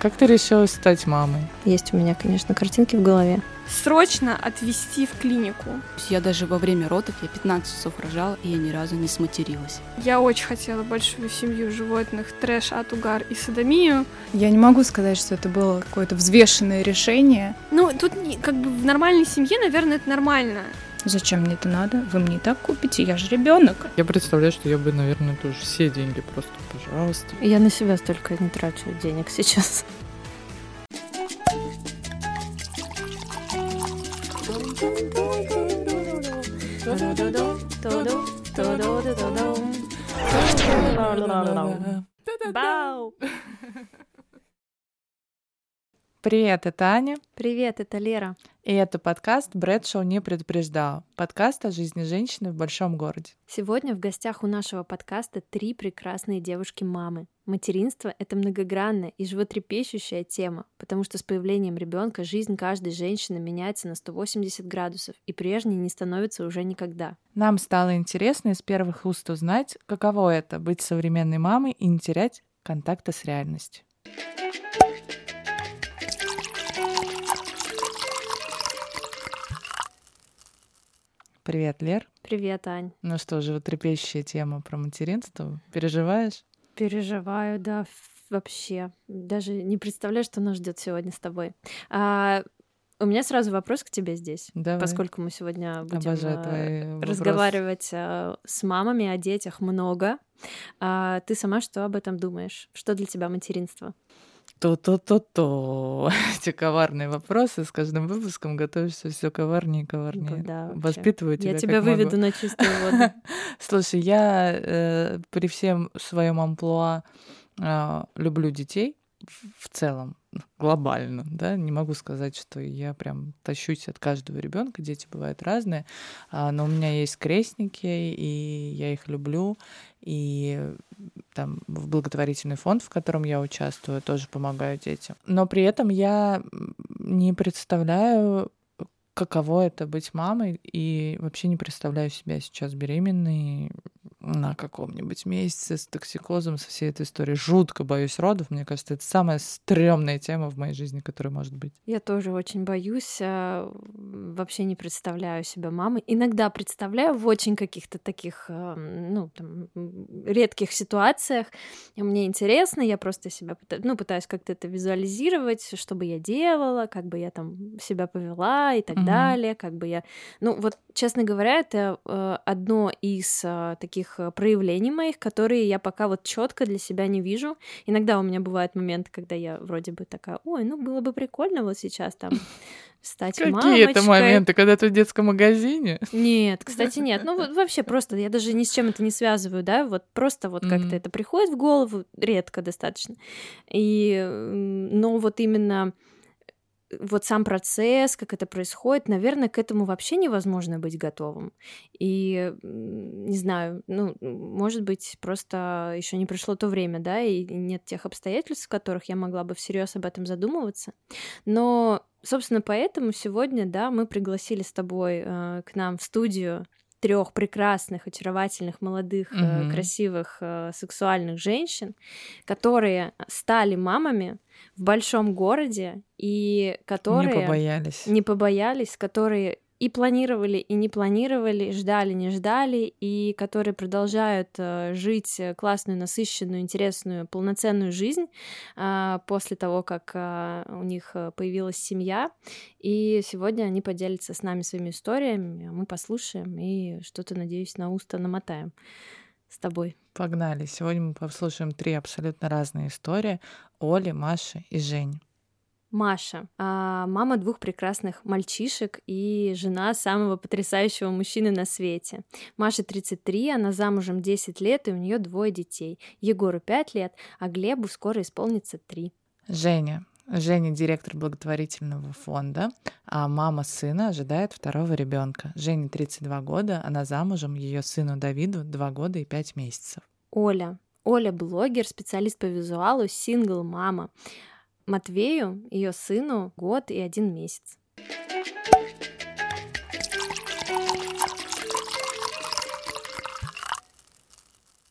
Как ты решилась стать мамой? Есть у меня, конечно, картинки в голове. Срочно отвезти в клинику. Я даже во время родов, я 15 часов рожала, и я ни разу не сматерилась. Я очень хотела большую семью животных, трэш, от угар и садомию. Я не могу сказать, что это было какое-то взвешенное решение. Ну, тут как бы в нормальной семье, наверное, это нормально. Зачем мне это надо? Вы мне и так купите, я же ребенок. Я представляю, что я бы, наверное, тоже все деньги просто, пожалуйста. Я на себя столько не трачу денег сейчас. Бау! Привет, это Аня. Привет, это Лера. И это подкаст «Брэдшоу не предупреждал». Подкаст о жизни женщины в большом городе. Сегодня в гостях у нашего подкаста три прекрасные девушки-мамы. Материнство — это многогранная и животрепещущая тема, потому что с появлением ребенка жизнь каждой женщины меняется на 180 градусов, и прежней не становится уже никогда. Нам стало интересно из первых уст узнать, каково это — быть современной мамой и не терять контакта с реальностью. Привет, Лер. Привет, Ань. Ну что, животрепещущая тема про материнство. Переживаешь? Переживаю, да, вообще. Даже не представляю, что нас ждет сегодня с тобой. А, у меня сразу вопрос к тебе здесь, Давай. поскольку мы сегодня будем а, вопросы. разговаривать а, с мамами о детях много. А, ты сама что об этом думаешь? Что для тебя материнство? То-то-то-то. Эти коварные вопросы с каждым выпуском готовишься все коварнее и коварнее. Да, вообще. Воспитываю тебя Я тебя выведу могу. на чистую воду. Слушай, я э, при всем своем амплуа э, люблю детей в- целом, глобально, да, не могу сказать, что я прям тащусь от каждого ребенка, дети бывают разные, а, но у меня есть крестники, и я их люблю, и там в благотворительный фонд, в котором я участвую, тоже помогаю детям. Но при этом я не представляю, каково это быть мамой, и вообще не представляю себя сейчас беременной на каком-нибудь месяце с токсикозом, со всей этой историей. Жутко боюсь родов. Мне кажется, это самая стрёмная тема в моей жизни, которая может быть. Я тоже очень боюсь, а, вообще не представляю себя мамой. Иногда представляю в очень каких-то таких, а, ну, там, редких ситуациях. Мне интересно, я просто себя пыта- ну, пытаюсь как-то это визуализировать, что бы я делала, как бы я там себя повела и так Мгм. далее, как бы я... Ну, вот, честно говоря, это э, одно из а, таких э, проявлений моих, которые я пока вот четко для себя не вижу. Иногда у меня бывают моменты, когда я вроде бы такая, ой, ну было бы прикольно вот сейчас там стать Какие мамочкой. это моменты, когда ты в детском магазине? Нет, кстати, нет. Ну, вот вообще просто, я даже ни с чем это не связываю, да, вот просто вот как-то Мгм. это приходит в голову, редко достаточно. И, но вот именно вот сам процесс, как это происходит, наверное, к этому вообще невозможно быть готовым. И не знаю, ну, может быть, просто еще не пришло то время, да, и нет тех обстоятельств, в которых я могла бы всерьез об этом задумываться. Но, собственно, поэтому сегодня, да, мы пригласили с тобой э, к нам в студию трех прекрасных, очаровательных, молодых, Мгм. красивых, э, сексуальных женщин, которые стали мамами в большом городе и которые Не побоялись. не побоялись, которые и планировали, и не планировали, ждали, не ждали, и которые продолжают э, жить классную, насыщенную, интересную, полноценную жизнь а, после того, как а, у них э, появилась семья. И сегодня они поделятся с нами своими историями, а мы послушаем и что-то, надеюсь, на уста намотаем с тобой. Погнали. Сегодня мы послушаем три абсолютно разные истории Оли, Маши и Жени. Маша, а, мама двух прекрасных мальчишек и жена самого потрясающего мужчины на свете. Маше 33, она замужем 10 лет, и у нее двое детей. Егору 5 лет, а Глебу скоро исполнится 3. Женя. Женя директор благотворительного фонда, а мама сына ожидает второго ребенка. Жене 32 года, она замужем, ее сыну Давиду 2 года и 5 месяцев. Оля. Оля блогер, специалист по визуалу, сингл-мама. Матвею, ее сыну, год и один месяц.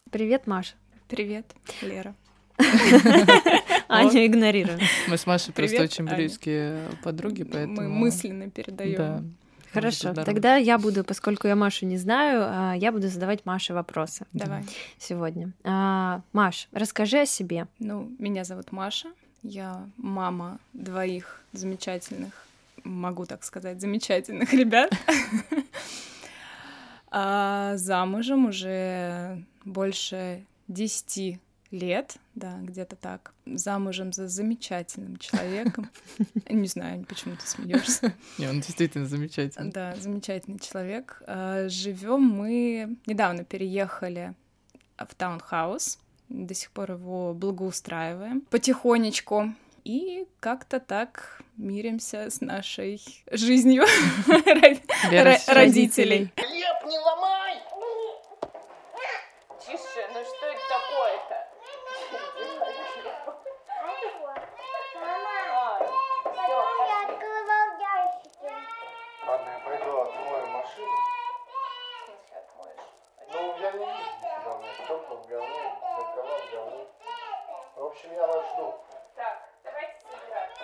Привет, Маша. Привет, Лера. Аню игнорируем. Мы с Машей просто очень близкие подруги, поэтому... Мы мысленно передаем. Да. Хорошо, тогда я буду, поскольку я Машу не знаю, а, я буду задавать Маше вопросы Давай. сегодня. А, Маш, расскажи о себе. Ну, меня зовут Маша. Я мама двоих замечательных, могу так сказать, замечательных ребят. А замужем уже больше 10 лет, да, где-то так. Замужем за замечательным человеком. Не знаю, почему ты смеешься. Не, он действительно замечательный. Да, замечательный человек. Живем мы недавно переехали в таунхаус. До сих пор его благоустраиваем потихонечку. И как-то так миримся с нашей жизнью родителей. Хлеб не ломай! Тише, ну что это такое-то? Ладно, я пойду отмою машину. Ну, я не вижу нифига, у меня стекла в говне, зеркала в говне. В общем, я вас жду. Так, давайте собираться.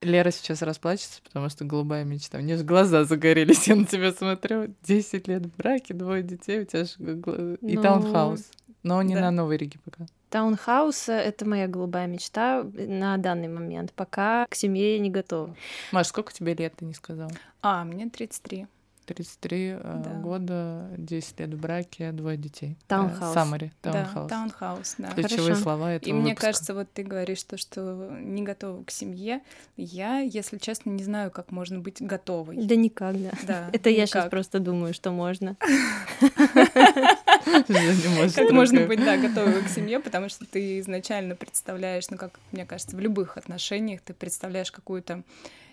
Лера сейчас расплачется, потому что голубая мечта. У нее же глаза загорелись, я на тебя смотрю. 10 лет в браке, двое детей, у тебя же гла- и Ну, таунхаус. Но не да. на Новой Риге пока. Таунхаус — это моя голубая мечта на данный момент, пока к семье я не готова. Маш, сколько тебе лет, ты не сказала? А, мне 33. 33 э, Да. года, 10 лет в браке, двое детей. Таунхаус. Summary, Да, таунхаус. таунхаус, да. Ключевые Хорошо. слова этого И мне выпуска. кажется, вот ты говоришь то, что не готова к семье. Я, если честно, не знаю, как можно быть готовой. Да никак, да. Да, Это я сейчас никак. просто думаю, что можно. Как можно быть, да, готовой к семье, потому что ты изначально представляешь, ну, как мне кажется, в любых отношениях ты представляешь какую-то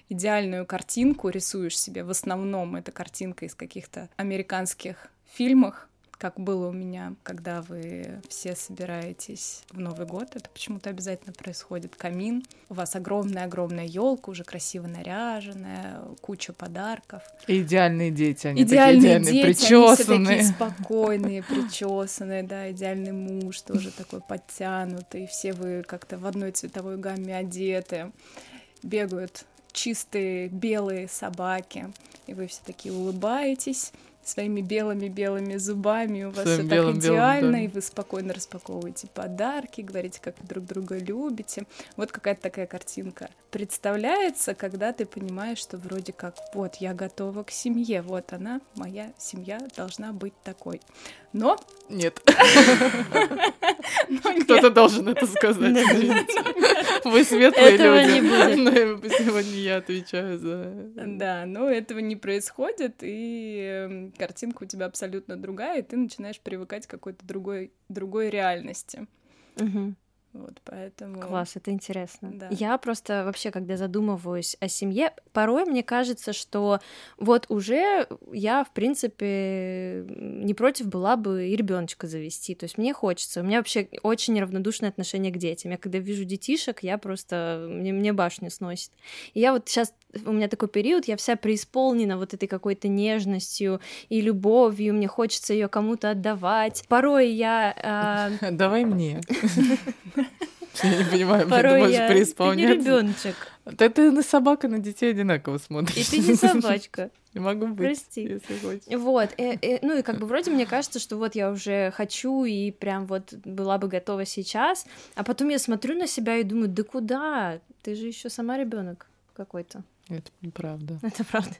идеальную картинку, рисуешь себе. В основном это картинка из каких-то американских фильмах, как было у меня, когда вы все собираетесь в Новый год. Это почему-то обязательно происходит. Камин, у вас огромная-огромная елка, уже красиво наряженная, куча подарков. И идеальные дети, они идеальные такие идеальные, дети, они все причесанные. такие спокойные, причесанные, да, идеальный муж тоже такой подтянутый, все вы как-то в одной цветовой гамме одеты, бегают чистые белые собаки, и вы все такие улыбаетесь своими белыми-белыми зубами, у вас все Своим так белым-белым, идеально, да. и вы спокойно распаковываете подарки, говорите, как вы друг друга любите. Вот какая-то такая картинка представляется, когда ты понимаешь, что вроде как вот я готова к семье, вот она, моя семья должна быть такой. Но, Нет, кто-то должен это сказать. извините. Вы светлые Этого люди. не будет. Но сегодня я отвечаю за... Да, но этого не происходит, и эм, картинка у тебя абсолютно другая, и ты начинаешь привыкать к какой-то другой, другой реальности. Мгм. Вот, поэтому... Класс, это интересно. Да. Я просто вообще, когда задумываюсь о семье, порой мне кажется, что вот уже я, в принципе, не против была бы и ребеночка завести. То есть мне хочется. У меня вообще очень неравнодушное отношение к детям. Я когда вижу детишек, я просто мне, мне башню сносит. И я вот сейчас у меня такой период, я вся преисполнена вот этой какой-то нежностью и любовью, мне хочется ее кому-то отдавать. Порой я а, Давай мне. Я не понимаю, мне ты Порой можешь я... Ты не ребеночек, Да ты на собака, на детей одинаково смотришь. и ты не собачка. Не могу быть, Прости. если хочешь. Вот, э, э, ну и как бы вроде мне кажется, что вот я уже хочу и прям вот была бы готова сейчас, а потом я смотрю на себя и думаю, да куда? Ты же еще сама ребенок какой-то. Это правда. Это правда.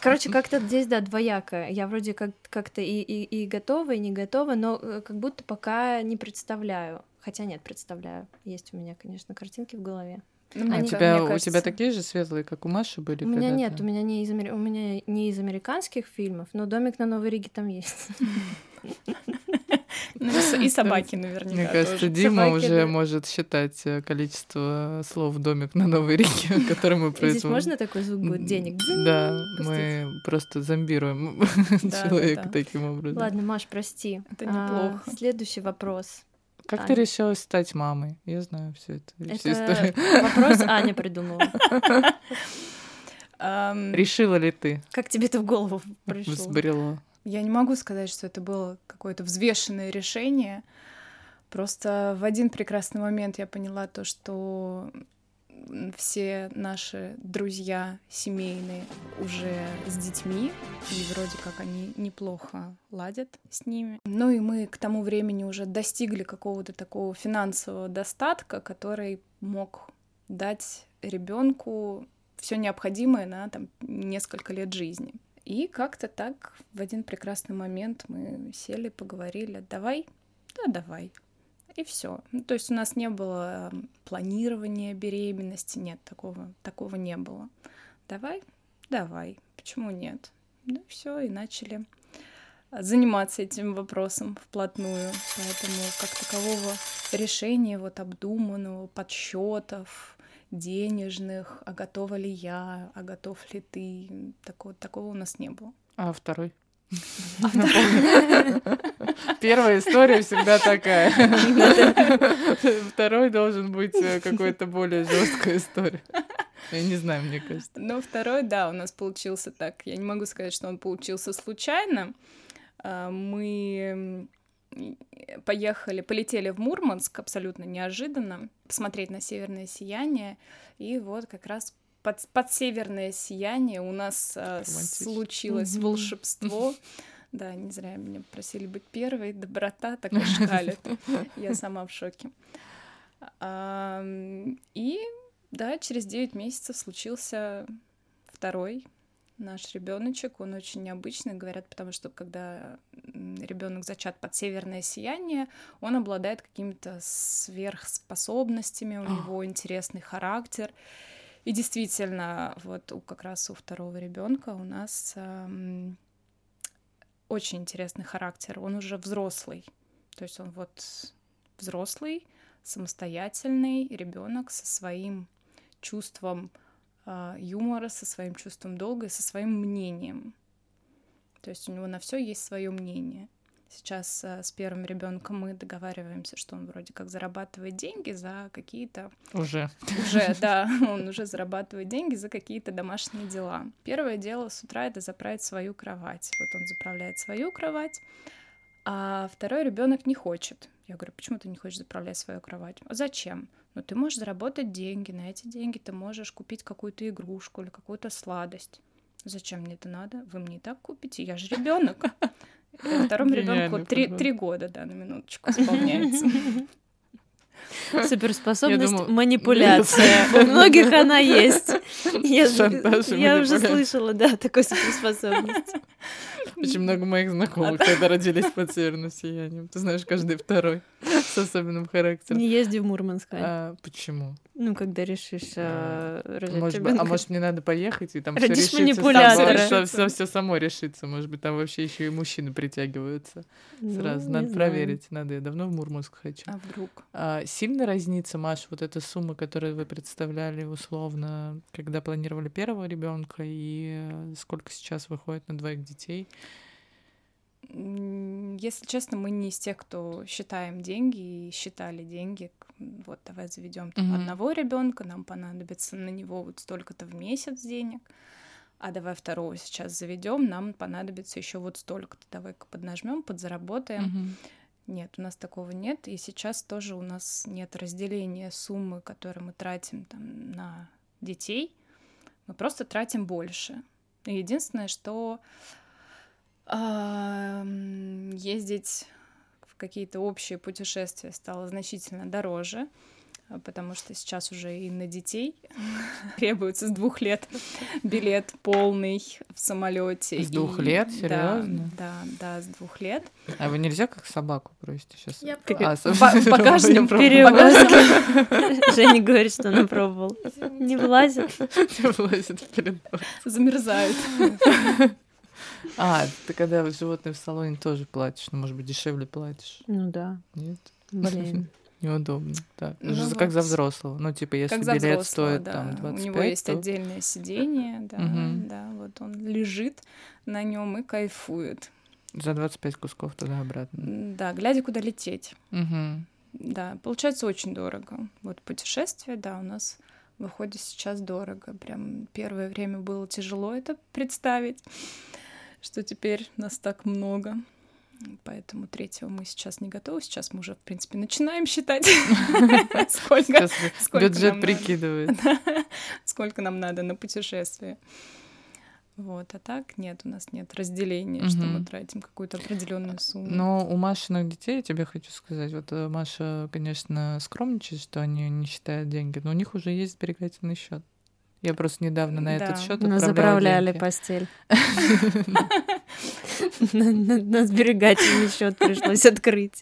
Короче, как-то здесь, да, двояко. Я вроде как- как-то и, и, и готова, и не готова, но э, как будто пока не представляю. Хотя нет, представляю. Есть у меня, конечно, картинки в голове. Ну, мне у тебя, мне у тебя кажется- такие же светлые, как у Маши были? У меня нет, у меня не из, у меня не из американских фильмов, но домик на Новой Риге там есть. Ну, и собаки наверняка Мне кажется, тоже. Дима Собаки, уже да. может считать э, количество слов «домик на Новой Риге», которые мы Здесь производим. можно такой звук будет? Денег? Да, мы просто зомбируем человека да. таким образом. Ладно, Маш, прости. Это А, неплохо. следующий вопрос. Как ты Аня. решилась стать мамой? Я знаю все это. всю Это историю. вопрос Аня придумала. Решила ли ты? Как тебе это в голову пришло? Взбрела. Я не могу сказать, что это было какое-то взвешенное решение. Просто в один прекрасный момент я поняла то, что все наши друзья семейные уже с детьми, и вроде как они неплохо ладят с ними. Ну и мы к тому времени уже достигли какого-то такого финансового достатка, который мог дать ребенку все необходимое на там, несколько лет жизни. И как-то так в один прекрасный момент мы сели, поговорили, давай, да, давай, и все. Ну, то есть у нас не было планирования беременности, нет, такого, такого не было. Давай, давай, почему нет? Ну все, и начали заниматься этим вопросом вплотную. Поэтому как такового решения вот обдуманного, подсчетов, денежных, а готова ли я, а готов ли ты, такого, такого у нас не было. А второй? Первая история всегда такая. Второй должен быть э, какой-то более жесткая история. Я не знаю, мне кажется. Ну, второй, да, у нас получился так. Я не могу сказать, что он получился случайно. А, мы поехали, полетели в Мурманск абсолютно неожиданно посмотреть на северное сияние, и вот как раз под, под северное сияние у нас э, случилось mm-hmm. волшебство. Да, не зря меня просили быть первой. Доброта так и шкалит. Я сама в шоке. И да, через 9 месяцев случился второй наш ребеночек. Он очень необычный, говорят, потому что когда ребенок зачат под северное сияние, он обладает какими-то сверхспособностями, у него интересный характер. И действительно, вот у, как раз у второго ребенка у нас эм, очень интересный характер. Он уже взрослый. То есть он вот взрослый, самостоятельный ребенок со своим чувством юмора, со своим чувством долга и со своим мнением. То есть у него на все есть свое мнение. Сейчас э, с первым ребенком мы договариваемся, что он вроде как зарабатывает деньги за какие-то... Уже. Уже, да, он уже зарабатывает деньги за какие-то домашние дела. Первое дело с утра — это заправить свою кровать. Вот он заправляет свою кровать, а второй ребенок не хочет. Я говорю, почему ты не хочешь заправлять свою кровать? А зачем? Ну, ты можешь заработать деньги, на эти деньги ты можешь купить какую-то игрушку или какую-то сладость. Зачем мне это надо? Вы мне и так купите, я же ребенок. Второму ребенку три, три года, да, на минуточку исполняется. Суперспособность манипуляция. У многих она есть. Я, я уже слышала, да, такой суперспособность. Очень много моих знакомых, когда родились под северным сиянием. Ты знаешь, каждый второй с особенным характером. Не езди в Мурманск. А, почему? Ну, когда решишь а, рожать может быть, А может, мне надо поехать, и там все решится все, все само решится. Может быть, там вообще еще и мужчины притягиваются ну, сразу. Надо проверить. Надо. Я давно в Мурманск хочу. А вдруг? А, сильно разница, Маш, вот эта сумма, которую вы представляли условно, когда планировали первого ребенка, и э, сколько сейчас выходит на двоих детей? Если честно, мы не из тех, кто считаем деньги и считали деньги. Вот давай заведем mm-hmm. одного ребенка, нам понадобится на него вот столько-то в месяц денег. А давай второго сейчас заведем, нам понадобится еще вот столько-то. Давай-ка поднажмем, подзаработаем. Mm-hmm. Нет, у нас такого нет. И сейчас тоже у нас нет разделения суммы, которую мы тратим там, на детей. Мы просто тратим больше. И единственное, что ездить в какие-то общие путешествия стало значительно дороже, потому что сейчас уже и на детей требуется с двух лет билет полный в самолете. С двух лет? Серьезно? Да, да, с двух лет. А вы нельзя как собаку бросить сейчас? Я а, багажник перевозки. Женя говорит, что она пробовал. Не влазит. Не влазит в перенос. Замерзает. А, ты когда животное в салоне тоже платишь, ну, может быть, дешевле платишь. Ну да. Нет? Блин. Неудобно, да. Ну, как вот. за взрослого. Ну, типа, если как билет стоит да. там 25, У него есть то... отдельное сиденье, да, угу. да, вот он лежит на нем и кайфует. За 25 кусков туда-обратно. Да, глядя, куда лететь. Угу. Да, получается очень дорого. Вот путешествие, да, у нас выходит сейчас дорого. Прям первое время было тяжело это представить что теперь нас так много. Поэтому третьего мы сейчас не готовы. Сейчас мы уже, в принципе, начинаем считать, сколько, бюджет прикидывает. сколько нам надо на путешествие. Вот, а так нет, у нас нет разделения, что мы тратим какую-то определенную сумму. Но у Машиных детей, я тебе хочу сказать, вот э, Маша, конечно, скромничает, что они не считают деньги, но у них уже есть сберегательный счет. Я просто недавно на этот Да. счет отправляла заправляли деньги. постель. На- сберегательный счет пришлось открыть.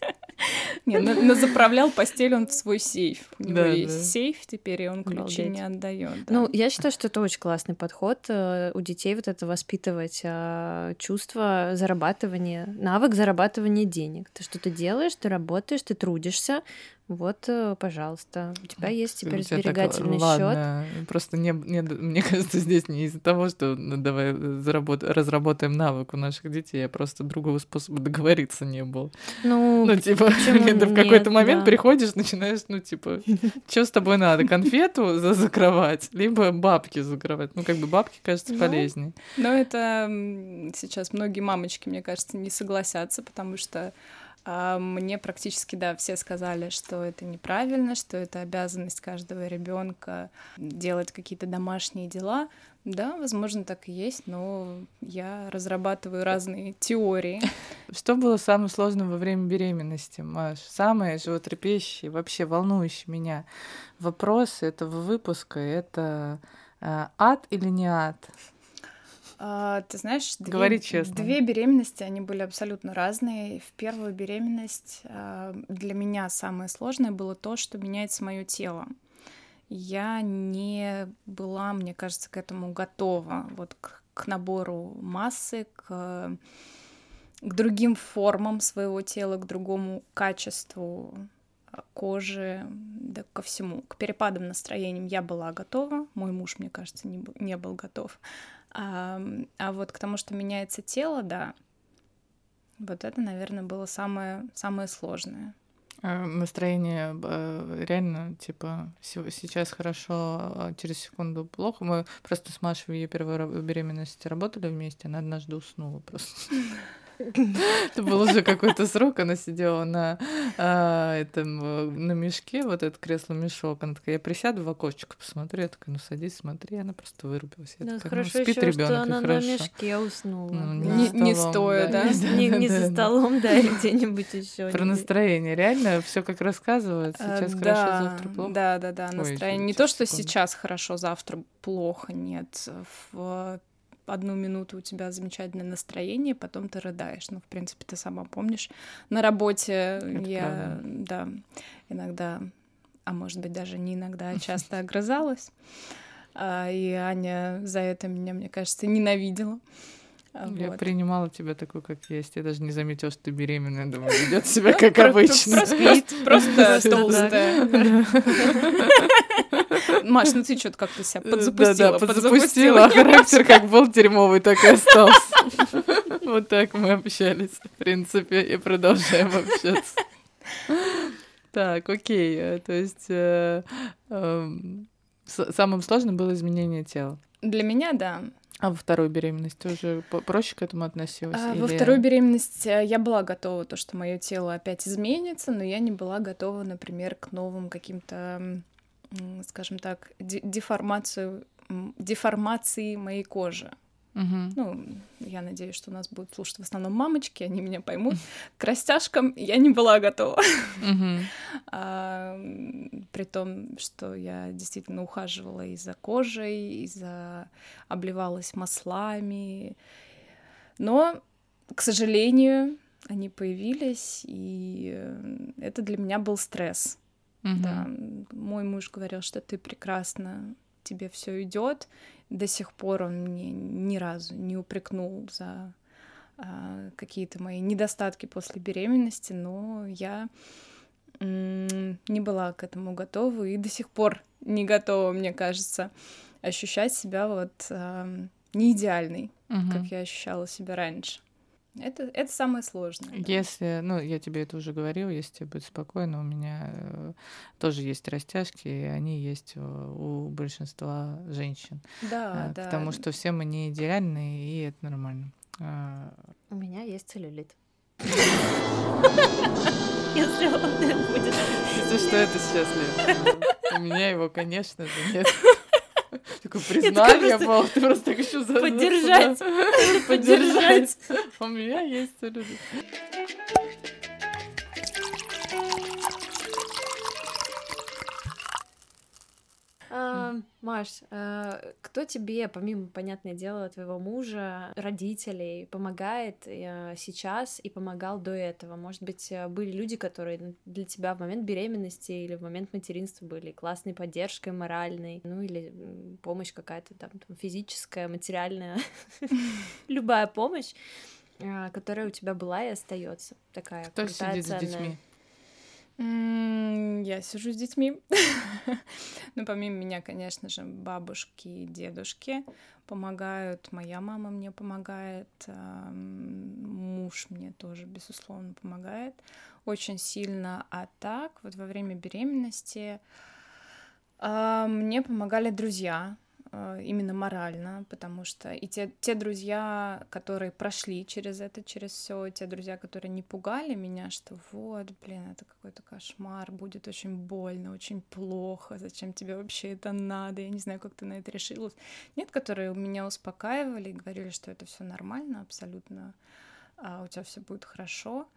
Не, на- заправлял постель он в свой сейф. У него Да, есть да. сейф теперь, и он ключи не отдает. Ну, я считаю, что это очень классный подход э, у детей вот это воспитывать а, чувство зарабатывания, навык зарабатывания денег. Ты что-то делаешь, ты работаешь, ты трудишься. Вот, э, пожалуйста, у тебя есть теперь тебя так, сберегательный счет. ладно, Просто не, не- мне кажется, здесь не из-за того, что ну, давай заработ- разработаем навык у наших детей, а просто другого способа договориться не было. Ну, Ну, типа, почему ты в какой-то нет, момент да. приходишь, начинаешь, ну, типа, что с тобой надо? Конфету за- закрывать, либо бабки закрывать. Ну, как бы бабки, кажется, Ну, полезнее. Но это м, сейчас многие мамочки, мне кажется, не согласятся, потому что а, мне практически, да, все сказали, что это неправильно, что это обязанность каждого ребенка делать какие-то домашние дела. Да, возможно, так и есть, но я разрабатываю разные теории. Что было самое сложное во время беременности, Маш? Самое животрепещущее, вообще волнующее меня вопросы этого выпуска — это э, ад или не ад? А, ты знаешь, две, Говори честно. две беременности, они были абсолютно разные. В первую беременность а, для меня самое сложное было то, что меняется мое тело. Я не была, мне кажется, к этому готова, вот к, к набору массы, к, к другим формам своего тела, к другому качеству а, кожи, да ко всему. К перепадам настроениям я была готова, мой муж, мне кажется, не, не был готов. А, а вот к тому, что меняется тело, да, вот это, наверное, было самое, самое сложное. Э, Настроение э, реально, типа, се- сейчас хорошо, а через секунду плохо. Мы просто с Машей в ее первой беременности работали вместе, она однажды уснула просто. Это был уже какой-то срок, она сидела на а, этом, э, на мешке, вот этот кресло-мешок. Она такая, я присяду в окошечко, посмотрю. Я такая, ну садись, смотри. Она просто вырубилась. Я Да, такая, ну, хорошо спит ребенок, она на мешке уснула. Ну. Не- стоя, да? Не, за столом, да, или где-нибудь еще. Про настроение. Реально все как рассказывается. Э, Сейчас хорошо, завтра плохо. Да, да, да, настроение. Не то, что сейчас хорошо, завтра плохо, нет. В одну минуту у тебя замечательное настроение, потом ты рыдаешь. Ну, в принципе, ты сама помнишь. На работе я, да, иногда, а может быть, даже не иногда, а часто огрызалась. А, И Аня за это меня, мне кажется, ненавидела. А, Я вот. принимала тебя такой, как есть. Я даже не заметила, что ты беременная. Думаю, ведет себя как обычно. Просто толстая. Маш, ну ты что-то как-то себя подзапустила. Да-да, подзапустила. А характер как был дерьмовый, так и остался. Вот так мы общались, в принципе, и продолжаем общаться. Так, окей. э, То есть э, эм, самым сложным было изменение тела. Для меня, да. А во второй беременности ты уже проще к этому относилась? А, Во или- второй беременности э, я была готова, то, что мое тело опять изменится, но я не была готова, например, к новым каким-то, скажем так, де- деформацию, деформации моей кожи. Мгм. Ну, я надеюсь, что у нас будут слушать в основном мамочки, они меня поймут. К растяжкам я не была готова. Мгм. А, при том, что я действительно ухаживала и за кожей, и за обливалась маслами. Но, к сожалению, они появились, и э, это для меня был стресс. Мгм. Да, мой муж говорил, что ты прекрасно, тебе все идет. До сих пор он мне ни разу не упрекнул за а, какие-то мои недостатки после беременности, но я не была к этому готова и до сих пор не готова, мне кажется, ощущать себя вот ам, не идеальной, Мгм. как я ощущала себя раньше. Это, это самое сложное. да. Если, ну, я тебе это уже говорила, если тебе будет спокойно, у меня э, тоже есть растяжки, и они есть э, у большинства женщин. Да, Э, да. Потому что все мы не идеальны, и это нормально. А, У меня есть целлюлит. Если он будет. Если что, это сейчас Лен. У меня его, конечно же, нет. Такое признание было, ты просто так еще. Поддержать. Поддержать. У меня есть люди. Маш, а, кто тебе, помимо, понятное дело, твоего мужа, родителей, помогает э, сейчас и помогал до этого? Может быть, э, были люди, которые для тебя в момент беременности или в момент материнства были классной поддержкой моральной, ну или помощь какая-то там, там физическая, материальная, любая помощь, которая у тебя была и остается такая Кто сидит с детьми? Я сижу с детьми. Ну, помимо меня, конечно же, бабушки и дедушки помогают. Моя мама мне помогает. Муж мне тоже, безусловно, помогает очень сильно. А так, вот во время беременности а, мне помогали друзья, именно морально, потому что и те, те друзья, которые прошли через это, через все, те друзья, которые не пугали меня, что вот, блин, это какой-то кошмар, будет очень больно, очень плохо, зачем тебе вообще это надо, я не знаю, как ты на это решилась. Нет, которые меня успокаивали и говорили, что это все нормально, абсолютно, а, у тебя все будет хорошо.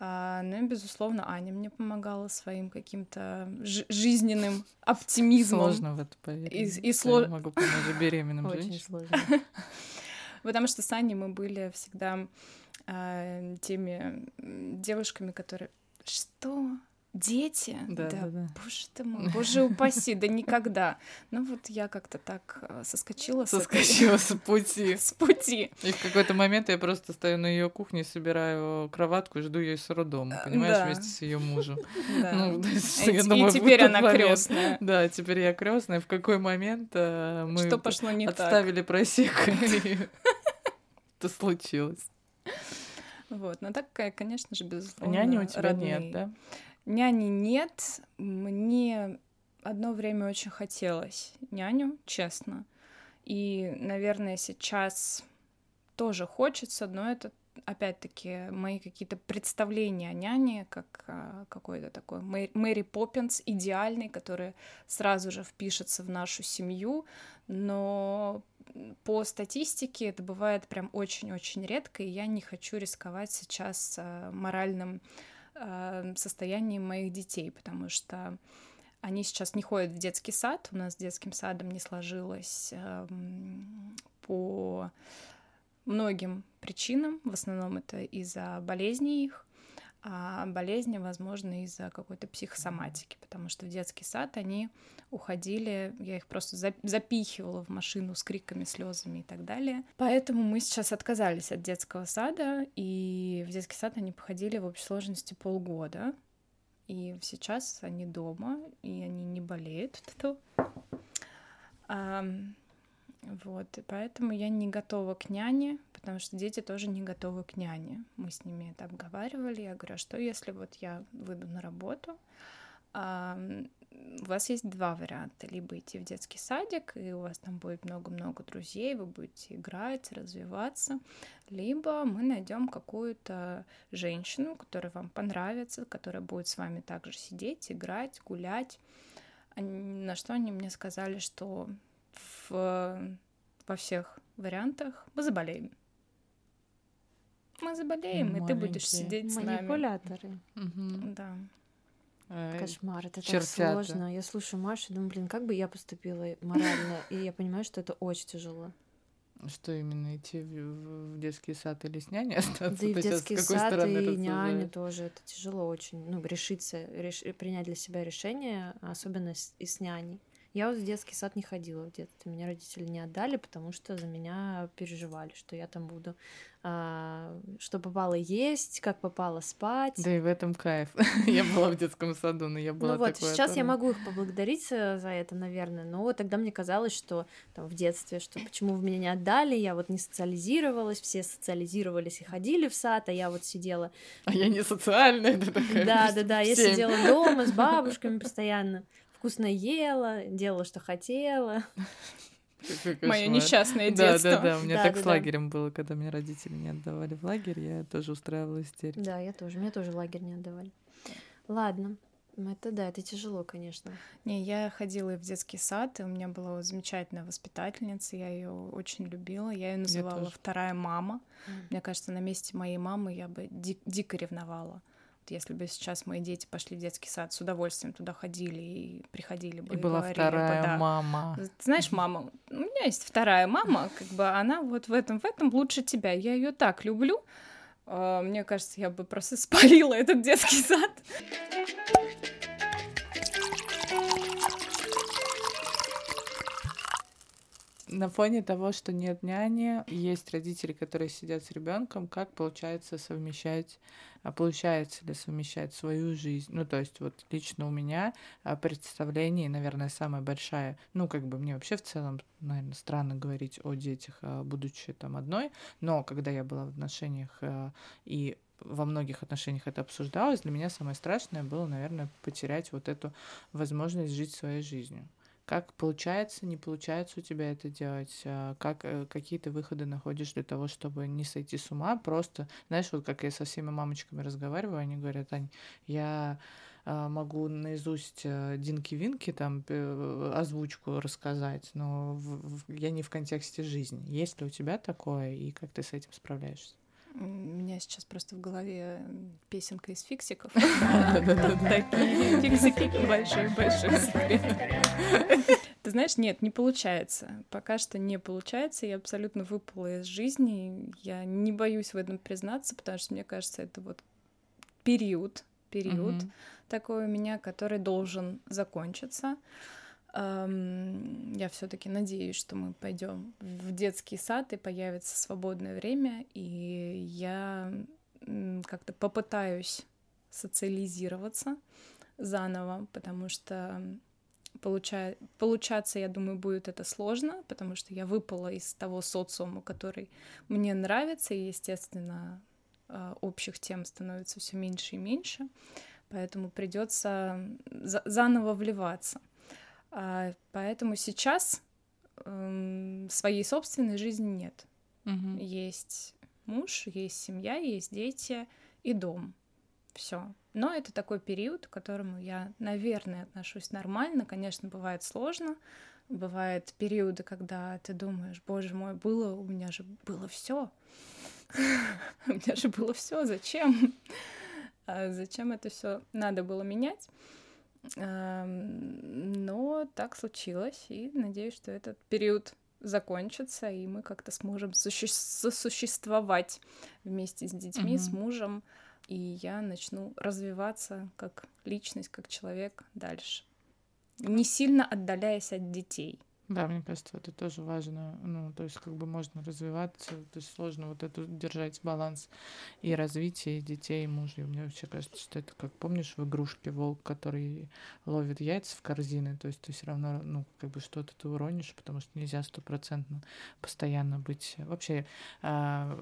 А, ну и, безусловно, Аня мне помогала своим каким-то жи- жизненным оптимизмом. Сложно в это поверить. И- и Я сло- могу помочь беременным Очень женщинам. сложно. Потому что с Аней мы были всегда а, теми девушками, которые... Что? Дети? Да, да, да. Боже ты мой, боже упаси, да никогда. Ну вот я как-то так а, соскочила, с этой- Соскочила с пути. с пути. И в какой-то момент я просто стою на ее кухне, собираю кроватку и жду ее с роддома, понимаешь, да. вместе с ее мужем. Да. Ну, И я думаю, и теперь она крестная. Да, теперь я крестная. В какой момент э, мы Что пошло не отставили просеку, и это случилось. Вот, но так, э, конечно же, безусловно, Няни у тебя родные. нет, да? Няни нет. Мне одно время очень хотелось няню, честно. И, наверное, сейчас тоже хочется, но это опять-таки мои какие-то представления о няне, как а, какой-то такой Мэ- Мэри Поппинс идеальный, который сразу же впишется в нашу семью, но по статистике это бывает прям очень-очень редко, и я не хочу рисковать сейчас а, моральным состоянием моих детей, потому что они сейчас не ходят в детский сад, у нас с детским садом не сложилось эм, по многим причинам, в основном это из-за болезней их, а болезни, возможно, из-за какой-то психосоматики, потому что в детский сад они уходили, я их просто за- запихивала в машину с криками, слезами и так далее. Поэтому мы сейчас отказались от детского сада, и в детский сад они походили в общей сложности полгода. И сейчас они дома, и они не болеют. Тьфу. Ам, Вот, и поэтому я не готова к няне, потому что дети тоже не готовы к няне. Мы с ними это обговаривали. Я говорю, а что если вот я выйду на работу, ам, у вас есть два варианта. Либо идти в детский садик, и у вас там будет много-много друзей, вы будете играть, развиваться, либо мы найдем какую-то женщину, которая вам понравится, которая будет с вами также сидеть, играть, гулять. На что они мне сказали, что в, во всех вариантах мы заболеем. Мы заболеем, и ты будешь Маленькие. сидеть с нами. Манипуляторы. Мгм. Да. Э, Кошмар, это так чертята. сложно. Я слушаю Машу и думаю, блин, как бы я поступила морально, и я понимаю, что это очень тяжело. Что именно, идти в, в детский сад или с няней остаться? Да и в детский сад, и няня тоже. Это тяжело очень. Ну, решиться, реш- принять для себя решение, особенно с, и с няней. Я вот в детский сад не ходила в детстве. Меня родители не отдали, потому что за меня переживали, что я там буду, а, что попало есть, как попало спать. Да и в этом кайф. Я была в детском саду, но я была Ну вот, сейчас я могу их поблагодарить э, за это, наверное, но тогда мне казалось, что там в детстве, что почему вы меня не отдали, я вот не социализировалась, все социализировались и ходили в сад, а я вот сидела, А я не социальная, такая. да, да, да, я сидела дома с бабушками постоянно, вкусно ела, делала, что хотела. Мое несчастное Да, детство. да, да. У меня Да, так да, с да. лагерем было, когда меня родители не отдавали в лагерь, я тоже устраивала истерики. Да, я тоже. Меня тоже лагерь не отдавали. Ладно. Ну, Это да, это тяжело, конечно. Не, я ходила и в детский сад, и у меня была замечательная воспитательница, я ее очень любила, я ее называла тоже. вторая мама. Мгм. Мне кажется, на месте моей мамы я бы ди- дико ревновала. Вот если бы сейчас мои дети пошли в детский сад, с удовольствием туда ходили и приходили бы И и, была говорили вторая бы, да. мама. Ты Знаешь, мама, у меня есть вторая мама, как бы она вот в этом, в этом лучше тебя. Я ее так люблю. А, Мне кажется, я бы просто спалила этот детский сад. На фоне того, что нет няни, есть родители, которые сидят с ребенком, как получается совмещать, а получается ли совмещать свою жизнь? Ну, то есть вот лично у меня а, представление, наверное, самая большая, ну, как бы мне вообще в целом, наверное, странно говорить о детях, а, будучи там одной, но когда я была в отношениях а, и во многих отношениях это обсуждалось, для меня самое страшное было, наверное, потерять вот эту возможность жить своей жизнью. Как получается, не получается у тебя это делать? а, Как, э, какие ты выходы находишь для того, чтобы не сойти с ума? Просто, знаешь, вот как я со всеми мамочками разговариваю, они говорят, Ань, я а, могу наизусть э, Динки-Винки там э, озвучку рассказать, но я не в контексте жизни. Есть ли у тебя такое, и как ты с этим справляешься? У меня сейчас просто в голове песенка из фиксиков. Да-да-да. Такие фиксики, большой-большой секрет. Ты знаешь, нет, не получается. Пока что не получается. Я абсолютно выпала из жизни. Я не боюсь в этом признаться, потому что мне кажется, это вот период, период такой у меня, который должен закончиться. Я все-таки надеюсь, что мы пойдем в детский сад и появится свободное время, и я как-то попытаюсь социализироваться заново, потому что получа- получаться, я думаю, будет это сложно, потому что я выпала из того социума, который мне нравится, и, естественно, а, общих тем становится все меньше и меньше, поэтому придется за- заново вливаться. А, Поэтому сейчас эм, своей собственной жизни нет. Мгм. Есть муж, есть семья, есть дети и дом. Все. Но это такой период, к которому я, наверное, отношусь нормально. Конечно, бывает сложно. Бывают периоды, когда ты думаешь, боже мой, было, у меня же было все. У меня же было все. Зачем? А Зачем это все надо было менять? Эм, Но так случилось, и надеюсь, что этот период закончится, и мы как-то сможем суще- сосуществовать вместе с детьми, с Мгм. мужем, и я начну развиваться как личность, как человек дальше, не сильно отдаляясь от детей. Да, мне кажется, это тоже важно. Ну, то есть, как бы можно развиваться, то есть сложно вот эту держать баланс и развитие детей, и мужа. И мне вообще кажется, что это как помнишь в игрушке волк, который ловит яйца в корзины, то есть ты все равно, ну, как бы что-то ты уронишь, потому что нельзя стопроцентно постоянно быть вообще а,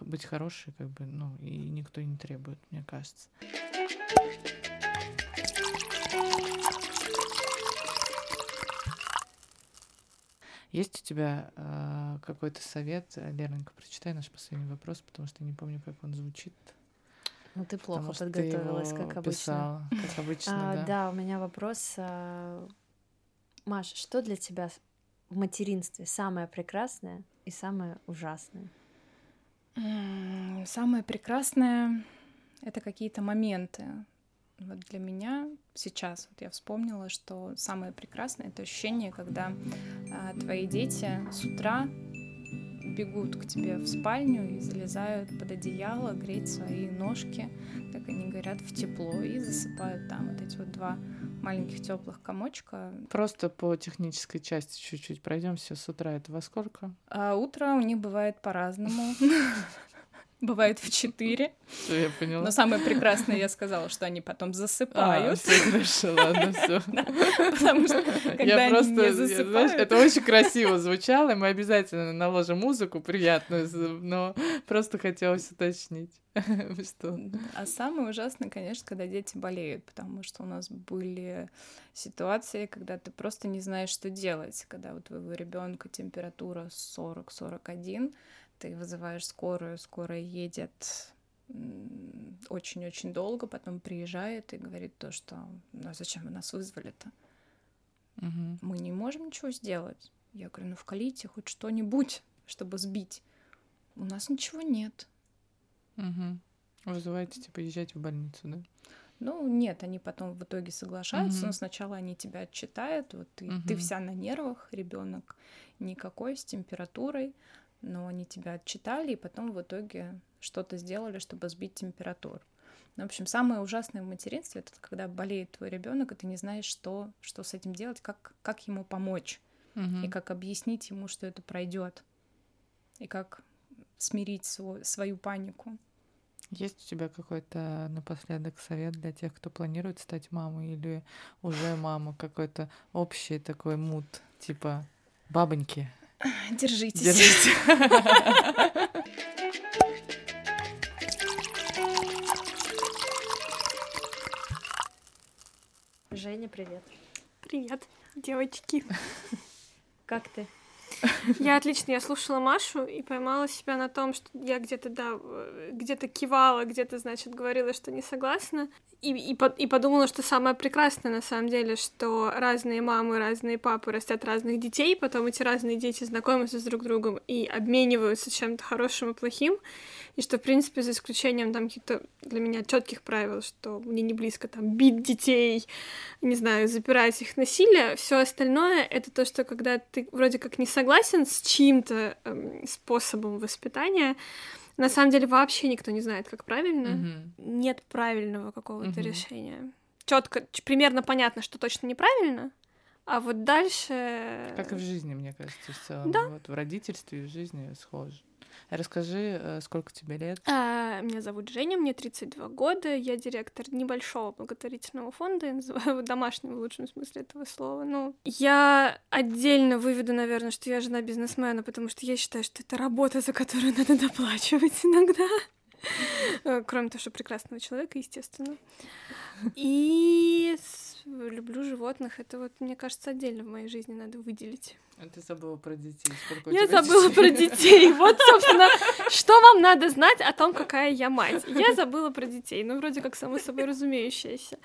быть хорошей, как бы, ну, и никто не требует, мне кажется. Есть у тебя а, какой-то совет? Лерненька, прочитай наш последний вопрос, потому что я не помню, как он звучит. Ну, ты плохо потому что ты подготовилась, его как обычно. писала, как обычно, А, да. да, у меня вопрос. а, Маша, что для тебя в материнстве самое прекрасное и самое ужасное? Самое прекрасное — это какие-то моменты. Вот для меня сейчас, вот я вспомнила, что самое прекрасное — это ощущение, когда твои дети с утра бегут к тебе в спальню и залезают под одеяло, греть свои ножки, как они говорят, в тепло, и засыпают там вот эти вот два маленьких теплых комочка. Просто по технической части чуть-чуть пройдемся с утра. Это во сколько? А утро у них бывает по-разному. бывает в 4. Всё, я поняла. Но самое прекрасное я сказала, что они потом А, засыпают. всё хорошо, ладно, все. Потому что когда Я они просто, не засыпают... это очень красиво звучало, и мы обязательно наложим музыку приятную, но просто хотелось уточнить, что... А самое ужасное, конечно, когда дети болеют, потому что у нас были ситуации, когда ты просто не знаешь, что делать, когда у твоего ребенка температура 40-41, ты вызываешь скорую, скорая едет очень-очень долго, потом приезжает и говорит то, что ну а зачем вы нас вызвали-то? Мгм. Мы не можем ничего сделать. Я говорю, ну вкалите хоть что-нибудь, чтобы сбить. У нас ничего нет. Мгм. Вызываете, типа, езжать в больницу, да? Ну, нет, они потом в итоге соглашаются, Мгм. но сначала они тебя отчитают, вот ты, ты Мгм. вся на нервах, ребенок никакой, с температурой, но они тебя отчитали, и потом в итоге что-то сделали, чтобы сбить температуру. Ну, в общем, самое ужасное в материнстве это когда болеет твой ребенок, и ты не знаешь, что, что с этим делать, как, как ему помочь, Мгм. и как объяснить ему, что это пройдет, и как смирить свой- свою панику. Есть у тебя какой-то напоследок совет для тех, кто планирует стать мамой или уже мама, какой-то общий такой мут, типа бабоньки, Держитесь. держите. Женя, привет. Привет, девочки. Как ты? Я отлично, я слушала Машу и поймала себя на том, что я где-то, да, э, где-то кивала, где-то, значит, говорила, что не согласна. И, и, и подумала, что самое прекрасное на самом деле, что разные мамы, разные папы растят разных детей, потом эти разные дети знакомятся с друг другом и обмениваются чем-то хорошим и плохим, и что, в принципе, за исключением там каких-то для меня четких правил, что мне не близко там бить детей, не знаю, запирать их насилие, все остальное это то, что когда ты вроде как не согласен с чьим-то эм, способом воспитания, на самом деле вообще никто не знает, как правильно. Мгм. Нет правильного какого-то Мгм. решения. Четко, примерно понятно, что точно неправильно, а вот дальше. Как и в жизни, мне кажется, в целом. Да. Вот в родительстве и в жизни схоже. Расскажи, э, сколько тебе лет? А, Меня зовут Женя, мне 32 года, я директор небольшого благотворительного фонда, я называю его домашним в лучшем смысле этого слова. Ну, я отдельно выведу, наверное, что я жена бизнесмена, потому что я считаю, что это работа, за которую надо доплачивать иногда. Э, Кроме того, что прекрасного человека, естественно. И люблю животных. Это вот, мне кажется, отдельно в моей жизни надо выделить. А Ты забыла про детей. Сколько Я забыла детей? про детей. Вот, собственно, что вам надо знать о том, какая я мать. Я забыла про детей. Ну, вроде как само собой разумеющееся.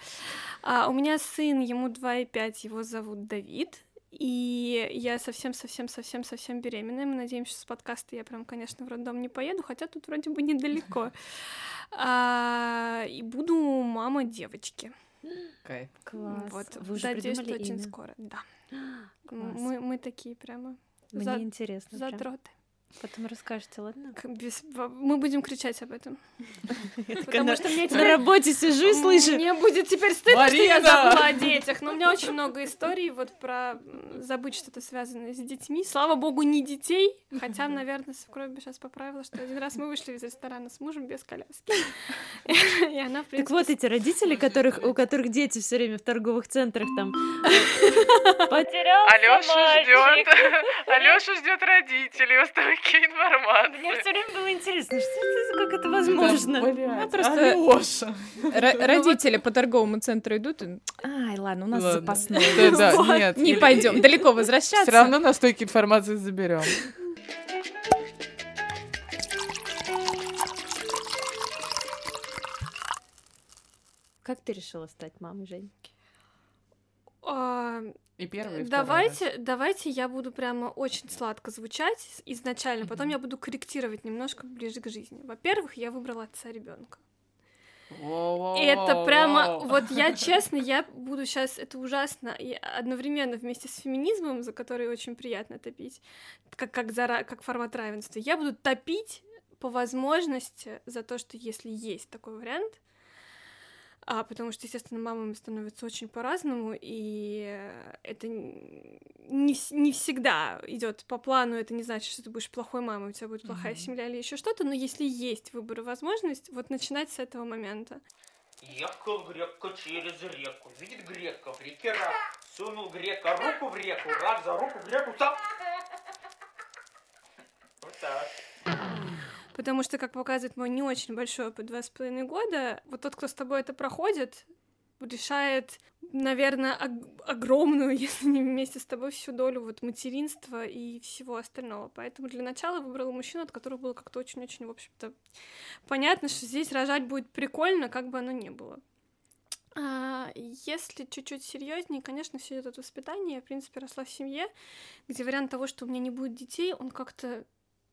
А, у меня сын, ему 2,5, его зовут Давид. И я совсем-совсем-совсем-совсем беременная. Мы надеемся, что с подкаста я прям, конечно, в роддом не поеду, хотя тут вроде бы недалеко. А, и буду мама девочки. Кайф. Класс. Вот, Вы уже надеюсь, что придумали очень имя? скоро. Да. Класс. Мы, мы такие прямо Мне за- интересно. прям. Потом расскажете, ладно? Без- Мы будем кричать об этом. Потому на- что мне на теперь... работе сижу и слышу. Мне будет теперь стыдно, что я забыла о детях. Но у меня очень много историй вот про забыть что-то связанное с детьми. Слава богу, не детей. Хотя, наверное, свекровь бы сейчас поправила, что один раз мы вышли из ресторана с мужем без коляски. И она, Так вот эти родители, которых, у которых дети все время в торговых центрах там потерялся Алёша ждет. Алёша ждет родителей, установки информации. Мне все время было интересно, что это, как это возможно. Ну, просто- Алёша. Ро- родители по торговому центру идут, и, ай, ладно, у нас Ладно. запасной. Да, да, нет. Не пойдем далеко возвращаться. Все равно на стойке информации заберем. Как ты решила стать мамой, Жень? А, И первый, и Давайте, давайте я буду прямо очень сладко звучать изначально, потом Мгм. я буду корректировать немножко ближе к жизни. Во-первых, я выбрала отца ребенка. раз. И это прямо, вот я честно, я буду сейчас, это ужасно, и одновременно вместе с феминизмом, за который очень приятно топить, как, как, за, как формат равенства, я буду топить по возможности за то, что если есть такой вариант, а, потому что, естественно, мамами становятся очень по-разному, и это не, не всегда идет по плану, это не значит, что ты будешь плохой мамой, у тебя будет плохая Мгм. семья или еще что-то, но если есть выбор и возможность, вот начинать с этого момента. Ехал грека через реку, видит грека в реке рак. Сунул грека руку в реку, рак за руку греку сам. Вот так. Потому что, как показывает мой не очень большой опыт два с половиной года, вот тот, кто с тобой это проходит, решает, наверное, ог- огромную, если не вместе с тобой, всю долю вот материнства и всего остального. Поэтому для начала выбрала мужчину, от которого было как-то очень-очень, в общем-то, понятно, что здесь рожать будет прикольно, как бы оно ни было. А, если чуть-чуть серьезнее, конечно, все идет от воспитания. Я, в принципе, росла в семье, где вариант того, что у меня не будет детей, он как-то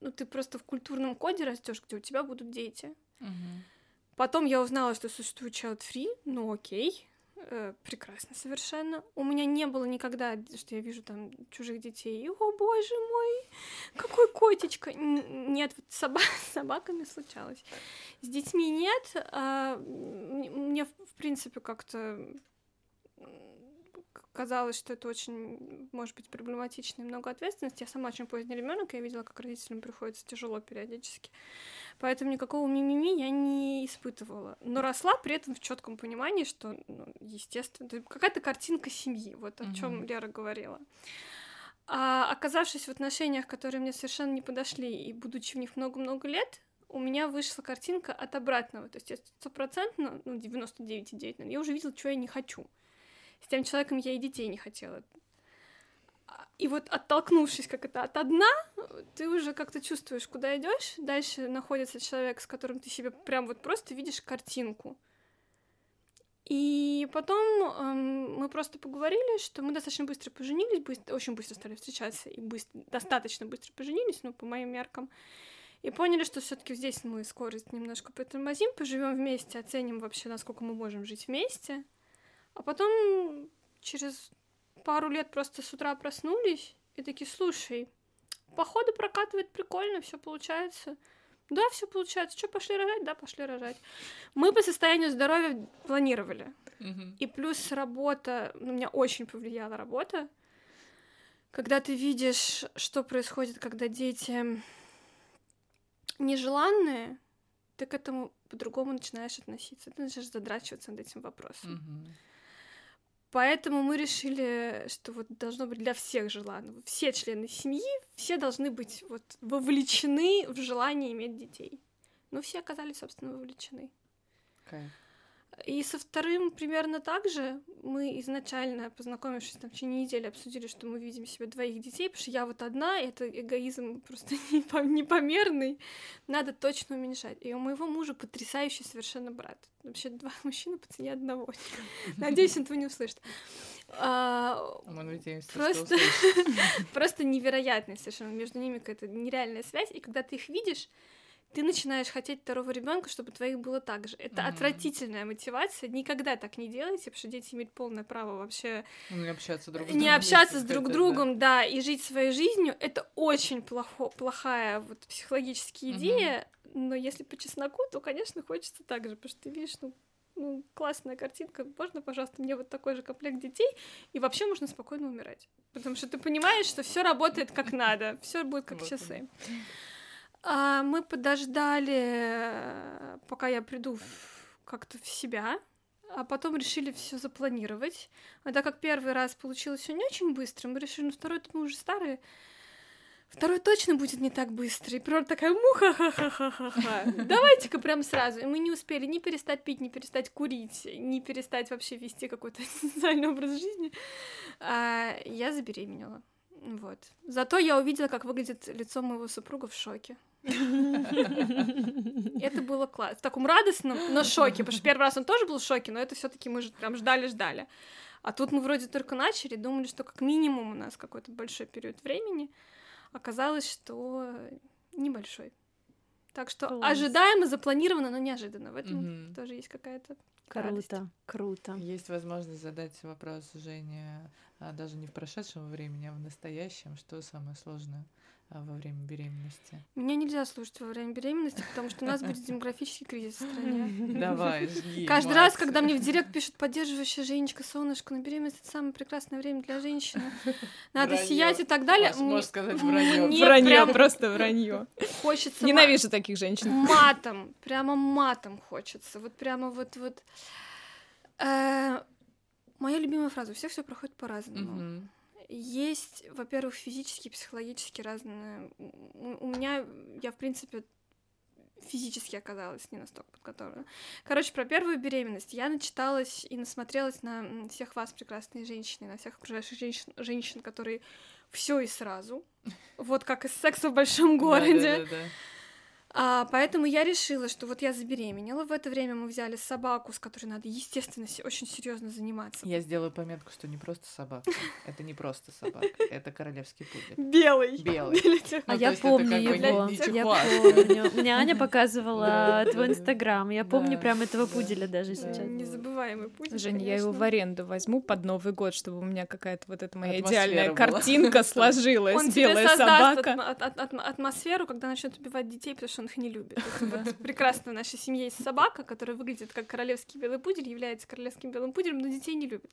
ну, ты просто в культурном коде растешь, где у тебя будут дети. Мгм. Потом я узнала, что существует child free, ну окей, э, прекрасно совершенно. У меня не было никогда, что я вижу там чужих детей, о боже мой, какой котечка. Н- Нет, вот с соба- с собаками случалось. С детьми нет. а, мне, в принципе, как-то казалось, что это очень, может быть, проблематично и много ответственности. Я сама очень поздний ребенок, я видела, как родителям приходится тяжело периодически. Поэтому никакого мимими я не испытывала. Но росла при этом в четком понимании, что, ну, естественно, какая-то картинка семьи, вот о чем Мгм. Лера говорила. А оказавшись в отношениях, которые мне совершенно не подошли, и будучи в них много-много лет, у меня вышла картинка от обратного. То есть я стопроцентно, ну, 99,9, наверное, я уже видела, что я не хочу. С тем человеком я и детей не хотела. И вот оттолкнувшись как это от дна, ты уже как-то чувствуешь, куда идешь. Дальше находится человек, с которым ты себе прям вот просто видишь картинку. И потом эм, мы просто поговорили, что мы достаточно быстро поженились, быстро, очень быстро стали встречаться и быстро, достаточно быстро поженились, ну, по моим меркам. И поняли, что все таки здесь мы скорость немножко притормозим, поживем вместе, оценим вообще, насколько мы можем жить вместе. А потом через пару лет просто с утра проснулись и такие, слушай, походу прокатывает прикольно, все получается. Да, все получается. Что, пошли рожать? Да, пошли рожать. Мы по состоянию здоровья планировали. Мгм. И плюс работа, ну, меня очень повлияла работа. Когда ты видишь, что происходит, когда дети нежеланные, ты к этому по-другому начинаешь относиться. Ты начинаешь задрачиваться над этим вопросом. Мгм. Поэтому мы решили, что вот должно быть для всех желанного. Все члены семьи, все должны быть вот вовлечены в желание иметь детей. Ну, все оказались, собственно, вовлечены. Кайф. И со вторым примерно так же. Мы изначально, познакомившись там в течение недели, обсудили, что мы видим себе двоих детей, потому что я вот одна, и это эгоизм просто непо- непомерный. Надо точно уменьшать. И у моего мужа потрясающий совершенно брат. Вообще два мужчины по цене одного. Надеюсь, он этого не услышит. А, Мы надеемся, что Просто, услышит. просто невероятная совершенно между ними какая-то нереальная связь, и когда ты их видишь, ты начинаешь хотеть второго ребенка, чтобы твоих было так же. Это Мгм. отвратительная мотивация. Никогда так не делайте, потому что дети имеют полное право вообще Ну, не общаться друг с не другом. общаться с друг другом, да, и жить своей жизнью. Это очень плохо, плохая вот психологическая идея. Но если по чесноку, то, конечно, хочется так же, потому что ты видишь, ну, ну, классная картинка, можно, пожалуйста, мне вот такой же комплект детей, и вообще можно спокойно умирать. Потому что ты понимаешь, что все работает как надо, все будет как часы. А, мы подождали, э, пока я приду как-то в себя, а потом решили все запланировать. А так как первый раз получилось все не очень быстро, мы решили, ну второй мы уже старые, второй точно будет не так быстро. И природа такая, муха-ха-ха-ха-ха. Давайте-ка прям сразу. И мы не успели ни перестать пить, ни перестать курить, ни перестать вообще вести какой-то социальный образ жизни. А, я забеременела. Вот. Зато я увидела, как выглядит лицо моего супруга в шоке. Это было классно. В таком радостном, но шоке. Потому что первый раз он тоже был в шоке, но это все таки мы же прям ждали-ждали. А тут мы вроде только начали, думали, что как минимум у нас какой-то большой период времени. Оказалось, что небольшой. Так что Класс. ожидаемо, запланировано, но неожиданно. В этом Мгм. тоже есть какая-то радость. Круто, круто. Есть возможность задать вопрос Жене а, даже не в прошедшем времени, а в настоящем. Что самое сложное во время беременности? Меня нельзя слушать во время беременности, потому что у нас будет демографический кризис в стране. Давай, жги. Каждый раз, когда мне в директ пишут поддерживающая Женечка, солнышко, на беременность это самое прекрасное время для женщины. Надо сиять и так далее. Маш, можешь сказать вранье. Мне Вранье, прям просто вранье. хочется Ненавижу таких женщин. матом, прямо матом хочется. Вот прямо вот вот. Э, Моя любимая фраза: у всех все проходит по-разному. Есть, во-первых, физически, психологически разные. У меня, я, в принципе, физически оказалась не настолько подготовлена. Короче, про первую беременность. Я начиталась и насмотрелась на всех вас, прекрасные женщины, на всех окружающих женщин, женщин которые все и сразу. Вот как из секса в большом городе. Да-да-да-да. А, поэтому я решила, что вот я забеременела. В это время мы взяли собаку, с которой надо, естественно, очень серьезно заниматься. Я сделаю пометку, что не просто собака. Это не просто собака, это королевский пудель. Белый. Белый. А я помню его. Я помню. Мне Аня показывала твой инстаграм. Я помню прям этого пуделя даже да. сейчас. Незабываемый путь. Женя, я его в аренду возьму под Новый год, чтобы у меня какая-то вот эта моя идеальная картинка сложилась. Белая собака. атмосферу, когда начнет убивать детей, потому что он их не любит. Вот прекрасно в нашей семье есть собака, которая выглядит как королевский белый пудель, является королевским белым пуделем, но детей не любит.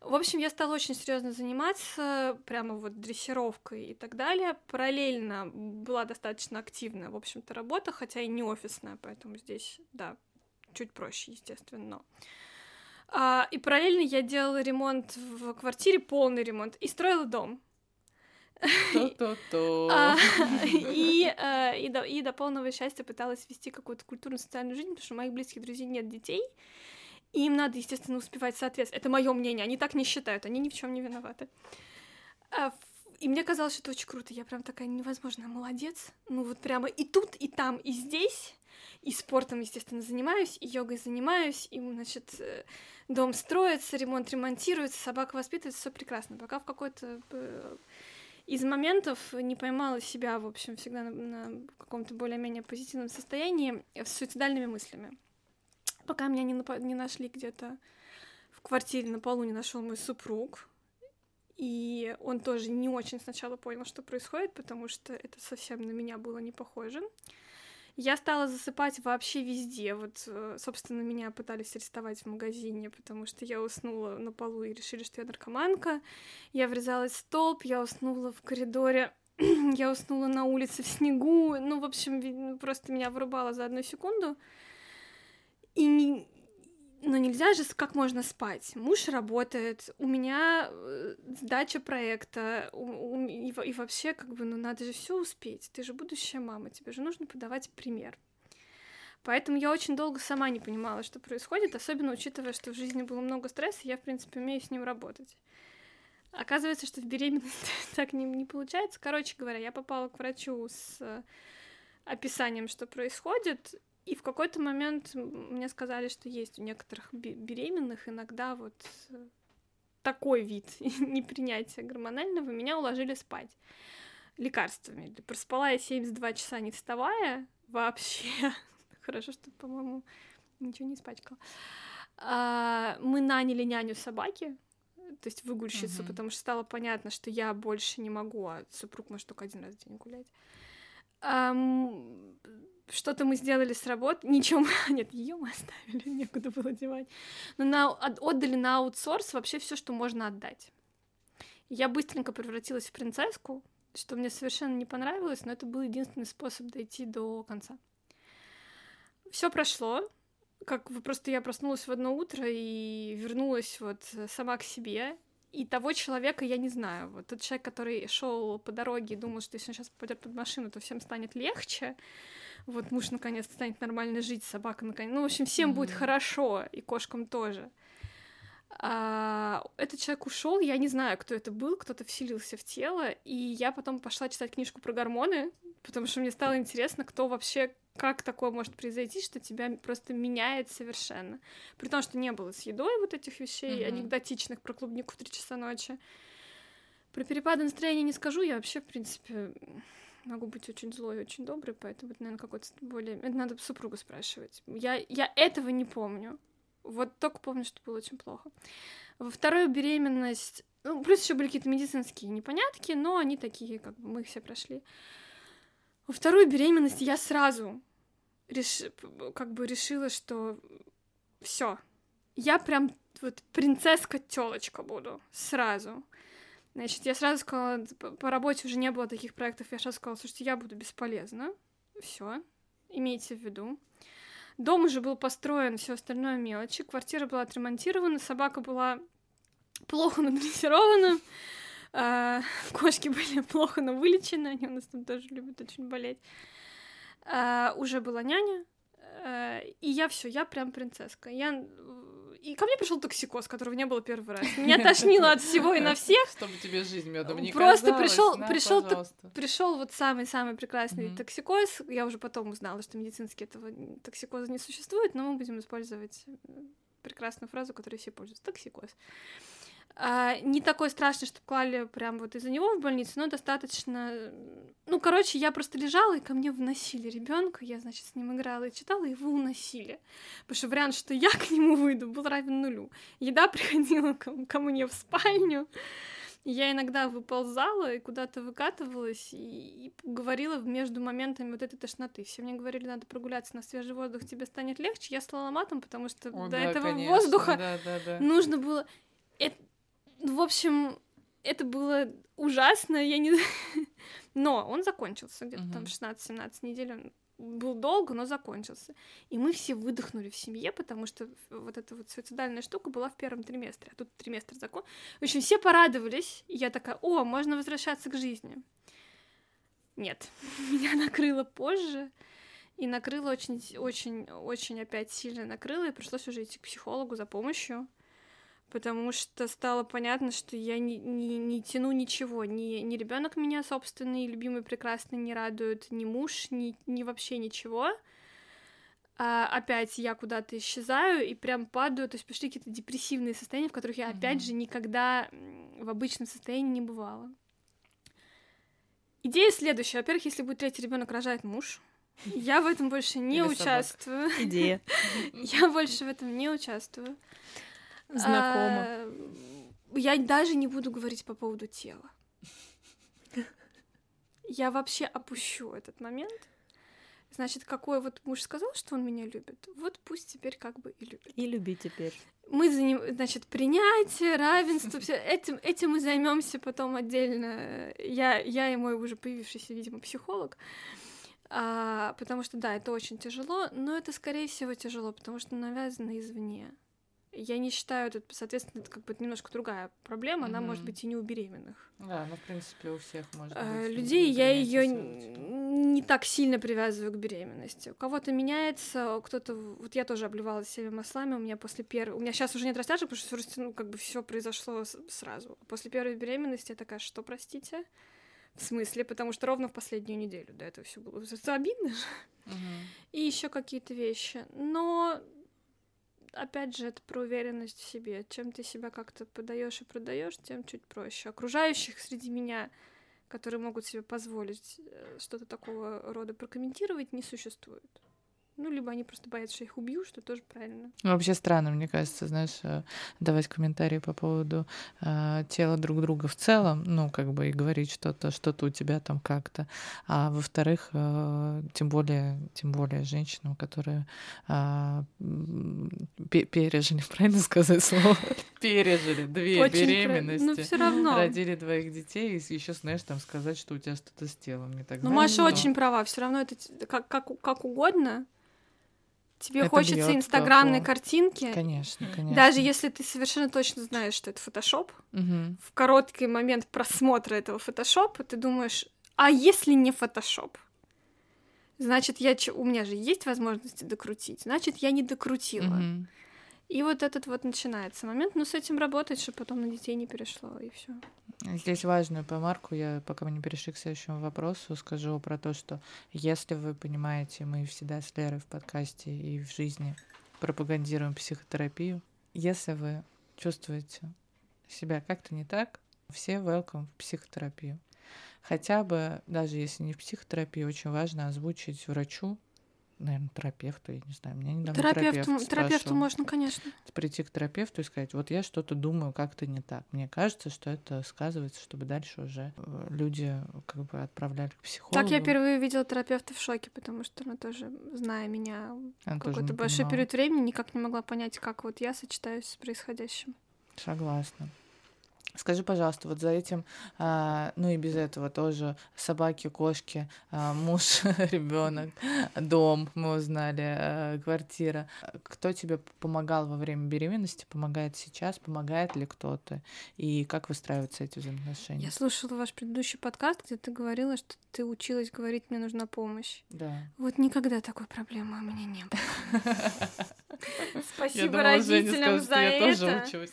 В общем, я стала очень серьезно заниматься, прямо вот дрессировкой и так далее. Параллельно была достаточно активная, в общем-то, работа, хотя и не офисная, поэтому здесь, да, чуть проще, естественно. но. А, и параллельно я делала ремонт в квартире, полный ремонт, и строила дом. То-то-то. А, и, э, и, до, полного счастья пыталась вести какую-то культурную социальную жизнь, потому что у моих близких друзей нет детей. И им надо, естественно, успевать соответствовать. Это мое мнение, они так не считают, они ни в чем не виноваты. А, и мне казалось, что это очень круто. Я прям такая невозможная молодец. Ну вот прямо и тут, и там, и здесь. И спортом, естественно, занимаюсь, и йогой занимаюсь, и, значит, э, дом строится, ремонт ремонтируется, собака воспитывается, все прекрасно. Пока в какой-то э, из моментов не поймала себя, в общем, всегда на, на каком-то более-менее позитивном состоянии с суицидальными мыслями. Пока меня не, не нашли где-то в квартире на полу, не нашел мой супруг. И он тоже не очень сначала понял, что происходит, потому что это совсем на меня было не похоже. Я стала засыпать вообще везде. Вот, э, собственно, меня пытались арестовать в магазине, потому что я уснула на полу и решили, что я наркоманка. Я врезалась в столб, я уснула в коридоре, я уснула на улице в снегу. Ну, в общем, ну, просто меня вырубало за одну секунду. И не... Но нельзя же, как можно спать? Муж работает, у меня э, сдача проекта, у- у- и, и вообще, как бы, ну надо же все успеть. Ты же будущая мама, тебе же нужно подавать пример. Поэтому я очень долго сама не понимала, что происходит, особенно учитывая, что в жизни было много стресса, я, в принципе, умею с ним работать. Оказывается, что в беременности так не, не получается. Короче говоря, я попала к врачу с э, описанием, что происходит, и в какой-то момент мне сказали, что есть у некоторых бе- беременных иногда вот э, такой вид непринятия гормонального, меня уложили спать лекарствами. Проспала я 72 часа не вставая вообще. Хорошо, что, по-моему, ничего не испачкала. А, мы наняли няню собаки, то есть выгульщицу, Мгм. потому что стало понятно, что я больше не могу, а супруг может только один раз в день гулять. Ам, что-то мы сделали с работы, ничего, мы- нет, ее мы оставили, некуда было девать. Но на, от- отдали на аутсорс вообще все, что можно отдать. Я быстренько превратилась в принцесску, что мне совершенно не понравилось, но это был единственный способ дойти до конца. Все прошло, как вы просто я проснулась в одно утро и вернулась вот э, сама к себе. И того человека я не знаю. Вот тот человек, который шел по дороге и думал, что если он сейчас попадет под машину, то всем станет легче. Вот муж наконец станет нормально жить, собака наконец. Ну, в общем, всем будет хорошо, и кошкам тоже. А, этот человек ушел, я не знаю, кто это был, кто-то вселился в тело, и я потом пошла читать книжку про гормоны, потому что мне стало интересно, кто вообще, как такое может произойти, что тебя просто меняет совершенно. При том, что не было с едой вот этих вещей Мгм. анекдотичных про клубнику в 3 часа ночи. Про перепады настроения не скажу, я вообще, в принципе, могу быть очень злой и очень доброй, поэтому это, наверное, какой-то более... Это надо супругу спрашивать. Я, я этого не помню. Вот только помню, что было очень плохо. Во вторую беременность Ну, плюс еще были какие-то медицинские непонятки, но они такие, как бы мы их все прошли. Во вторую беременность я сразу реш... как бы решила, что все, я прям вот принцесска телочка буду сразу. Значит, я сразу сказала, по- по работе уже не было таких проектов, я сразу сказала, слушайте, я буду бесполезна. Все, имейте в виду. Дом уже был построен, все остальное мелочи. Квартира была отремонтирована, собака была плохо надрессирована. а, Кошки были плохо, но вылечены, они у нас там тоже любят очень болеть. А, Уже была няня, а, и я все, я прям принцесска. Я... И ко мне пришел токсикоз, которого не было первый раз. Меня тошнило от всего и на всех. Чтобы тебе жизнь медом не Просто пришел, пришел, пришел вот самый-самый прекрасный токсикоз. Я уже потом узнала, что медицински этого токсикоза не существует, но мы будем использовать прекрасную фразу, которой все пользуются. Токсикоз. А, не такой страшный, что клали прям вот из-за него в больницу, но достаточно... Ну, короче, я просто лежала, и ко мне вносили ребенка. Я, значит, с ним играла и читала, и его уносили. Потому что вариант, что я к нему выйду, был равен нулю. Еда приходила ко, ко мне в спальню. Я иногда выползала и куда-то выкатывалась и, и говорила между моментами вот этой тошноты. Все мне говорили, надо прогуляться на свежий воздух, тебе станет легче. Я стала матом, потому что О, до да, этого конечно, воздуха да, да, да. нужно было... Эт- В общем, это было ужасно, я не... Но он закончился где-то там Мгм. 16-17 недель, он был долго, но закончился. И мы все выдохнули в семье, потому что вот эта вот суицидальная штука была в первом триместре, а тут триместр закон. В общем, все порадовались, и я такая, о, можно возвращаться к жизни. Нет, меня накрыло позже, и накрыло очень, очень, очень опять сильно накрыло, и пришлось уже идти к психологу за помощью, потому что стало понятно, что я не, не, не тяну ничего, ни, ни ребенок меня собственный, любимый, прекрасный не радует, ни муж, ни, ни вообще ничего. А опять я куда-то исчезаю и прям падаю, то есть пошли какие-то депрессивные состояния, в которых я опять Мгм. же никогда в обычном состоянии не бывала. Идея следующая. Во-первых, если будет третий ребенок рожает муж, я в этом больше не Или участвую. Идея. Я больше в этом не участвую. Знакомо. А, Я даже не буду говорить по поводу тела. Я вообще опущу этот момент. Значит, какой вот муж сказал, что он меня любит, вот пусть теперь как бы и любит. И люби теперь. Мы за ним, значит, принятие, равенство, все этим, этим мы займемся потом отдельно. Я, я и мой уже появившийся, видимо, психолог. А, потому что, да, это очень тяжело, но это, скорее всего, тяжело, потому что навязано извне. Я не считаю это, соответственно, это как бы немножко другая проблема, она может быть и не у беременных. Да, ну, в принципе, у всех может Э, быть. людей я ее не так сильно привязываю к беременности. У кого-то меняется, кто-то вот я тоже обливалась всеми маслами. У меня после первой, у меня сейчас уже нет растяжек, потому что ну, как бы все произошло сразу. После первой беременности я такая, что простите? В смысле? Потому что ровно в последнюю неделю до этого все было. Это обидно же. Мгм. И еще какие-то вещи. Но опять же, это про уверенность в себе. Чем ты себя как-то подаешь и продаешь, тем чуть проще. Окружающих среди меня, которые могут себе позволить э, что-то такого рода прокомментировать, не существует. Ну, либо они просто боятся, что их убью, что тоже правильно. Ну, Вообще странно, мне кажется, знаешь, э, давать комментарии по поводу э, тела друг друга в целом, ну, как бы и говорить что-то, что-то у тебя там как-то. А во-вторых, э, тем более, тем более женщинам, которые пе- пережили, правильно сказать слово? Пережили две Очень беременности. Ну, все равно. Родили двоих детей, и еще, знаешь, там сказать, что у тебя что-то с телом не так. Ну, Маша очень права. Все равно это как, как, как угодно. Тебе Это хочется бьёт инстаграмной картинки. Конечно, конечно. Даже если ты совершенно точно знаешь, что это фотошоп, Мгм. в короткий момент просмотра этого фотошопа ты думаешь, а если не фотошоп? Значит, я, у меня же есть возможности докрутить, значит, я не докрутила. Мгм. И вот этот вот начинается момент, но с этим работать, чтобы потом на детей не перешло, и все. Здесь важную помарку, я пока мы не перешли к следующему вопросу, скажу про то, что если вы понимаете, мы всегда с Лерой в подкасте и в жизни пропагандируем психотерапию, если вы чувствуете себя как-то не так, все welcome в психотерапию. Хотя бы, даже если не в психотерапию, очень важно озвучить врачу наверное, терапевту, я не знаю, меня недавно Терапевту, терапевт терапевту можно, конечно. прийти к терапевту и сказать, вот я что-то думаю как-то не так. Мне кажется, что это сказывается, чтобы дальше уже э, люди как бы отправляли к психологу. Так я впервые видела терапевта в шоке, потому что она тоже, зная меня какой-то большой понимала. период времени, никак не могла понять, как вот я сочетаюсь с происходящим. Согласна. Скажи, пожалуйста, вот за этим, а, ну и без этого тоже собаки, кошки, а, муж, ребенок, дом, мы узнали, а, квартира. Кто тебе помогал во время беременности, помогает сейчас, помогает ли кто-то, и как выстраиваются эти взаимоотношения? Я слушала ваш предыдущий подкаст, где ты говорила, что ты училась говорить «мне нужна помощь». Да. Вот никогда такой проблемы у меня не было. Спасибо родителям за это.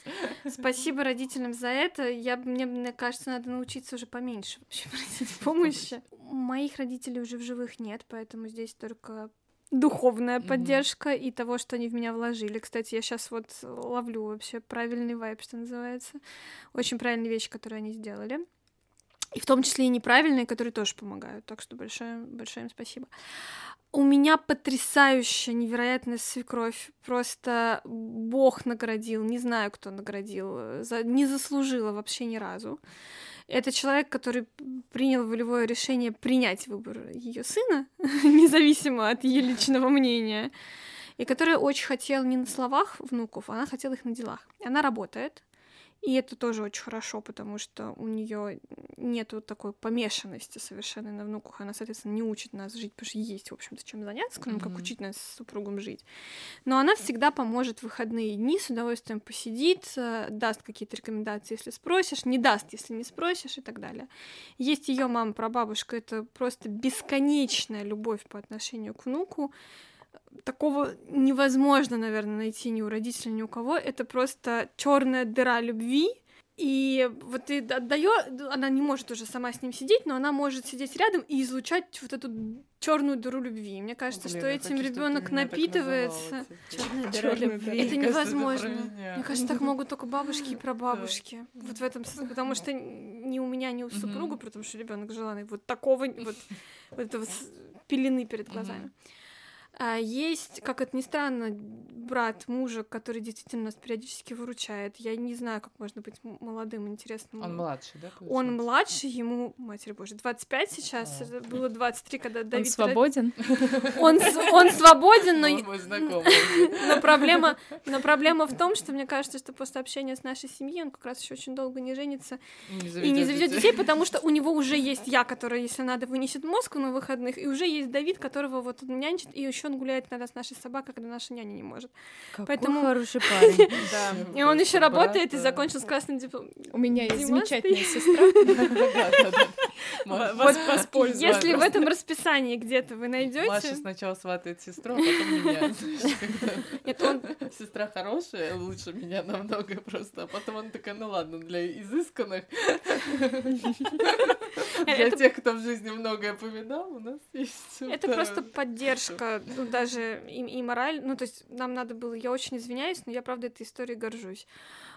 Спасибо родителям за это. Я, мне, мне кажется, надо научиться уже поменьше вообще просить помощи. Моих родителей уже в живых нет, поэтому здесь только духовная Мгм. поддержка и того, что они в меня вложили. Кстати, я сейчас вот ловлю вообще правильный вайб, что называется. Очень правильные вещи, которые они сделали. И в том числе и неправильные, которые тоже помогают. Так что большое, большое им спасибо. У меня потрясающая, невероятная свекровь. Просто Бог наградил. Не знаю, кто наградил. За... Не заслужила вообще ни разу. Это человек, который принял волевое решение принять выбор ее сына, независимо от ее личного мнения, и которая очень хотела не на словах внуков, а она хотела их на делах. Она работает, и это тоже очень хорошо, потому что у нее нету такой помешанности совершенно на внуках. Она, соответственно, не учит нас жить, потому что есть, в общем-то, чем заняться, кроме как Мгм. учить нас с супругом жить. Но она всегда поможет в выходные дни, с удовольствием посидит, даст какие-то рекомендации, если спросишь, не даст, если не спросишь и так далее. Есть ее мама, прабабушка, это просто бесконечная любовь по отношению к внуку. Такого невозможно, наверное, найти ни у родителей, ни у кого. Это просто черная дыра любви. И вот ты отдаешь, она не может уже сама с ним сидеть, но она может сидеть рядом и излучать вот эту черную дыру любви. Мне кажется, Блин, что этим ребенок напитывается. Чёрная дыра Чёрная любви. Это это невозможно. меня. Мне кажется, так могут только бабушки и прабабушки. Вот в этом смысле, потому что ни у меня, ни у супруга, потому что ребенок желанный, вот такого, вот, вот этого пелены перед глазами. Есть, как это ни странно, брат мужа, который действительно нас периодически выручает. Я не знаю, как можно быть молодым, интересным. Он младший, да? Он получается? младше, ему, матерь божья, 25 сейчас, А. было 23, когда Он Давид... свободен? Он, он свободен, но... Но проблема, но проблема в том, что мне кажется, что после общения с нашей семьей он как раз еще очень долго не женится Не и не заведет детей, потому что у него уже есть я, которая, если надо, вынесет мозг на выходных, и уже есть Давид, которого вот он нянчит, и еще он гуляет иногда с нашей собакой, когда наша няня не может. Какой Поэтому- хороший парень. Да. И он еще работает и закончил с красным дипломом. У меня есть замечательная сестра. Маша- воспользуюсь. Если в этом расписании где-то вы Маша найдете, сначала сватает сестру, а потом меня. Он Сестра хорошая, лучше меня намного просто. А потом она такая, ну ладно, для изысканных. Для тех, кто в жизни многое повидал, у нас есть... Это просто поддержка, ну, даже и, и мораль. Ну, то есть нам надо было... Я очень извиняюсь, но я, правда, этой историей горжусь.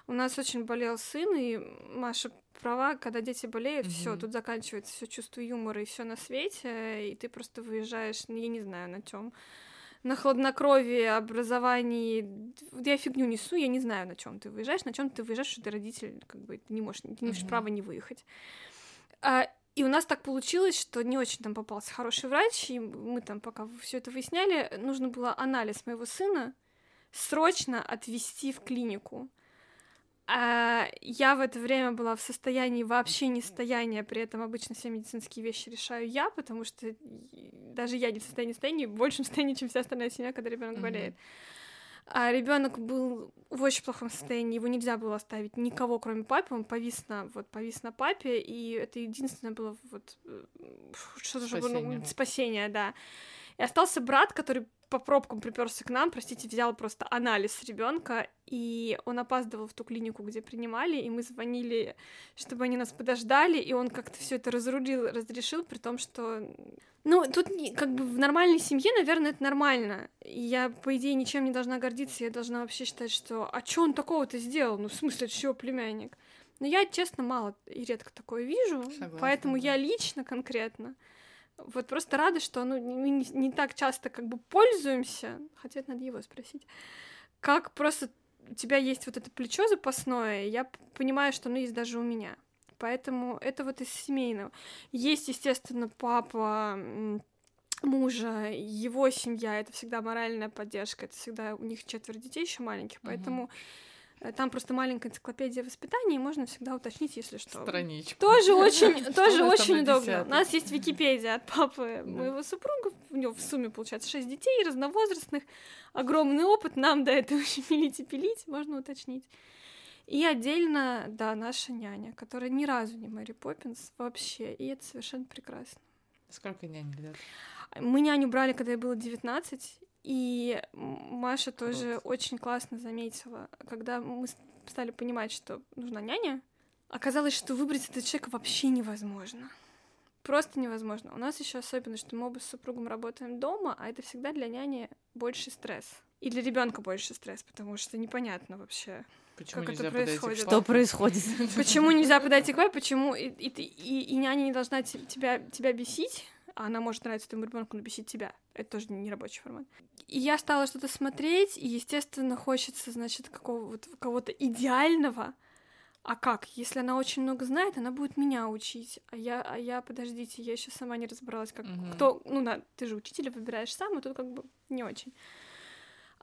У нас очень болел сын, и Маша права, когда дети болеют, все, Мгм. тут заканчивается все чувство юмора и все на свете, и ты просто выезжаешь, ну, я не знаю, на чем на хладнокровии, образовании. Я фигню несу, я не знаю, на чем ты выезжаешь, на чем ты выезжаешь, что ты родитель, как бы ты не можешь, ты не имеешь Мгм. права не выехать. А, и у нас так получилось, что не очень там попался хороший врач, и мы там пока все это выясняли, нужно было анализ моего сына срочно отвезти в клинику. А я в это время была в состоянии вообще не состояния, при этом обычно все медицинские вещи решаю я, потому что даже я не в состоянии состояния, в большем состоянии, чем вся остальная семья, когда ребенок болеет. А ребенок был в очень плохом состоянии, его нельзя было оставить никого, кроме папы, он повис на, вот, повис на папе, и это единственное было вот э, что-то, чтобы, ну, Спасение. спасение, да. И остался брат, который по пробкам приперся к нам, простите, взял просто анализ ребенка, и он опаздывал в ту клинику, где принимали, и мы звонили, чтобы они нас подождали, и он как-то все это разрулил, разрешил, при том, что ну, тут как бы в нормальной семье, наверное, это нормально. Я, по идее, ничем не должна гордиться. Я должна вообще считать, что а что он такого-то сделал? Ну, в смысле, это чего племянник? Но я, честно, мало и редко такое вижу. Согласна, поэтому да. я лично конкретно Вот просто рада, что ну, мы не, не так часто как бы пользуемся, хотя это надо его спросить, как просто у тебя есть вот это плечо запасное, я понимаю, что оно есть даже у меня. Поэтому это вот из семейного. Есть, естественно, папа мужа, его семья, это всегда моральная поддержка, это всегда у них четверо детей еще маленьких, поэтому э, там просто маленькая энциклопедия воспитания, и можно всегда уточнить, если что. Страничку. Тоже очень, тоже очень удобно. У нас есть Википедия от папы моего супруга, у него в сумме получается шесть детей разновозрастных, огромный опыт, нам до этого еще пилить и пилить, можно уточнить. И отдельно, да, наша няня, которая ни разу не Мэри Поппинс вообще, и это совершенно прекрасно. Сколько няни лет? Мы няню брали, когда ей было 19, и Маша тоже Круто. очень классно заметила, когда мы стали понимать, что нужна няня, оказалось, что выбрать этого человека вообще невозможно. Просто невозможно. У нас еще особенность, что мы оба с супругом работаем дома, а это всегда для няни больше стресс. И для ребенка больше стресс, потому что непонятно вообще, Почему как это происходит. Что происходит? Почему нельзя подойти к папе, почему и, и, ты- и, и няня не должна те- тебя, тебя бесить, а она может нравиться твоему ребенку, но бесить тебя. Это тоже не рабочий формат. И я стала что-то смотреть, и, естественно, хочется, значит, какого вот кого-то идеального. А как? Если она очень много знает, она будет меня учить. А я, а я, подождите, я еще сама не разобралась, как Мгм. кто. Ну, на, ты же учителя выбираешь сам, а тут как бы не очень.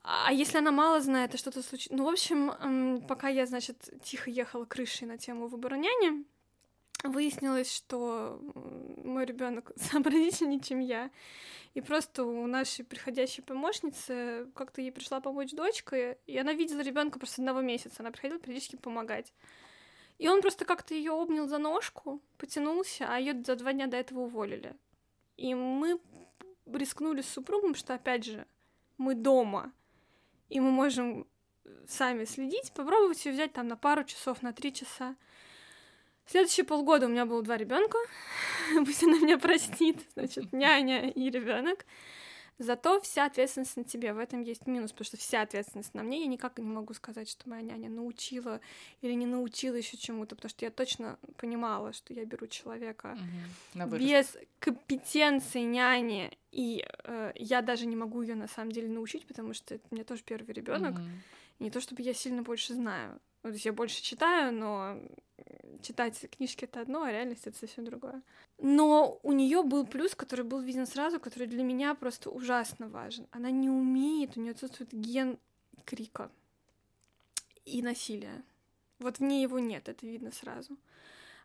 А если она мало знает, и что-то случится... Ну, в общем, пока я, значит, тихо ехала крышей на тему выбора няни, выяснилось, что мой ребенок сообразительнее, чем я. И просто у нашей приходящей помощницы как-то ей пришла помочь дочка, и она видела ребенка просто одного месяца. Она приходила периодически помогать. И он просто как-то ее обнял за ножку, потянулся, а ее за два дня до этого уволили. И мы рискнули с супругом, что, опять же, мы дома, и мы можем сами следить, попробовать ее взять там на пару часов, на три часа. Следующие полгода у меня было два ребенка. Пусть она меня простит. Значит, няня и ребенок. Зато вся ответственность на тебе. В этом есть минус, потому что вся ответственность на мне. Я никак не могу сказать, что моя няня научила или не научила еще чему-то, потому что я точно понимала, что я беру человека вырост. без компетенции няни, и э, я даже не могу ее на самом деле научить, потому что это у меня тоже первый ребенок. Мгм. Не то чтобы я сильно больше знаю. Ну, То есть я больше читаю, но читать книжки это одно, а реальность это совсем другое. Но у нее был плюс, который был виден сразу, который для меня просто ужасно важен. Она не умеет, у нее отсутствует ген крика и насилия. Вот в ней его нет, это видно сразу.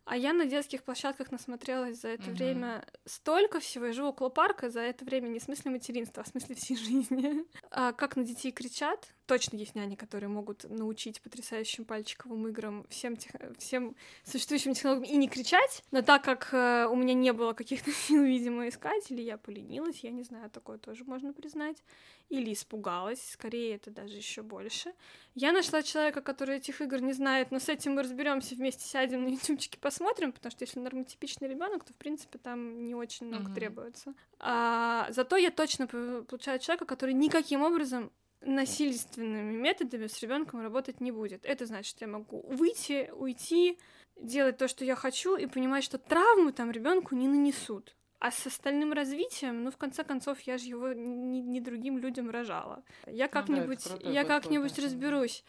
А я на детских площадках насмотрелась за это Мгм. время столько всего. Я живу около парка за это время не в смысле материнства, а в смысле всей жизни. А как на детей кричат. Точно есть няни, которые могут научить потрясающим пальчиковым играм всем, тех- всем существующим технологиям и не кричать. Но так как э, у меня не было каких-то сил, видимо, искать, или я поленилась, я не знаю, такое тоже можно признать, или испугалась, скорее это даже еще больше. Я нашла человека, который этих игр не знает, но с этим мы разберемся вместе, сядем на ютубчике, посмотрим, потому что если нормотипичный ребенок, то в принципе там не очень много Мгм. требуется. А, зато я точно получаю человека, который никаким образом насильственными методами с ребенком работать не будет. Это значит, я могу выйти, уйти, делать то, что я хочу, и понимать, что травму там ребенку не нанесут. А с остальным развитием, ну, в конце концов, я же его не, не другим людям рожала. Я Ну да, как-нибудь, я как-нибудь разберусь.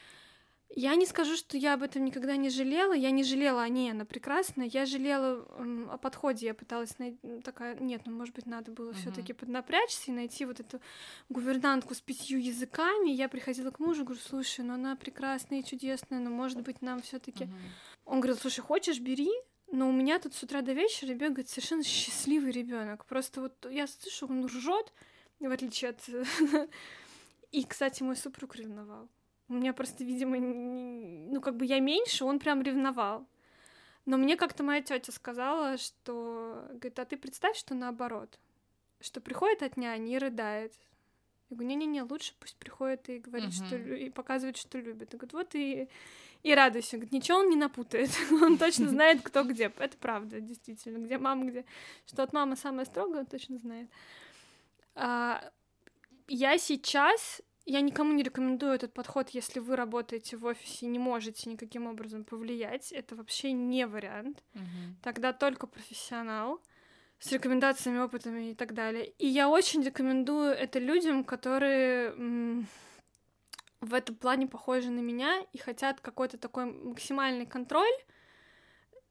Я не скажу, что я об этом никогда не жалела. Я не жалела о ней, она прекрасная. Я жалела о подходе. Я пыталась найти такая, нет, ну, может быть, надо было Мгм. все-таки поднапрячься и найти вот эту гувернантку с пятью языками. Я приходила к мужу, говорю, слушай, ну она прекрасная и чудесная, но может быть нам все-таки. Мгм. Он говорил, слушай, хочешь, бери, но у меня тут с утра до вечера бегает совершенно счастливый ребенок. Просто вот я слышу, он ржет, в отличие от... И, кстати, мой супруг ревновал. У меня просто, видимо, не- ну, как бы я меньше, он прям ревновал. Но мне как-то моя тетя сказала, что, говорит, а ты представь, что наоборот, что приходит от няни и рыдает. Я говорю, не-не-не, лучше пусть приходит и говорит, что Мгм. лю- и показывает, что любит. И говорит, вот и, и радуйся. Говорит, ничего он не напутает. Он точно знает, кто где. Это правда, действительно. Где мама, где... Что от мамы самое строгое, он точно знает. А, я сейчас... Я никому не рекомендую этот подход, если вы работаете в офисе и не можете никаким образом повлиять. Это вообще не вариант. Мгм. Тогда только профессионал. с рекомендациями, опытами и так далее. И я очень рекомендую это людям, которые в этом плане похожи на меня и хотят какой-то такой максимальный контроль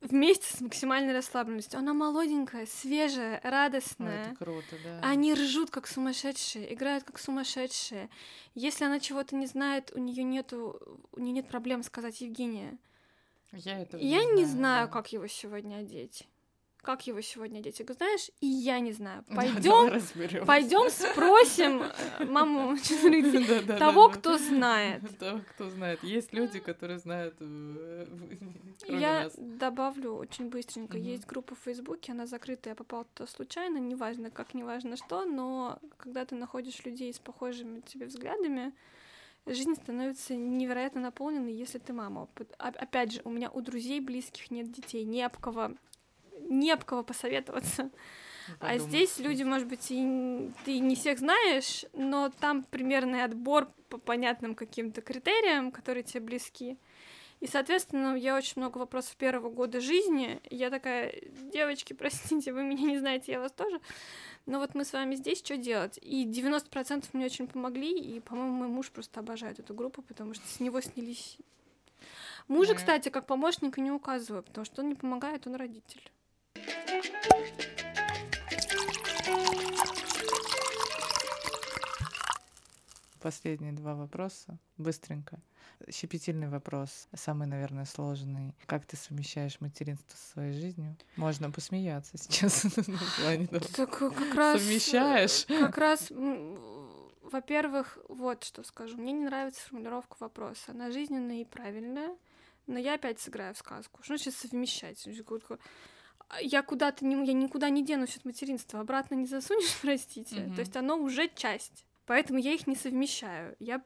вместе с максимальной расслабленностью. Она молоденькая, свежая, радостная. это круто, да. Они ржут как сумасшедшие, играют как сумасшедшие. Если она чего-то не знает, у нее нету, у нее нет проблем сказать Евгения. Я этого Я не знаю, знаю, да. как его сегодня одеть. Как его сегодня говорю, знаешь, и я не знаю. Пойдем, пойдем спросим э, маму того, кто знает. Того, кто знает. Есть люди, которые знают, э, Я добавлю очень быстренько. Есть группа в Фейсбуке, она закрытая, я попала туда случайно, неважно как, неважно что, но когда ты находишь людей с похожими тебе взглядами, жизнь становится невероятно наполненной, если ты мама. О- Опять же, у меня у друзей близких нет детей, не об кого, не об кого посоветоваться. А Подумать. здесь люди, может быть, и ты не всех знаешь, но там примерный отбор по понятным каким-то критериям, которые тебе близки. И, соответственно, я очень много вопросов первого года жизни. Я такая, девочки, простите, вы меня не знаете, я вас тоже. Но вот мы с вами здесь, что делать? И 90% мне очень помогли, и, по-моему, мой муж просто обожает эту группу, потому что с него снялись... Мужа, Мгм. кстати, как помощника не указываю, потому что он не помогает, он родитель. Последние два вопроса. Быстренько. Щепетильный вопрос. Самый, наверное, сложный. Как ты совмещаешь материнство со своей жизнью? Можно посмеяться сейчас. в плане того. Так э, как раз... Совмещаешь? Как раз, во-первых, вот что скажу. Мне не нравится формулировка вопроса. Она жизненная и правильная, но я опять сыграю в сказку. Что значит совмещать? Я куда-то не, я никуда не денусь от материнства, обратно не засунешь, простите. Мгм. То есть оно уже часть. Поэтому я их не совмещаю. Я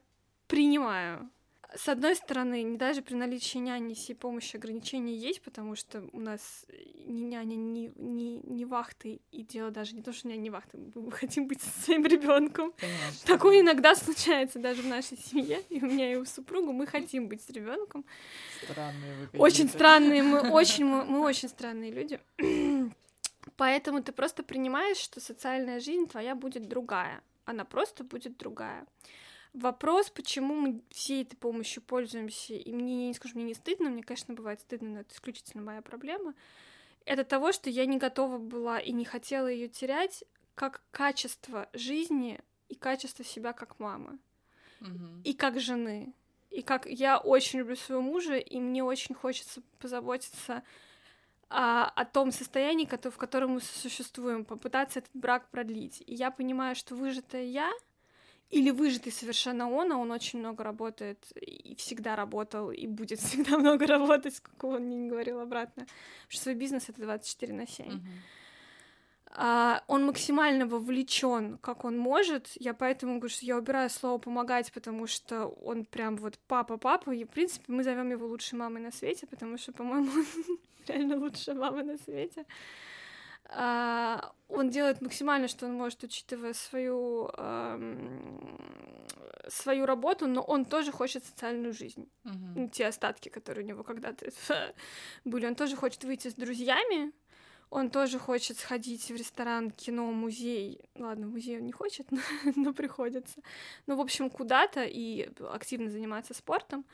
принимаю. С одной стороны, не даже при наличии няни сей помощи ограничения есть, потому что у нас ни няня, ни, ни, ни вахты, и дело даже не то, что няня не вахты, мы хотим быть со своим ребенком. Такое иногда случается даже в нашей семье, и у меня, и у супруга, мы хотим быть с ребенком. Странные вы Очень странные, мы очень, мы, мы очень странные люди. Поэтому ты просто принимаешь, что социальная жизнь твоя будет другая. Она просто будет другая. Вопрос, почему мы всей этой помощью пользуемся, и мне, я не скажу, мне не стыдно, мне, конечно, бывает стыдно, но это исключительно моя проблема, это того, что я не готова была и не хотела ее терять как качество жизни и качество себя как мамы Мгм. и как жены. И как я очень люблю своего мужа, и мне очень хочется позаботиться о, о том состоянии, в котором мы существуем, попытаться этот брак продлить. И я понимаю, что выжатая я или выжатый совершенно он, а он очень много работает и всегда работал, и будет всегда много работать, сколько он мне не говорил обратно, что свой бизнес — это 24 на 7 Мгм. а, он максимально вовлечен, как он может. Я поэтому говорю, что я убираю слово помогать, потому что он прям вот папа-папа. И, в принципе, мы зовем его лучшей мамой на свете, потому что, по-моему, реально лучшая мама на свете. А, он делает максимально, что он может, учитывая свою, ам, свою работу, но он тоже хочет социальную жизнь ну, те остатки, которые у него когда-то были. Он тоже хочет выйти с друзьями, он тоже хочет сходить в ресторан, кино, музей. Ладно, в музей он не хочет, но, но приходится. Ну, в общем, куда-то и активно заниматься спортом.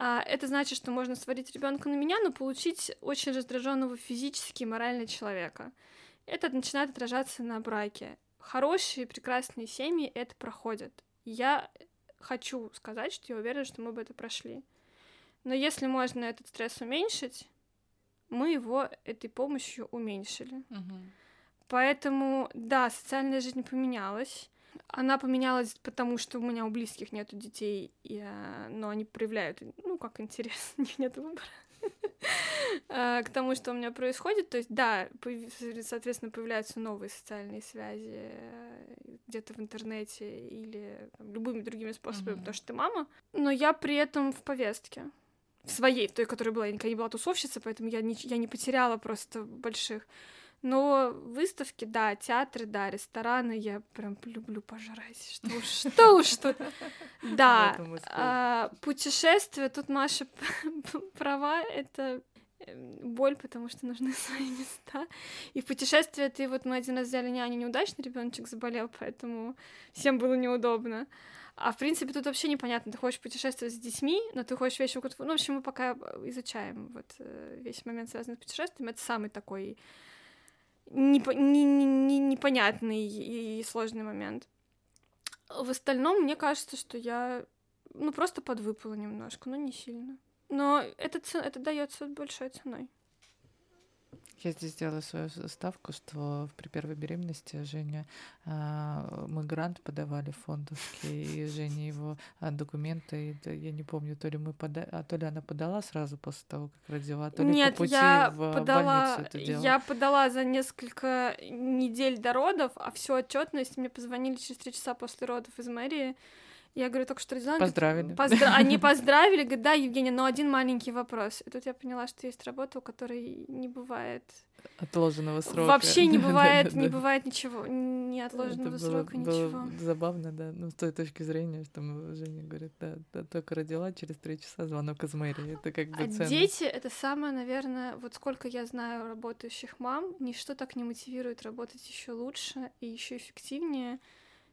А это значит, что можно сводить ребенка на меня, но получить очень раздраженного физически и морально человека. Это начинает отражаться на браке. Хорошие, прекрасные семьи это проходят. Я хочу сказать, что я уверена, что мы бы это прошли. Но если можно этот стресс уменьшить, мы его этой помощью уменьшили. Мгм. Поэтому, да, социальная жизнь поменялась. Она поменялась потому, что у меня у близких нету детей, и, а, но они проявляют, ну, как интерес, у них нет выбора а, к тому, что у меня происходит. То есть, да, соответственно, появляются новые социальные связи э, где-то в интернете или там, любыми другими способами, Мгм. потому что ты мама. Но я при этом в повестке. В своей, в той, которая была. Я никогда не была тусовщица, поэтому я не, я не потеряла просто больших. Но выставки, да, театры, да, рестораны, я прям люблю пожрать. Что уж, что уж тут. Да, а, путешествия, тут Маша права, это эм, боль, потому что нужны свои места. И в путешествие ты вот мы один раз взяли няню, неудачно ребеночек заболел, поэтому всем было неудобно. А в принципе тут вообще непонятно, ты хочешь путешествовать с детьми, но ты хочешь вещи... Ну, в общем, мы пока изучаем вот э, весь момент, связанный с путешествием. Это самый такой непо- не- не- не- непонятный и сложный момент. В остальном, мне кажется, что я ну просто подвыпала немножко, но не сильно. Но это, ц- это дается большой ценой. Я здесь сделала свою ставку, что при первой беременности Женя а, мы грант подавали фондовский, и Женя его а, документы, и я не помню, то ли мы пода... а то ли она подала сразу после того, как родила, то ли Нет, по пути я в подала, больницу это делала. я подала за несколько недель до родов, а всю отчетность мне позвонили через три часа после родов из мэрии. Я говорю, только что родила. Поздравили. Поздра- Они поздравили, говорят, да, Евгения, но один маленький вопрос. И тут я поняла, что есть работа, у которой не бывает. Отложенного срока. Вообще не бывает, не бывает ничего, ни отложенного Это было- срока, было ничего. забавно, да. Ну, с той точки зрения, что мы- Женя говорит, да, да, только родила, через три часа звонок из мэрии. Это как бы А ценно. дети — это самое, наверное, вот сколько я знаю работающих мам, ничто так не мотивирует работать еще лучше и еще эффективнее,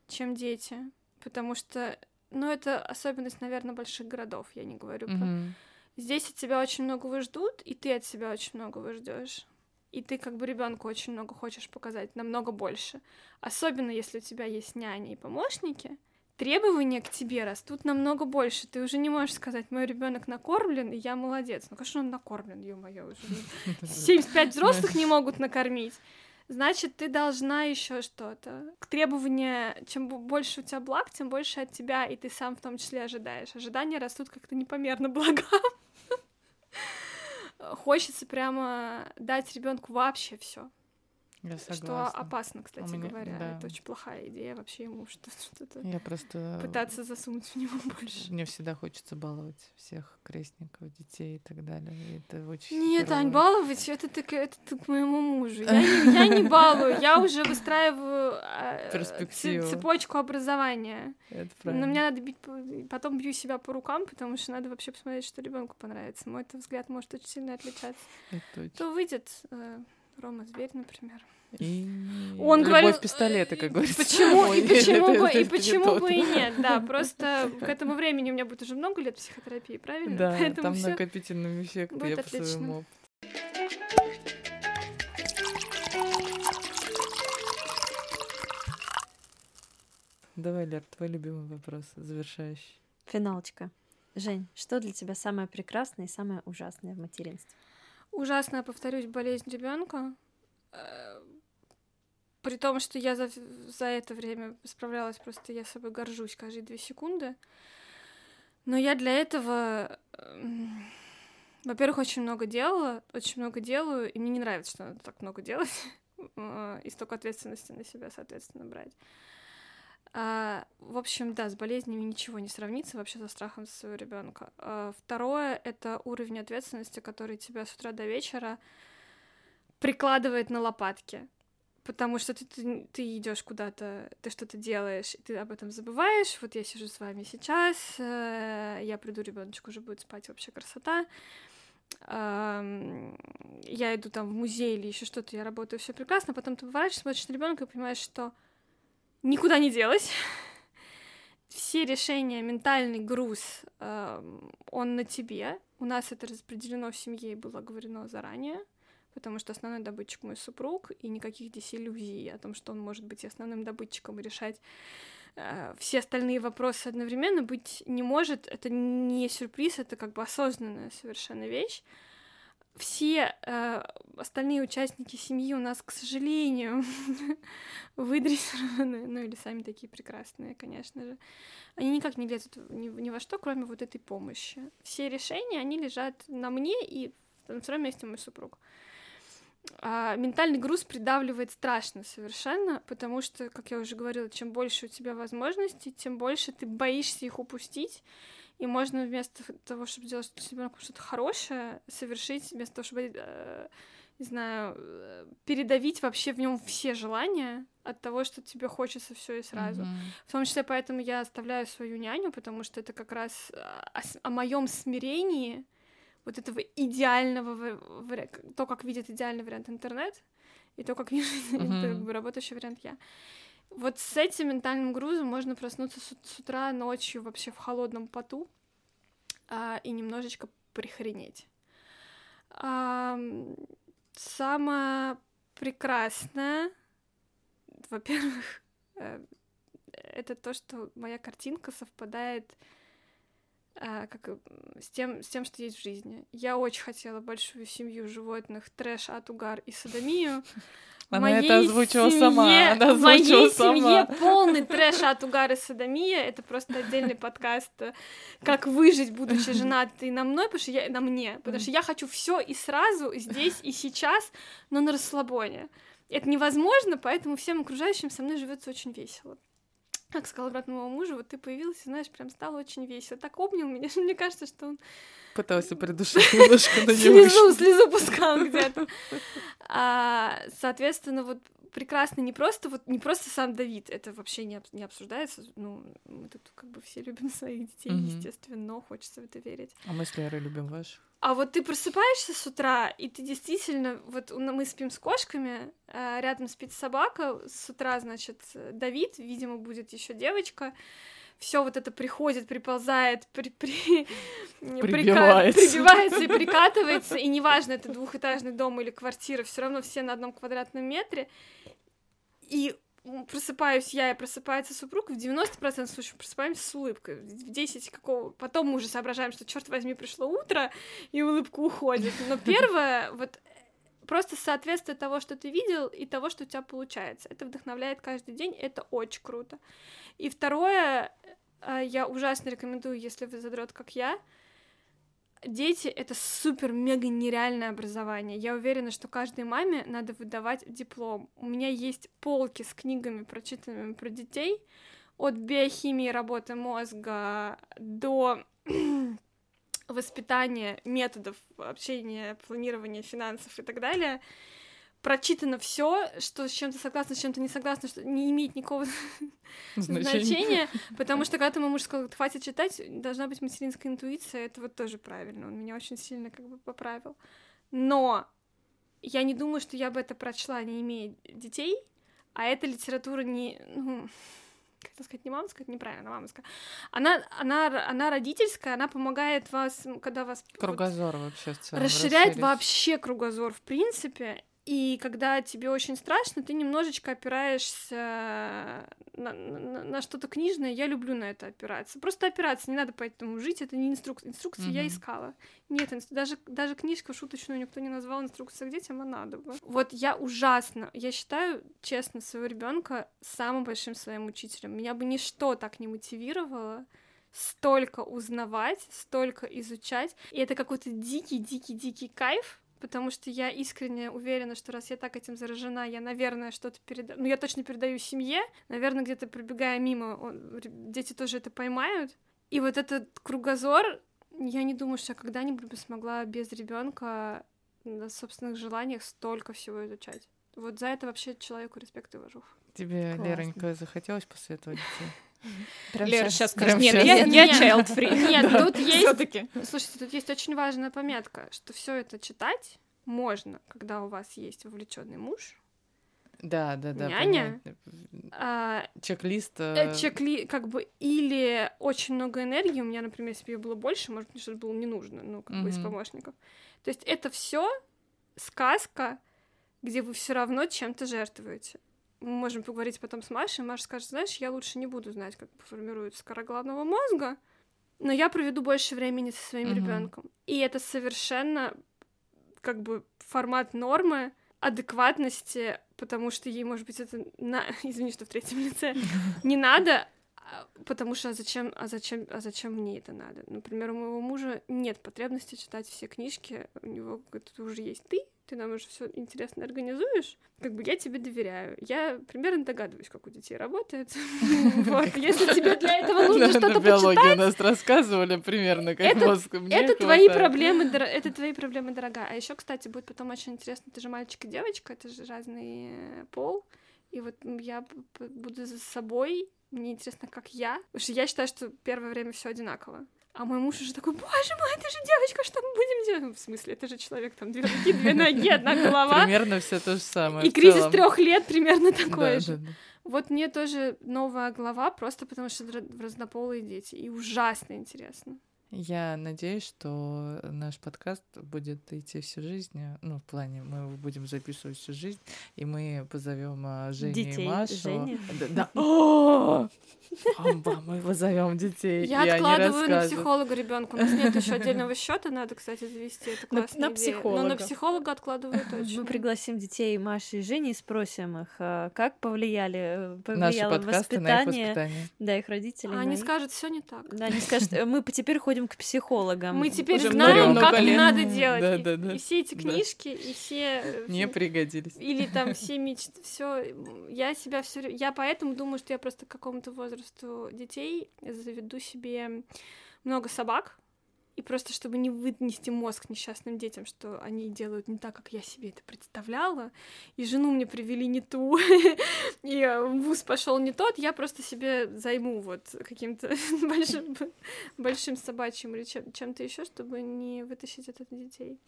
чем дети. Потому что, ну, это особенность, наверное, больших городов, я не говорю про... Мгм. Здесь от тебя очень многого ждут, и ты от себя очень многого ждешь. И ты как бы ребенку очень много хочешь показать, намного больше. Особенно если у тебя есть няни и помощники, требования к тебе растут намного больше. Ты уже не можешь сказать, мой ребенок накормлен, и я молодец. Ну, конечно, он накормлен, ё-моё, уже 75 взрослых не могут накормить. Значит, ты должна еще что-то. Требования, чем бо- больше у тебя благ, тем больше от тебя, и ты сам в том числе ожидаешь. Ожидания растут как-то непомерно благам. Хочется прямо дать ребенку вообще все. Я Что согласна. опасно, кстати меня- говоря. да. Это очень плохая идея вообще ему что- что-то Я просто... пытаться засунуть в него больше. Мне всегда хочется баловать всех крестников, детей и так далее. И это очень Нет, Ань, херово. баловать это ты, это ты к моему мужу. Я не, я не балую, я уже выстраиваю а, Перспективу. цепочку образования. Это Но правильно. мне надо бить, по- потом бью себя по рукам, потому что надо вообще посмотреть, что ребенку понравится. Мой взгляд может очень сильно отличаться. Это точно. То выйдет э, Рома Зверь, например. И Он любовь говорил, пистолета, как говорится. Почему и почему бы и почему бы и нет, да, просто к этому времени у меня будет уже много лет психотерапии, правильно? Да, Поэтому там накопительный эффект, будет я по отлично. своему опыту. Давай, Лер, твой любимый вопрос, завершающий. Финалочка. Жень, что для тебя самое прекрасное и самое ужасное в материнстве? Ужасная, повторюсь, болезнь ребенка. При том, что я за, за это время справлялась, просто я собой горжусь каждые две секунды. Но я для этого, эм, во-первых, очень много делала, очень много делаю, и мне не нравится, что надо так много делать, э, и столько ответственности на себя, соответственно, брать. А, в общем, да, с болезнями ничего не сравнится вообще со страхом своего ребенка. А, второе это уровень ответственности, который тебя с утра до вечера прикладывает на лопатки. Потому что ты, ты, ты идешь куда-то, ты что-то делаешь, и ты об этом забываешь. Вот я сижу с вами сейчас, э, я приду, ребеночек уже будет спать, вообще красота. Ам, Я иду там в музей или еще что-то, я работаю, все прекрасно. Потом ты поворачиваешься, смотришь на ребенка и понимаешь, что никуда не делась. Все решения, ментальный груз, эм, он на тебе. У нас это распределено в семье и было говорено заранее, потому что основной добытчик мой супруг, и никаких здесь иллюзий о том, что он может быть основным добытчиком и решать э, все остальные вопросы одновременно быть не может. Это не сюрприз, это как бы осознанная совершенно вещь. Все э, остальные участники семьи у нас, к сожалению, выдрессированы, ну или сами такие прекрасные, конечно же. Они никак не лезут ни, ни во что, кроме вот этой помощи. Все решения, они лежат на мне и на втором месте мой супруг. А ментальный груз придавливает страшно совершенно, потому что, как я уже говорила, чем больше у тебя возможностей, тем больше ты боишься их упустить, и можно вместо того, чтобы сделать с ребенком что-то хорошее, совершить, вместо того, чтобы, э, не знаю, э, передавить вообще в нем все желания от того, что тебе хочется все и сразу. Мгм. В том числе поэтому я оставляю свою няню, потому что это как раз о, о моем смирении вот этого идеального, то, как видит идеальный вариант интернет, и то, как вижу бы работающий вариант я. Вот с этим ментальным грузом можно проснуться с, с утра, ночью, вообще в холодном поту а, и немножечко прихренеть. Ам, самое прекрасное, во-первых, э, это то, что моя картинка совпадает а, как, э, с, тем, с тем, что есть в жизни. Я очень хотела большую семью животных, трэш, ад, угар и садомию. Она моей это озвучила семье- сама, она В моей озвучила семье сама. полный трэш, ад, угар и садомия. Это просто отдельный подкаст, э, как выжить, будучи женатой на мной, потому что я, на мне, потому что я хочу все и сразу, здесь и сейчас, но на расслабоне. Это невозможно, поэтому всем окружающим со мной живется очень весело. Как сказал брат моего мужа, вот ты появился, знаешь, прям стало очень весело. Так обнял меня, что мне кажется, что он Пытался придушить немножко, но не слезу, слезу пускал где-то. А, соответственно, вот прекрасно не просто вот не просто сам Давид, это вообще не, об- не обсуждается. Ну, мы тут как бы все любим своих детей, Мгм. естественно, но хочется в это верить. А мы с Лерой любим ваш. А вот ты просыпаешься с утра, и ты действительно, вот мы спим с кошками, а рядом спит собака, с утра, значит, Давид, видимо, будет еще девочка, все вот это приходит, приползает, при, при- прика- Прибивается. прибивается и прикатывается, и неважно, это двухэтажный дом или квартира, все равно все на одном квадратном метре, и просыпаюсь я и просыпается супруг, в 90% случаев просыпаемся с улыбкой, в 10 какого... Потом мы уже соображаем, что, черт возьми, пришло утро, и улыбка уходит. Но первое, вот просто соответствие того, что ты видел, и того, что у тебя получается. Это вдохновляет каждый день, это очень круто. И второе, э, я ужасно рекомендую, если вы задрот, как я, Дети — это супер-мега нереальное образование. Я уверена, что каждой маме надо выдавать диплом. У меня есть полки с книгами, прочитанными про детей, от биохимии работы мозга до воспитания методов общения, планирования финансов и так далее. Прочитано все, что с чем-то согласна, с чем-то не согласна, что не имеет никакого значения, потому что когда ты муж сказал, хватит читать, должна быть материнская интуиция, это вот тоже правильно, он меня очень сильно как бы поправил. Но я не думаю, что я бы это прочла, не имея детей, а эта литература не, ну, это сказать, не мамская, это неправильно, мамская. Она, она, она родительская, она помогает вас, когда вас вот Кругозор вообще в целом. расширяет расширить. вообще кругозор, в принципе. И когда тебе очень страшно, ты немножечко опираешься на, на- на что-то книжное. Я люблю на это опираться. Просто опираться, не надо по этому жить. Это не инструкция. Инструкции я Мгм. искала. Нет, инс- даже, даже книжку шуточную никто не назвал инструкция к детям, а надо бы. Вот я ужасно. Я считаю, честно, своего ребенка самым большим своим учителем. Меня бы ничто так не мотивировало столько узнавать, столько изучать. И это какой-то дикий-дикий-дикий кайф, потому что я искренне уверена, что раз я так этим заражена, я, наверное, что-то передаю. Ну, я точно передаю семье. Наверное, где-то пробегая мимо, он- дети тоже это поймают. И вот этот кругозор, я не думаю, что я когда-нибудь бы смогла без ребенка на собственных желаниях столько всего изучать. Вот за это вообще человеку респект и уважух. Тебе, Классно. Леронька, захотелось после этого детей? Прям Лера сейчас скажет, нет, я, я Нет. child free. Нет, тут есть Всё-таки. Слушайте, тут есть очень важная пометка, что все это читать можно, когда у вас есть вовлеченный муж, Да, да, да. Няня? а, Чек-лист. э, э, чекли, как бы, или очень много энергии. У меня, например, если бы было больше, может, мне что-то было не нужно, ну, как бы из помощников. То есть это все сказка, где вы все равно чем-то жертвуете. Мы можем поговорить потом с Машей. Маша скажет, знаешь, я лучше не буду знать, как формируется кора головного мозга, но я проведу больше времени со своим Мгм. ребенком. И это совершенно как бы формат нормы адекватности, потому что ей, может быть, это на... извини, что в третьем лице не надо, а, потому что а зачем, а зачем, а зачем мне это надо? Например, у моего мужа нет потребности читать все книжки, у него уже есть ты, ты нам уже все интересно организуешь, как бы я тебе доверяю. Я примерно догадываюсь, как у детей работает. Вот, если тебе для этого нужно что-то почитать, нас рассказывали примерно, как мозг это твои проблемы, это твои проблемы, дорогая. А еще, кстати, будет потом очень интересно, ты же мальчик и девочка, это же разный э, пол. И вот я буду за собой, мне интересно, как я. Потому что я считаю, что первое время все одинаково. А мой муж уже такой, боже мой, это же девочка, что мы будем делать? В смысле, это же человек, там две руки, две ноги, одна голова. Примерно все то же самое. И кризис трех лет примерно такой да, же. да. Вот мне тоже новая глава, просто потому что разнополые дети. И ужасно интересно. Я надеюсь, что наш подкаст будет идти всю жизнь. Ну, в плане, мы его будем записывать всю жизнь, и мы позовем а, Женю и Детей Машу. Жени? Да, да. О! Бам-бам, мы позовем детей. Я и откладываю на психолога ребенка. У нас нет еще отдельного счета, надо, кстати, завести. Это На- классная на идея. Но психолога. на психолога откладываю Мы точно. пригласим детей Маши и Жени и спросим их, а, как повлияли, э, Наши повлияло подкасты на их воспитание, да, их родителей. На они скажут, все не так. Да, они скажут, «Э, мы по- теперь ходим к психологам. Мы теперь Уже знаем, много как лет». надо делать. Да, И- да, да. И все эти Да. книжки, и все... э, Не пригодились. Или там все мечты, все, я себя все, я поэтому думаю, что я просто к какому-то возрасту детей заведу себе много собак, и просто чтобы не вынести мозг несчастным детям, что они делают не так, как я себе это представляла, и жену мне привели не ту, и э, вуз пошел не тот, я просто себе займу вот каким-то большим, большим собачьим или чем- чем-то еще, чтобы не вытащить это от детей.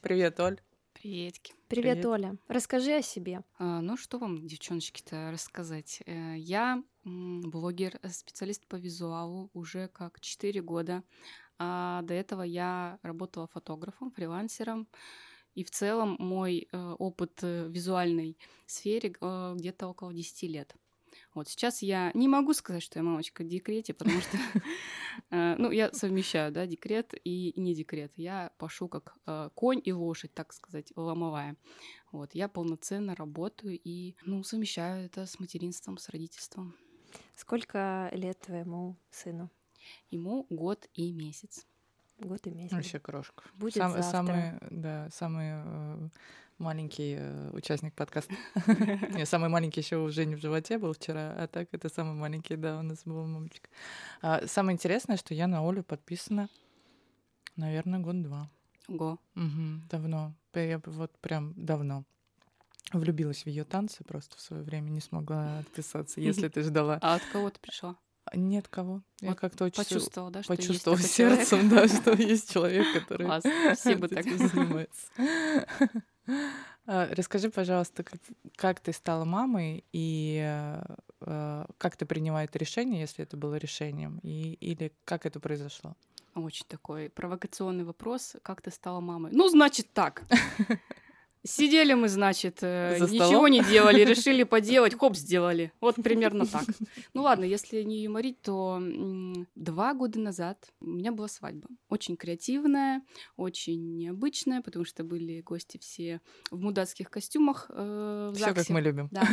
Привет, Оль. Приветики. Привет, Привет. Оля. Расскажи о себе. А, ну, что вам, девчоночки-то, рассказать? Э, Я блогер, э, специалист по визуалу уже как 4 года. А до этого я работала фотографом, фрилансером. И в целом мой э, опыт в визуальной сфере где-то около 10 лет. Вот сейчас я не могу сказать, что я мамочка в декрете, потому что, э, ну, я совмещаю, да, декрет и не декрет. Я пашу как э, конь и лошадь, так сказать, ломовая. Вот, я полноценно работаю и, ну, совмещаю это с материнством, с родительством. Сколько лет твоему сыну? Ему год и месяц. Год и месяц. Вообще крошка. Будет Сам- завтра. Самый, да, самый э, маленький э, участник подкаста. Не, самый маленький еще у Жени в животе был вчера, а так это самый маленький, да, у нас был мамочка. А, самое интересное, что я на Олю подписана, наверное, год-два. Ого. Мгм, давно. Я вот прям давно. Влюбилась в ее танцы, просто в свое время не смогла отписаться, если ты ждала. А от кого ты пришла? Нет кого. Я Вот как-то очень Почувствовала, да, что есть такой человек? сердцем, да, что есть человек, который Класс. Все бы так занимается. А, Расскажи, пожалуйста, как, как ты стала мамой и э, э, как ты принимаешь решение, если это было решением, и, или как это произошло? Очень такой провокационный вопрос. Как ты стала мамой? Ну, значит так. Сидели мы, значит, э, За ничего столом? не делали, решили поделать, хоп, сделали. Вот примерно так. Ну ладно, если не юморить, то два года назад у меня была свадьба. Очень креативная, очень необычная, потому что были гости все в мудацких костюмах э, Все как мы любим. Да.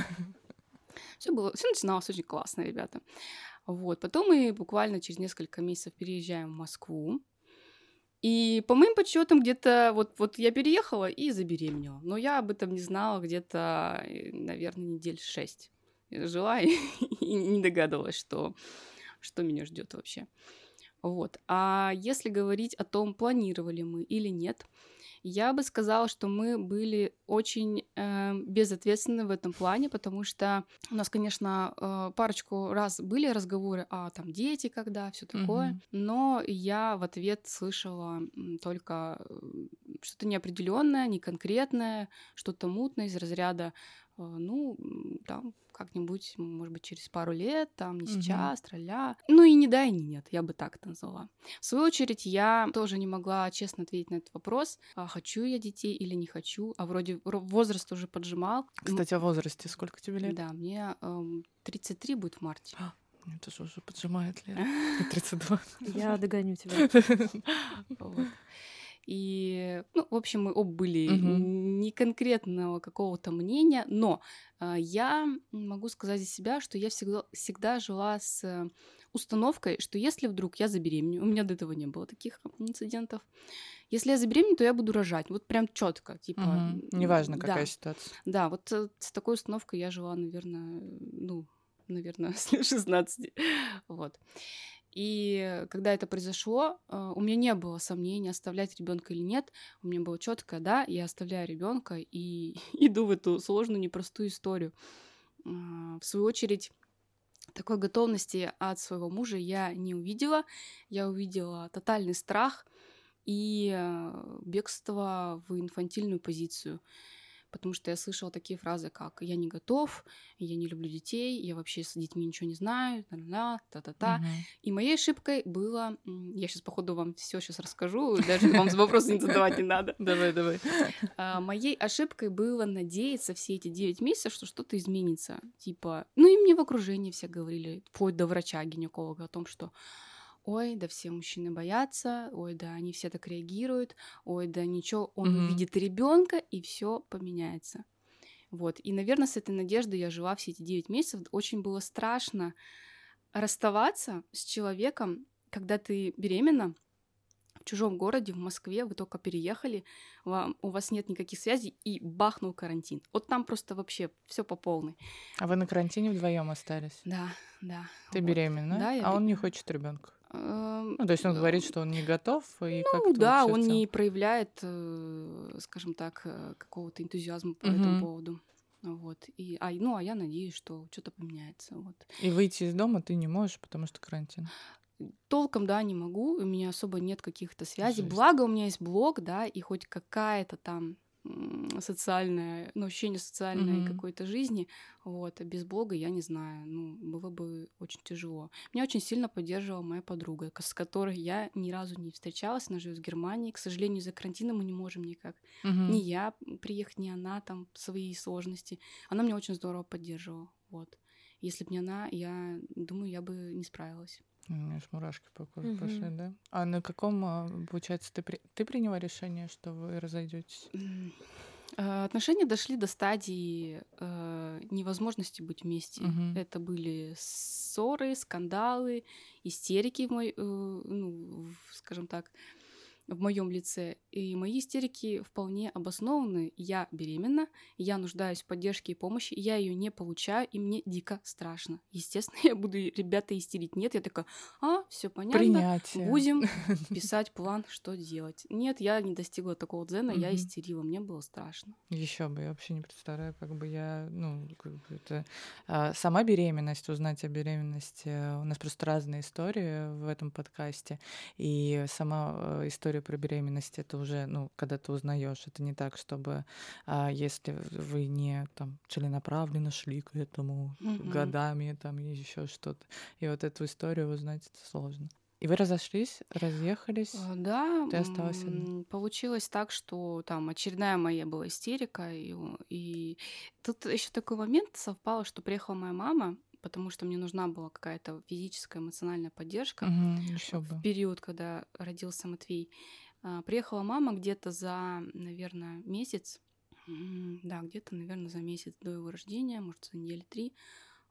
Все было, все начиналось очень классно, ребята. Вот. Потом мы буквально через несколько месяцев переезжаем в Москву. И по моим подсчетам где-то вот, вот я переехала и забеременела. Но я об этом не знала где-то, э, наверное, недель шесть. Жила и, и не догадывалась, что, что меня ждет вообще. Вот. А если говорить о том, планировали мы или нет, я бы сказала, что мы были очень э, безответственны в этом плане, потому что у нас, конечно, э, парочку раз были разговоры, а там дети когда, все такое, Мгм. но я в ответ слышала только э, что-то неопределенное, неконкретное, что-то мутное из разряда, э, ну, там как-нибудь, может быть, через пару лет, там, не сейчас, тролля. Ну и не да, и не нет, я бы так это назвала. В свою очередь, я тоже не могла честно ответить на этот вопрос, а хочу я детей или не хочу, а вроде ро- возраст уже поджимал. Кстати, о возрасте. Сколько тебе лет? Да, мне эм, 33 будет в марте. Это же уже поджимает лет. Мне 32. Я догоню тебя. Вот. И, ну, в общем, мы оба были Мгм. не конкретного какого-то мнения, но а, я могу сказать за себя, что я всегда, всегда жила с э, установкой, что если вдруг я забеременею, у меня до этого не было таких инцидентов, если я забеременею, то я буду рожать. Вот прям четко, типа. М, Неважно, да. какая ситуация. Да, вот э, с такой установкой я жила, наверное, ну, наверное, с лет 16. Вот. И когда это произошло, э, у меня не было сомнений, оставлять ребенка или нет. У меня было четко, да, я оставляю ребенка и иду в эту сложную, непростую историю. А, В свою очередь, такой готовности от своего мужа я не увидела. Я увидела тотальный страх и э, бегство в инфантильную позицию. Потому что я слышала такие фразы, как «я не готов», «я не люблю детей», «я вообще с детьми ничего не знаю», та-та-та, та-та-та. Мгм. И моей ошибкой было... Я сейчас, походу, вам все сейчас расскажу, даже вам вопросы не задавать не надо. Давай, давай. А, Моей ошибкой было надеяться все эти 9 месяцев, что что-то изменится. Типа, ну и мне в окружении все говорили, вплоть до врача, гинеколога, о том, что ой, да все мужчины боятся, ой, да они все так реагируют, ой, да ничего, он Мгм. увидит ребенка и все поменяется. Вот. И, наверное, с этой надеждой я жила все эти 9 месяцев. Очень было страшно расставаться с человеком, когда ты беременна, в чужом городе, в Москве, вы только переехали, вам, у вас нет никаких связей, и бахнул карантин. Вот там просто вообще все по полной. А вы на карантине вдвоем остались? Да, да. Ты вот. беременна? Да, я а он не хочет ребенка. Эм, Ну, то есть он говорит, что он не готов, и Ну да, он не проявляет, э, скажем так, э, какого-то энтузиазма по этому Мгм. поводу. Вот. И, а, ну, а я надеюсь, что что-то поменяется. Вот. И выйти из дома ты не можешь, потому что карантин. Толком, да, не могу, у меня особо нет каких-то связей. Жесть. Благо, у меня есть блог, да, и хоть какая-то там м, социальная, ну, ощущение социальной Мгм. какой-то жизни, вот, а без блога я не знаю, ну, было бы очень тяжело. Меня очень сильно поддерживала моя подруга, с которой я ни разу не встречалась, она живет в Германии, к сожалению, из-за карантина мы не можем никак, Мгм. ни я приехать, ни она, там, свои сложности. Она меня очень здорово поддерживала, вот. Если бы не она, я думаю, я бы не справилась. У меня аж мурашки по коже Мгм. пошли, да? А на каком, а, получается, ты, при... ты приняла решение, что вы разойдетесь? Э, Отношения дошли до стадии э, невозможности быть вместе. Мгм. Это были ссоры, скандалы, истерики мой, э, ну, скажем так, в моем лице. И мои истерики вполне обоснованы. Я беременна, я нуждаюсь в поддержке и помощи, я ее не получаю, и мне дико страшно. Естественно, я буду ребята истерить. Нет, я такая, а, все понятно. Принятие. Будем писать план, что делать. Нет, я не достигла такого дзена, я истерила, мне было страшно. Еще бы, я вообще не представляю, как бы я, ну, как бы это а, сама беременность, узнать о беременности. У нас просто разные истории в этом подкасте, и сама э, история про беременность это уже, ну, когда ты узнаешь, это не так, чтобы а, если вы не там целенаправленно шли к этому Мгм. годами, там еще что-то, и вот эту историю узнать это сложно. И вы разошлись, разъехались. А, Да, Ты осталась одна. получилось так, что там очередная моя была истерика, и, и тут еще такой момент совпало, что приехала моя мама, потому что мне нужна была какая-то физическая, эмоциональная поддержка. Еще в период, когда родился Матвей. А, Приехала мама где-то за, наверное, месяц. Да, где-то, наверное, за месяц до его рождения, может, за недели три.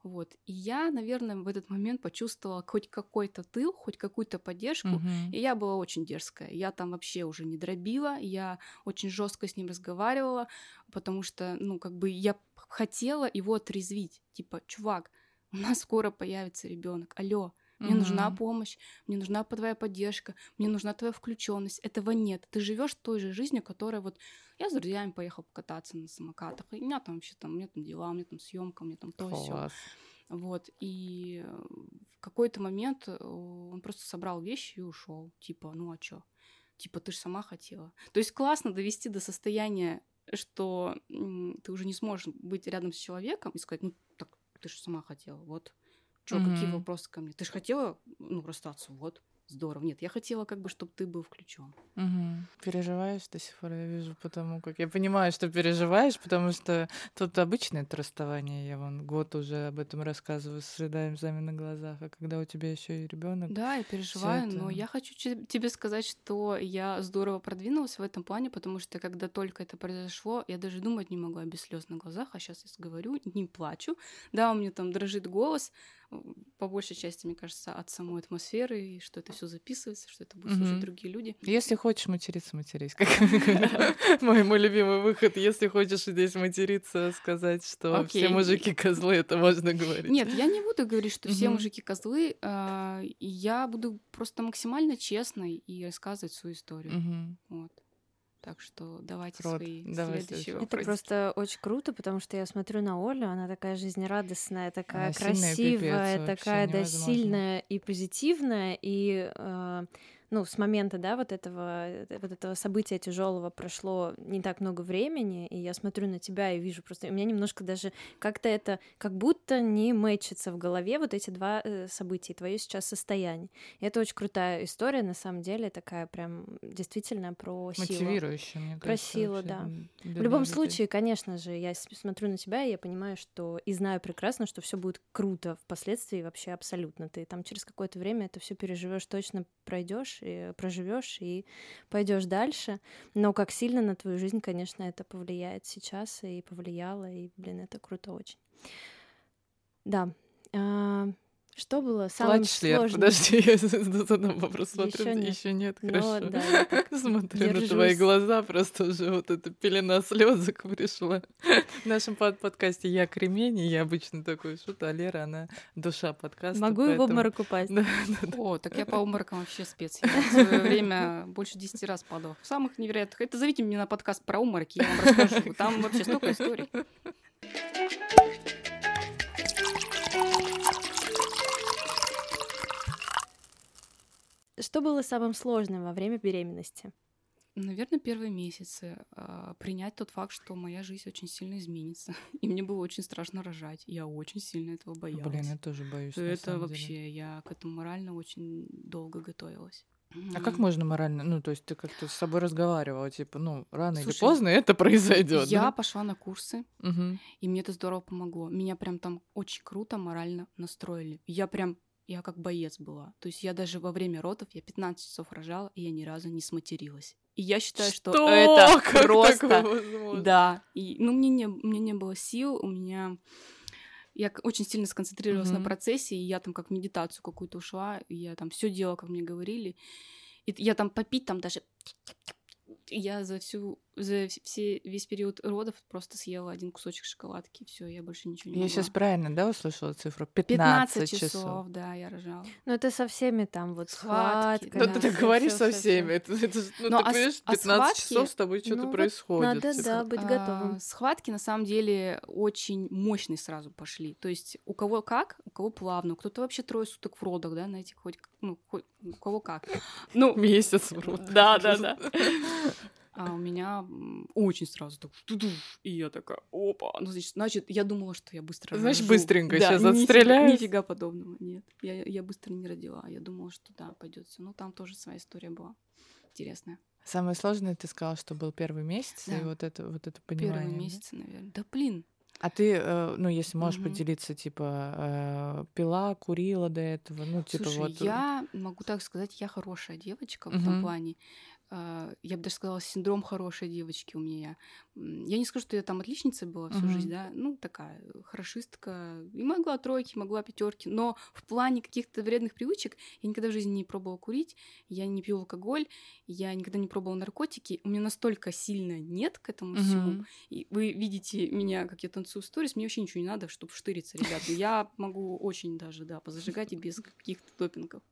Вот. И я, наверное, в этот момент почувствовала хоть какой-то тыл, хоть какую-то поддержку. Мгм. И я была очень дерзкая. Я там вообще уже не дробила, я очень жестко с ним разговаривала, потому что, ну, как бы я хотела его отрезвить. Типа, чувак, у нас скоро появится ребенок. Алло, мне нужна Мгм. помощь, мне нужна твоя поддержка, мне нужна твоя включенность. Этого нет. Ты живешь той же жизнью, которая вот я с друзьями поехал покататься на самокатах. И у меня там вообще там, у меня там дела, у меня там съемка, у меня там то все. Вот. И э, в какой-то момент э, он просто собрал вещи и ушел. Типа, ну а чё? Типа, ты же сама хотела. То есть классно довести до состояния, что ты уже не сможешь быть рядом с человеком и сказать, ну ты же сама хотела, вот. Чё, какие Мгм. вопросы ко мне? Ты же хотела, ну, расстаться, вот. Здорово. Нет, я хотела как бы, чтобы ты был включен. Мгм. Переживаешь до сих пор, я вижу, потому как я понимаю, что переживаешь, потому что тут обычное это расставание. Я вон год уже об этом рассказываю с слезами на глазах, а когда у тебя еще и ребенок. Да, я переживаю, это- но я хочу тебе сказать, что я здорово продвинулась в этом плане, потому что когда только это произошло, я даже думать не могла без слез на глазах, а сейчас я говорю, не плачу. Да, у меня там дрожит голос. По большей части, мне кажется, от самой атмосферы, и что это все записывается, что это будут слушать Мгм. другие люди. Если хочешь материться, матерись. Как мой, мой любимый выход. Если хочешь здесь материться, сказать, что все мужики козлы, это можно говорить. Нет, я не буду говорить, что все мужики козлы. а, Я буду просто максимально честной и рассказывать свою историю. Вот. Так что давайте Рот, свои давай следующие следующий. Это вопросы. просто очень круто, потому что я смотрю на Олю, она такая жизнерадостная, такая Она сильная красивая, пипец, вообще такая да невозможно. сильная и позитивная, и э, ну с момента да вот этого вот этого события тяжелого прошло не так много времени, и я смотрю на тебя и вижу просто, у меня немножко даже как-то это как будто не мэчится в голове вот эти два э, события, твое сейчас состояние. И это очень крутая история, на самом деле такая прям действительно про силу. Мотивирующая, мне Про кажется. силу, вообще да. В любом людей. случае, конечно же, я смотрю на тебя, и я понимаю, что и знаю прекрасно, что все будет круто впоследствии вообще абсолютно. Ты там через какое-то время это все переживешь, точно пройдешь и проживешь и пойдешь дальше. Но как сильно на твою жизнь, конечно, это повлияет сейчас и повлияло, и, блин, это круто очень. Да. Что было самым Эр? сложным? Подожди, я задам вопрос. Смотрю, Ещё нет. еще нет, Ну, хорошо. да, я так Смотрю на твои держусь. глаза, просто уже вот эта пелена слезок пришла. В нашем под- подкасте я кремень, и я обычно такой шут, а Лера, она душа подкаста. Могу и в поэтому- обморок упасть. Да, да, да. О, так я по обморокам вообще спец. Я в свое время больше 10 раз падала. В самых невероятных. Это зовите меня на подкаст про обмороки, я вам расскажу. Там вообще столько историй. Что было самым сложным во время беременности? Наверное, первые месяцы а, принять тот факт, что моя жизнь очень сильно изменится. И мне было очень страшно рожать. Я очень сильно этого боялась. Блин, я тоже боюсь. на Это самом деле. вообще, я к этому морально очень долго готовилась. А как можно морально? Ну, то есть ты как-то с собой разговаривала, типа, ну, рано или Слушай, поздно это произойдет. Я пошла на курсы, Мгм. и мне это здорово помогло. Меня прям там очень круто морально настроили. Я прям, я как боец была. То есть я даже во время родов, я 15 часов рожала, и я ни разу не сматерилась. И я считаю, что, это Как просто... Да. И, ну, мне не, мне не было сил, у меня... Я очень сильно сконцентрировалась Мгм. на процессе, и я там как в медитацию какую-то ушла, и я там все делала, как мне говорили. И я там попить там даже... Я за всю за вс- все весь период родов просто съела один кусочек шоколадки, все, я больше ничего не Я могла. сейчас правильно, да, услышала цифру? 15, 15 часов. часов, да, я рожала. Ну, это со всеми там вот Схватки, схватками. Ну, Да, ты так говоришь со всеми. Это, это ну, Ну, ты а понимаешь, а 15 схватки- часов с тобой что-то ну, происходит. надо, типа. да, быть готовым. А, Схватки на самом деле очень мощные сразу пошли. То есть у кого как, у кого плавно, кто-то вообще трое суток в родах, да, знаете, хоть, ну, хоть у кого как. Ну, Месяц в рот. да, да, да. А у меня очень сразу так и я такая, опа, ну, значит, значит, я думала, что я быстро Значит, рожу. быстренько Да, щас нифига- отстреляюсь. Нифига подобного, нет. Я, я быстро не родила, я думала, что да, пойдет все. Ну, там тоже своя история была интересная. Самое сложное, ты сказала, что был первый месяц, Да. и вот это, вот это понимание. Первые да? месяцы, наверное. Да блин, А ты, э, ну, если можешь Мгм. поделиться, типа, э, пила, курила до этого, ну, типа Слушай, вот... я могу так сказать, я хорошая девочка в Мгм. том плане. А, Я бы даже сказала, синдром хорошей девочки у меня. Я не скажу, что я там отличница была всю Мгм. жизнь, да, ну такая э, хорошистка. И могла тройки, могла пятерки, но в плане каких-то вредных привычек я никогда в жизни не пробовала курить, я не пью алкоголь, я никогда не пробовала наркотики. У меня настолько сильно нет к этому всему. Мгм. И вы видите меня, как я танцую в сторис, мне вообще ничего не надо, чтобы штыриться, ребята. Я могу очень даже, да, позажигать и без каких-то допингов.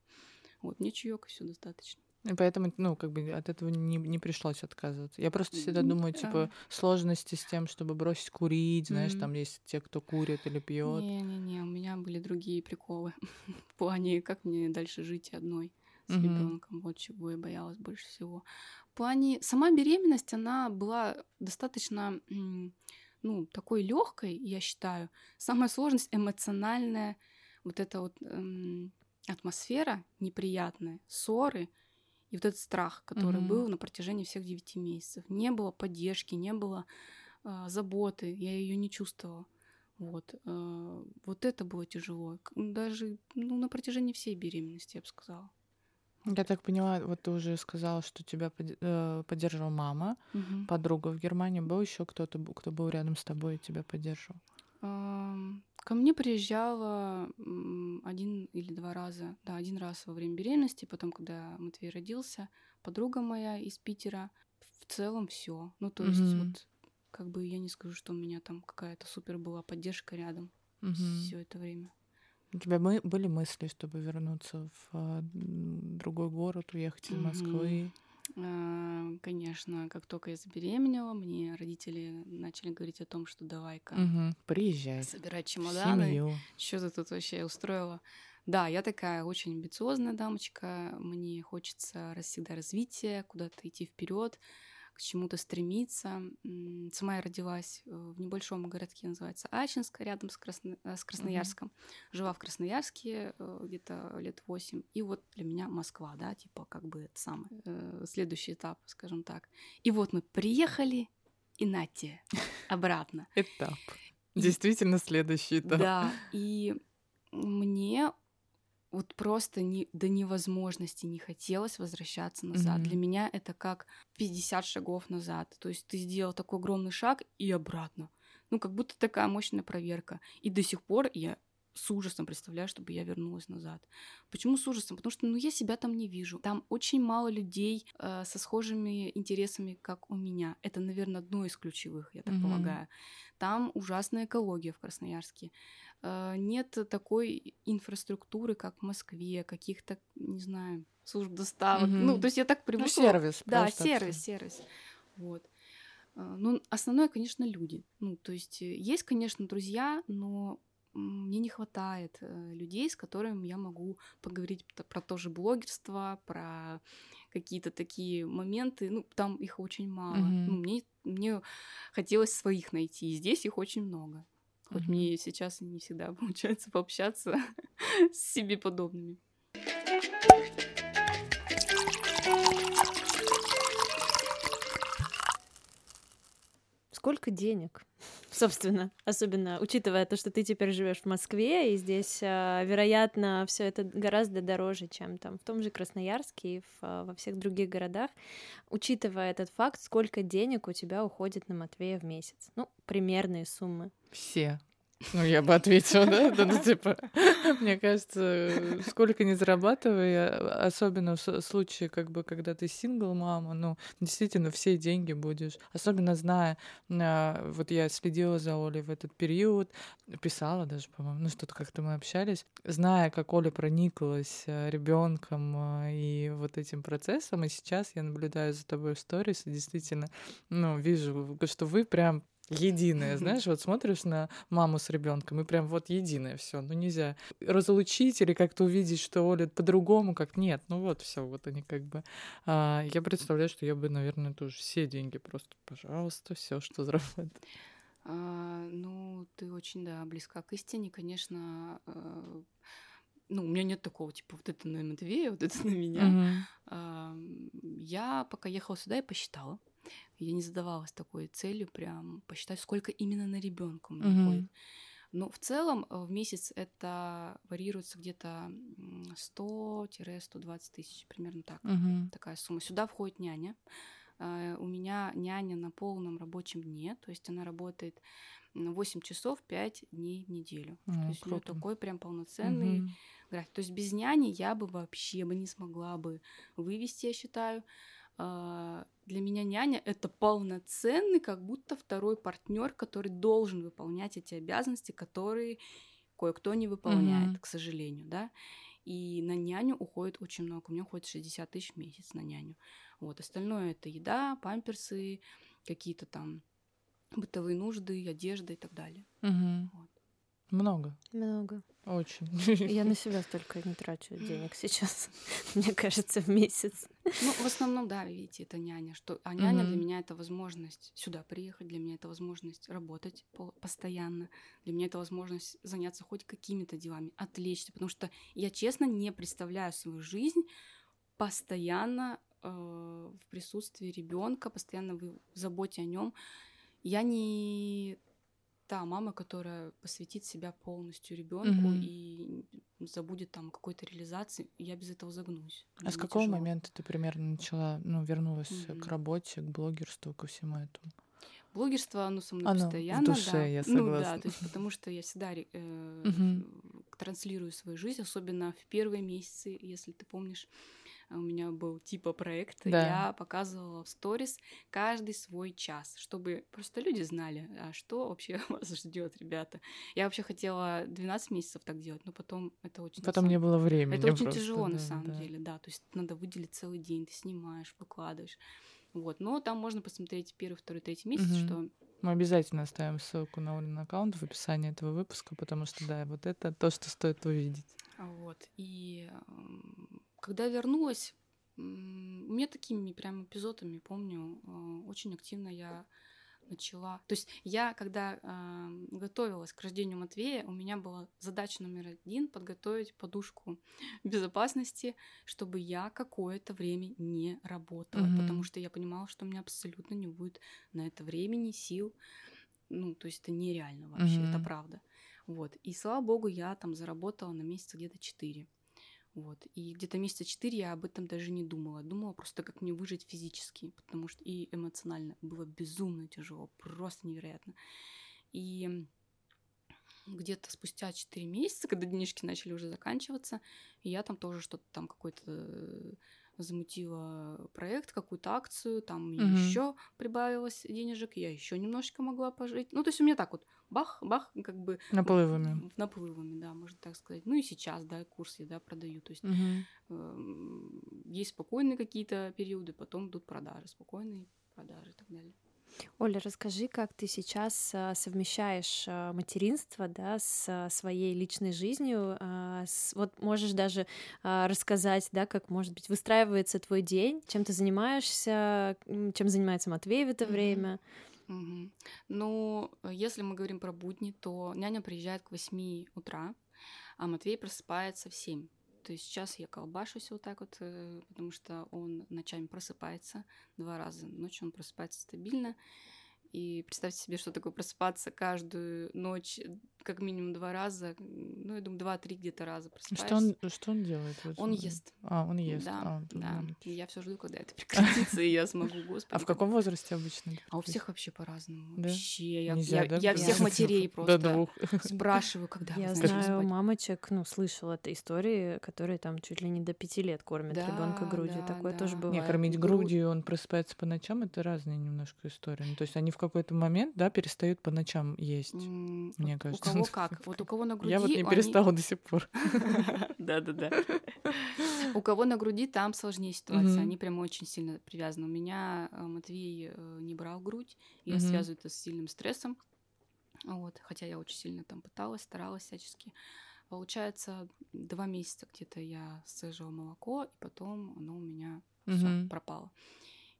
Вот, мне чаек все достаточно. И поэтому, ну, как бы от этого не, не пришлось отказываться. Я просто всегда думаю, типа, сложности с тем, чтобы бросить курить, знаешь, Мгм. там есть те, кто курит или пьет. Не-не-не, у меня были другие приколы в плане, как мне дальше жить одной с Мгм. ребенком. Вот чего я боялась больше всего. В плане сама беременность, она была достаточно, ну, такой легкой, я считаю. Самая сложность эмоциональная, вот эта вот эм, атмосфера неприятная, ссоры и вот этот страх, который Мгм. был на протяжении всех девяти месяцев. Не было поддержки, не было а, заботы, я ее не чувствовала. Вот, э, вот это было тяжело. Даже ну, на протяжении всей беременности, я бы сказала. Я так поняла, вот ты уже сказала, что тебя э, поддерживала мама, Мгм. подруга в Германии. Был еще кто-то, кто был рядом с тобой и тебя поддерживал? Ко мне приезжала один или два раза, да, один раз во время беременности, потом, когда Матвей родился, подруга моя из Питера. В целом все. Ну, то есть Мгм. вот как бы я не скажу, что у меня там какая-то супер была поддержка рядом Мгм. все это время. У тебя мы, были мысли, чтобы вернуться в м, другой город, уехать из. Москвы? А, Конечно, как только я забеременела, мне родители начали говорить о том, что давай-ка Мгм. Приезжай. собирать чемоданы. Семью. Что ты тут вообще устроила? Да, я такая очень амбициозная дамочка. Мне хочется всегда развития, куда-то идти вперед, к чему-то стремиться. Сама я родилась э, в небольшом городке, называется Ачинск, рядом с, Красно- э, с Красноярском. Жила в Красноярске э, где-то лет восемь. И вот для меня Москва, да, типа как бы это самый следующий этап, скажем так. И вот мы приехали, и нате, обратно. Этап. Действительно следующий этап. Да, и мне вот просто не, до невозможности не хотелось возвращаться назад. Мгм. Для меня это как 50 шагов назад. То есть ты сделал такой огромный шаг и обратно. Ну, как будто такая мощная проверка. И до сих пор я с ужасом представляю, чтобы я вернулась назад. Почему с ужасом? Потому что ну, я себя там не вижу. Там очень мало людей э, со схожими интересами, как у меня. Это, наверное, одно из ключевых, я так Мгм. полагаю. Там ужасная экология в Красноярске. Э, нет такой инфраструктуры, как в Москве, каких-то, не знаю, служб доставок. Мгм. Ну, то есть я так Ну, привыкла. сервис. Да, просто сервис, сервис. Вот. Э, Ну, основное, конечно, люди. Ну, то есть э, есть, конечно, друзья, но мне не хватает э, людей, с которыми я могу поговорить про то же блогерство, про какие-то такие моменты. Ну, там их очень мало. Мгм. Ну, мне, мне хотелось своих найти, и здесь их очень много. Хоть Мгм. мне сейчас и не всегда получается пообщаться с себе подобными. Сколько денег, собственно, особенно учитывая то, что ты теперь живешь в Москве, и здесь, а, вероятно, все это гораздо дороже, чем там в том же Красноярске и в, а, во всех других городах. Учитывая этот факт, сколько денег у тебя уходит на Матвея в месяц? Ну, примерные суммы. Все. Ну, я бы ответила, да? Да, Ну, типа, мне кажется, сколько не зарабатывая, особенно в случае, как бы, когда ты сингл-мама, ну, действительно, все деньги будешь. Особенно зная, а, вот я следила за Олей в этот период, писала даже, по-моему, ну, что-то как-то мы общались, зная, как Оля прониклась ребенком и вот этим процессом, и сейчас я наблюдаю за тобой в сторис, и действительно, ну, вижу, что вы прям единое, знаешь, вот смотришь на маму с ребенком и прям вот единое все, ну нельзя разлучить или как-то увидеть, что Оля по-другому, как нет, ну вот все, вот они как бы. А, я представляю, что я бы, наверное, тоже все деньги просто, пожалуйста, все, что заработать. А, ну, ты очень, да, близка к истине, конечно. э, ну, у меня нет такого, типа, вот это на Матвея, вот это на меня. Мгм. А, Я пока ехала сюда и посчитала. Я не задавалась такой целью прям посчитать, сколько именно на ребенка у меня Мгм. уходит. Но в целом э, в месяц это варьируется где-то м, 100-120 тысяч, примерно так. Мгм. Такая сумма. Сюда входит няня. А, У меня няня на полном рабочем дне, то есть она работает м, 8 часов 5 дней в неделю. О, то есть у нее круто. такой прям полноценный Мгм. график. То есть без няни я бы вообще бы не смогла бы вывести, я считаю. А, Для меня няня это полноценный, как будто второй партнер, который должен выполнять эти обязанности, которые кое-кто не выполняет, Мгм. к сожалению, да. И на няню уходит очень много. У меня уходит 60 тысяч в месяц на няню. Вот. Остальное это еда, памперсы, какие-то там бытовые нужды, одежда и так далее. Мгм. Вот. Много, Много. очень. Я на себя столько не трачу денег сейчас, мне кажется, в месяц. Ну, в основном, да, видите, это няня. Что... А няня для Мгм. меня это возможность сюда приехать, для меня это возможность работать по- постоянно, для меня это возможность заняться хоть какими-то делами, отвлечься, потому что я честно не представляю свою жизнь постоянно э, в присутствии ребенка, постоянно в заботе о нем. Я не та мама, которая посвятит себя полностью ребенку Мгм. и забудет там какой-то реализации. Я без этого загнусь. А Мне с какого тяжело. момента ты примерно начала, ну, вернулась Мгм. к работе, к блогерству, ко всему этому? блогерство, оно со мной Оно в постоянно. душе, да. я Ну да, согласна. то есть потому что я всегда э, Мгм. транслирую свою жизнь, особенно в первые месяцы, если ты помнишь, у меня был типа проект, Да. я показывала в сторис каждый свой час, чтобы просто люди знали, а что вообще вас ждет, ребята. Я вообще хотела 12 месяцев так делать, но потом это очень... на Потом самом- не было времени. Это очень просто, тяжело на да, самом да. деле, да. То есть надо выделить целый день, ты снимаешь, выкладываешь. Вот. Но там можно посмотреть первый, второй, третий месяц, Мгм. что Мы обязательно оставим ссылку на Олин аккаунт в описании этого выпуска, потому что, да, вот это то, что стоит увидеть. Вот. И м, когда вернулась, у меня такими прям эпизодами, помню, э, очень активно я начала. То есть я, когда э, готовилась к рождению Матвея, у меня была задача номер один подготовить подушку безопасности, чтобы я какое-то время не работала, Мгм. потому что я понимала, что у меня абсолютно не будет на это времени, сил. Ну, то есть это нереально вообще, это Мгм. правда. Вот. И слава богу, я там заработала на месяца где-то 4. Вот. И где-то месяца 4 я об этом даже не думала. Думала просто, как мне выжить физически, потому что и эмоционально было безумно тяжело, просто невероятно. И где-то спустя 4 месяца, когда денежки начали уже заканчиваться, я там тоже что-то там какой-то э, замутила проект, какую-то акцию, там Мгм. еще прибавилось денежек, я еще немножечко могла пожить. Ну, то есть у меня так вот бах, бах, как бы Наплывами. Наплывами, да, можно так сказать. Ну и сейчас, да, курс я, да, продаю. То есть Мгм. эм, есть спокойные какие-то периоды, потом идут продажи, спокойные продажи и так далее. Оля, расскажи, как ты сейчас а, совмещаешь а, материнство да, с а, своей личной жизнью. вот можешь даже рассказать, да, как, может быть, выстраивается твой день, чем ты занимаешься, чем занимается Матвей в это время. Мгм. Ну, если мы говорим про будни, то няня приезжает к 8 утра, а Матвей просыпается в 7. То есть сейчас я колбашусь вот так вот, э, потому что он ночами просыпается два раза. Ночью он просыпается стабильно. И представьте себе, что такое просыпаться каждую ночь как минимум два раза. Ну, я думаю, два-три где-то раза просыпаешься. Что он, что он делает? Вот, Он ест. А, он ест. Да, А, да. ну, И я все жду, когда это прекратится, и я смогу, господи. А в каком возрасте обычно? А у всех вообще по-разному. Да? Вообще. Я, Нельзя, я- да, я без всех матерей До просто двух. спрашиваю, когда Я знаю мамочек, ну, слышала это истории, которые там чуть ли не до пяти лет кормят Да, ребенка грудью. да, Такое тоже да. бывает. Не, кормить Грудь. грудью, он просыпается по ночам, это разные немножко истории. Ну, то есть они в какой-то момент, да, перестают по ночам есть. Мне кажется. У кого как? Вот у кого на груди... Я вот не они- перестала до сих пор. Да-да-да. У кого на груди, там сложнее ситуация. Они прям очень сильно привязаны. У меня э, Матвей э, не брал грудь. Я связываю это с сильным стрессом. Вот. Хотя я очень сильно там пыталась, старалась всячески. Получается, два месяца где-то я сцеживала молоко, и потом оно у меня всё Мгм. пропало.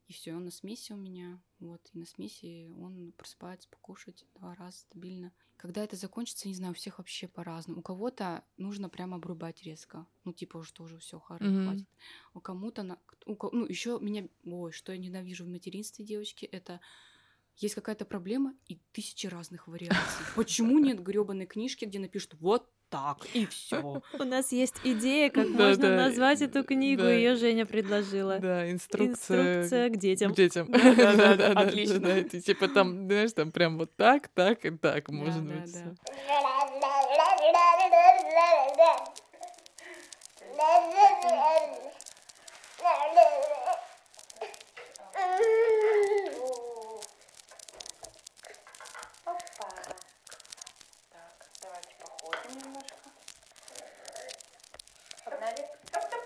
И все, он на смеси у меня. Вот. И на смеси он просыпается покушать два раза стабильно. Когда это закончится, не знаю, у всех вообще по-разному. У кого-то нужно прямо обрубать резко. Ну, типа, что уже все, Мгм. хватит. У кому-то, на... у ко- ну, еще меня, ой, что я ненавижу в материнстве, девочки, это есть какая-то проблема и тысячи разных вариаций. Почему нет гребаной книжки, где напишут вот так и все? У нас есть идея, как Да, можно да, назвать эту книгу. да. Ее Женя предложила. Да, инструкция. Инструкция к детям. К детям. Отлично. да, это Типа там, знаешь, там прям вот так, так и так может да, быть. да. всё. Так, давайте походим немножко. Погнали. Топ-топ.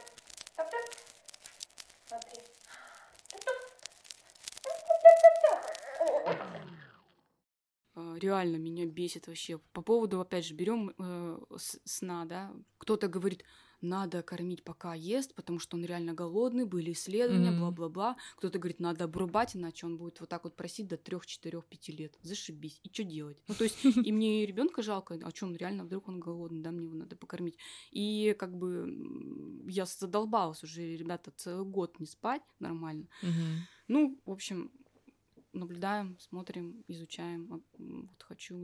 А, реально меня бесит вообще. По поводу, опять же, берем сна, да, кто-то говорит, надо кормить, пока ест, потому что он реально голодный, были исследования, Мгм. бла-бла-бла. Кто-то говорит, надо обрубать, иначе он будет вот так вот просить до 3, 4, 5 лет. Зашибись. И что делать? Ну, то есть, и мне ребенка жалко, а что он реально, вдруг он голодный, да, мне его надо покормить. И как бы я задолбалась уже, ребята, целый год не спать нормально. Мгм. Ну, в общем, наблюдаем, смотрим, изучаем. А, Вот хочу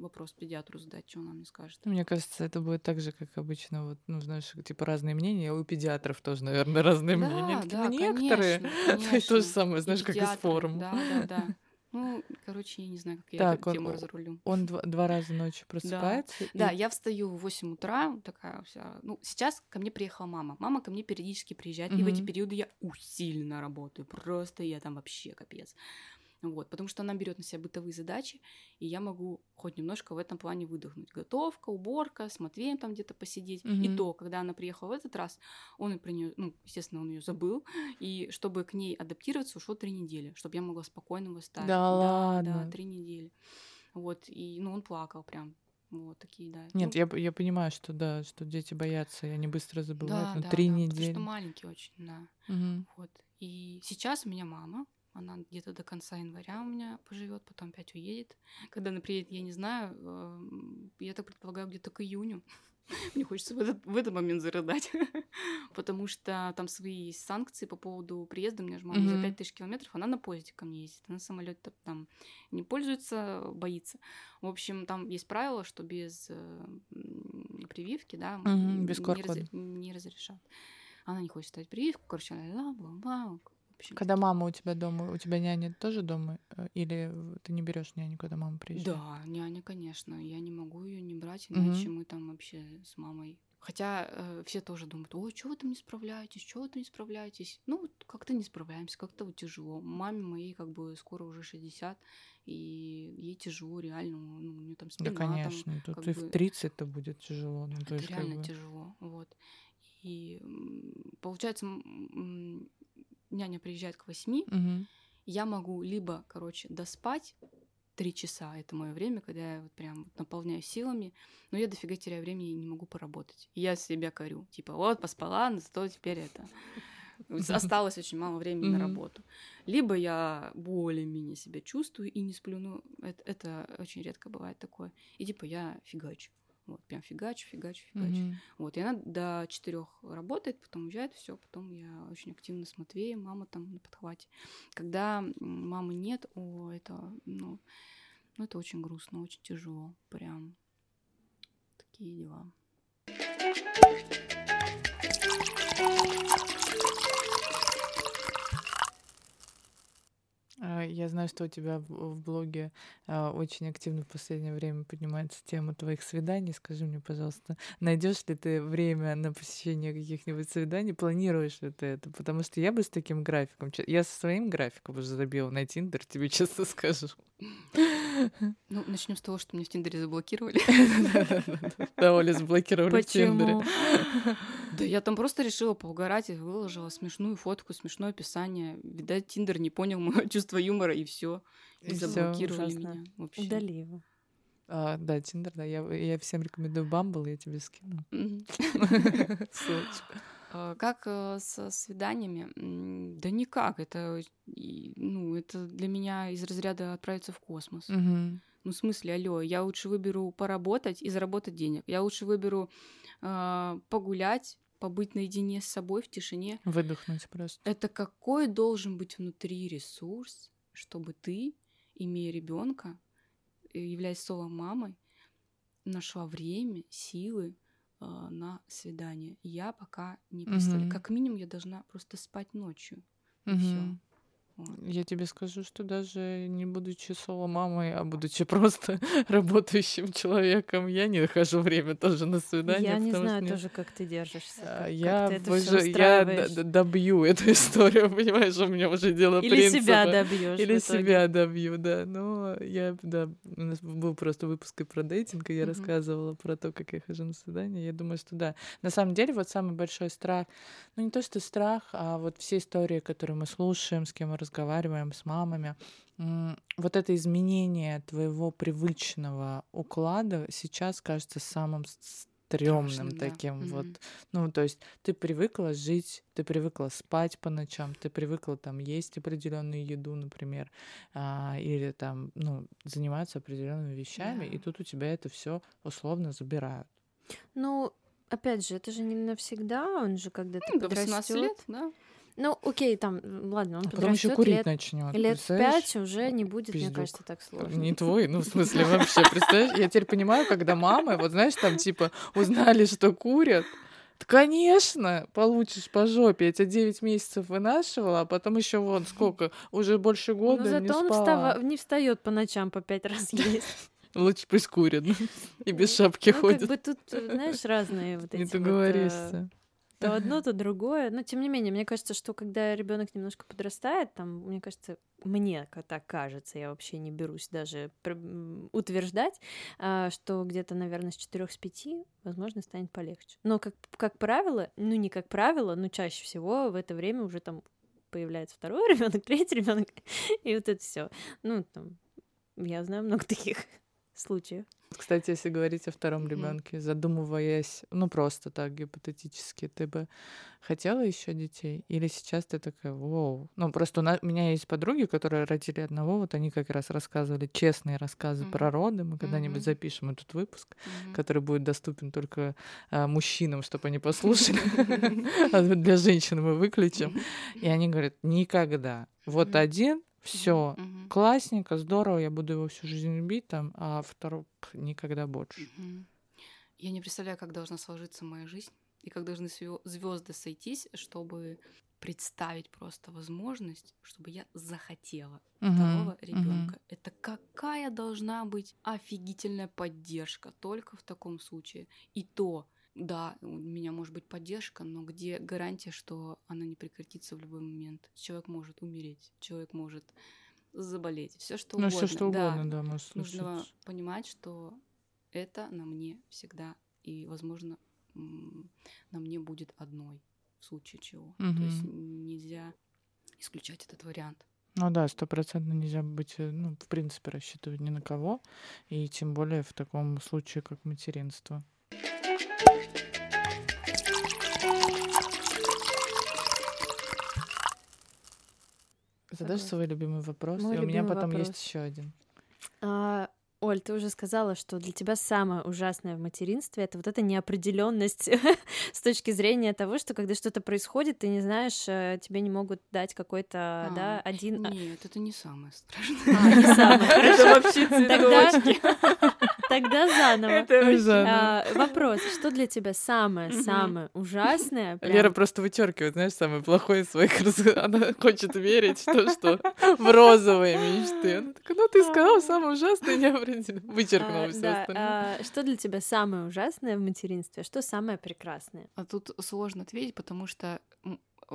вопрос педиатру задать, что она мне скажет. Мне кажется, это будет так же, как обычно, вот, ну, знаешь, типа разные мнения. У педиатров тоже, наверное, разные Да, мнения. Да, ну, некоторые. конечно, есть то же конечно. самое, знаешь, как из форума. Да, да, да. Ну, короче, я не знаю, как я Так, эту он- тему о- разрулю. Он два, два раза ночью просыпается. и- Да, я встаю в 8 утра, такая вся. Ну, сейчас ко мне приехала мама. Мама ко мне периодически приезжает, и в эти периоды я усиленно работаю. Просто я там вообще капец. Вот, потому что она берет на себя бытовые задачи, и я могу хоть немножко в этом плане выдохнуть. Готовка, уборка, с Матвеем там где-то посидеть. И Мгм. то, когда она приехала в этот раз, он и про нее, ну, естественно, он ее забыл, и чтобы к ней адаптироваться, ушло три недели, чтобы я могла спокойно восставить. Да Да, ладно? три недели. Вот, и, ну, он плакал прям. Вот такие, да. Нет, Ну, я, я понимаю, что да, что дети боятся, и они быстро забывают. да, но да, три да, недели. Потому что маленький очень, да. Мгм. Вот. И сейчас у меня мама, она где-то до конца января у меня поживет, потом опять уедет. Когда она приедет, я не знаю, эм, я так предполагаю, где-то к июню. Мне хочется в этот, в этот момент зарыдать, потому что там свои есть санкции по поводу приезда. У меня же мама за Мгм. 5000 километров, она на поезде ко мне ездит, она на самолете там не пользуется, боится. В общем, там есть правило, что без э, прививки, да, Мгм, без не, разре- не разрешат. Она не хочет ставить прививку, короче, ла бла бла В общем, Когда мама у тебя дома, у тебя няня тоже дома? Э, Или ты не берешь няню, когда мама приезжает? Да, няня, конечно. Я не могу ее не брать, иначе мы там вообще с мамой. Хотя э, все тоже думают, ой, что вы там не справляетесь, что вы там не справляетесь. Ну, вот как-то не справляемся, как-то вот тяжело. Маме моей как бы скоро уже 60, и ей тяжело реально, ну, у нее там спина Да, там, конечно. Тут как и бы- в 30-то будет тяжело. Ну, то это есть, как реально бы- тяжело, вот. И получается, няня приезжает к восьми, Мгм. я могу либо, короче, доспать три часа, это мое время, когда я вот прям наполняю силами, но я дофига теряю времени и не могу поработать. И я себя корю, типа, вот, поспала, зато теперь это... Осталось очень мало времени на работу. Либо я более-менее себя чувствую и не сплю, ну, это, это очень редко бывает такое. И типа я фигачу. Вот, прям фигачу, фигачу, фигачу. Мгм. Вот, и она до четырех работает, потом уезжает, все, потом я очень активно с Матвеем, мама там на подхвате. Когда мамы нет, о, это, ну, ну, это очень грустно, очень тяжело, прям такие дела. Я знаю, что у тебя в, блоге а, очень активно в последнее время поднимается тема твоих свиданий. Скажи мне, пожалуйста, найдешь ли ты время на посещение каких-нибудь свиданий? Планируешь ли ты это? Потому что я бы с таким графиком, я со своим графиком уже забила на Тиндер, тебе честно скажу. Ну, начнем с того, что меня в Тиндере заблокировали. Да, Оля заблокировали в Тиндере. Да я там просто решила поугарать и выложила смешную фотку, смешное описание. Видать, Тиндер не понял мое чувство юмора, и все. И заблокировали меня. Удали его. А, Да, Тиндер, да. Я, я всем рекомендую Бамбл, я тебе скину. Ссылочку. А, Как э, со свиданиями? Да никак. Это, ну, это для меня из разряда отправиться в космос. Мгм. Ну, в смысле, алло, я лучше выберу поработать и заработать денег. Я лучше выберу а, погулять, побыть наедине с собой в тишине. Выдохнуть просто. Это какой должен быть внутри ресурс, чтобы ты, имея ребенка, являясь соло-мамой, нашла время, силы а, на свидание. Я пока не представляю. Мгм. Как минимум, я должна просто спать ночью. И Мгм. Я тебе скажу, что даже не будучи соло-мамой, а будучи просто работающим человеком, я не нахожу время тоже на свидание. Я не знаю что тоже, как ты держишься. А, как- как я ты это всё я добью эту историю, понимаешь, у меня уже дело Или принципа. себя добьешь. Или себя добью, да. Но я, да, у нас был просто выпуск и про дейтинг, и я Мгм. рассказывала про то, как я хожу на свидание. Я думаю, что да. На самом деле, вот самый большой страх, ну не то, что страх, а вот все истории, которые мы слушаем, с кем мы разговариваем, с мамами, вот это изменение твоего привычного уклада сейчас кажется самым стрёмным Страшным, да. таким вот. Мгм. Ну, то есть ты привыкла жить, ты привыкла спать по ночам, ты привыкла там есть определенную еду, например, а, или там, ну, заниматься определенными вещами, и Да. тут у тебя это все условно забирают. Ну, опять же, это же не навсегда, он же когда-то Ну, До 18 подрастёт. лет, да. Ну, окей, там, ладно, он А потом еще курить лет, начнет. лет пять уже не будет, мне Пиздюк. кажется, так сложно. Не твой, ну, в смысле, вообще, представляешь? Я теперь понимаю, когда мамы, вот знаешь, там, типа, узнали, что курят, Конечно, получишь по жопе. Я тебя 9 месяцев вынашивала, а потом еще вон сколько, уже больше года Но не зато он спала. не встает по ночам по пять раз есть. Лучше пусть курит и без шапки Ну, как ходит. бы тут, э, знаешь, разные вот Не эти вот, э, договоришься. То одно, то другое. Но тем не менее, мне кажется, что когда ребенок немножко подрастает, там, мне кажется, мне так кажется, я вообще не берусь даже утверждать, а, что где-то, наверное, с 4 с 5, возможно, станет полегче. Но как, как правило, ну не как правило, но чаще всего в это время уже там появляется второй ребенок, третий ребенок, и вот это все. Ну, там, я знаю много таких случаев. Кстати, если говорить о втором ребенке, задумываясь, ну просто так гипотетически, ты бы хотела еще детей? Или сейчас ты такая, вау? Ну, просто у, на- у меня есть подруги, которые родили одного, вот они как раз рассказывали честные рассказы про роды. Мы когда-нибудь Мгм. запишем этот выпуск, Мгм. который будет доступен только а, мужчинам, чтобы они послушали. А для женщин мы выключим. И они говорят, никогда. Вот один, все, Мгм. классненько, здорово, я буду его всю жизнь любить, там, а второй пх, никогда больше. Мгм. Я не представляю, как должна сложиться моя жизнь и как должны звезды сойтись, чтобы представить просто возможность, чтобы я захотела Мгм, второго ребенка. Это какая должна быть офигительная поддержка только в таком случае. И то, да, у меня может быть поддержка, но где гарантия, что она не прекратится в любой момент? Человек может умереть, человек может заболеть, все что Ну, угодно. все что да. угодно, да, может Нужно случиться. понимать, что это на мне всегда, и, возможно, на мне будет одной в случае чего. То есть нельзя исключать этот вариант. Ну да, стопроцентно нельзя быть, э, ну, в принципе, рассчитывать ни на кого, и тем более в таком случае, как материнство. Задашь свой любимый вопрос, Мой и у меня потом вопрос. есть еще один. А, Оль, ты уже сказала, что для тебя самое ужасное в материнстве это вот эта неопределенность с точки зрения того, что когда что-то происходит, ты не знаешь, э, тебе не могут дать какой-то, да, А, один. а, Нет, это не самое страшное. А, не самое. Это вообще цветочки. Тогда заново. Это вообще- А, вопрос: что для тебя самое Мгм. самое ужасное? прям Лера просто вычеркивает, знаешь, самое плохое из своих раз... Она хочет верить в то, что в розовые мечты. Она такая, ну ты сказала самое ужасное, определила. Вычеркнула А, все да, остальное. а, что для тебя самое ужасное в материнстве? а Что самое прекрасное? А тут сложно ответить, потому что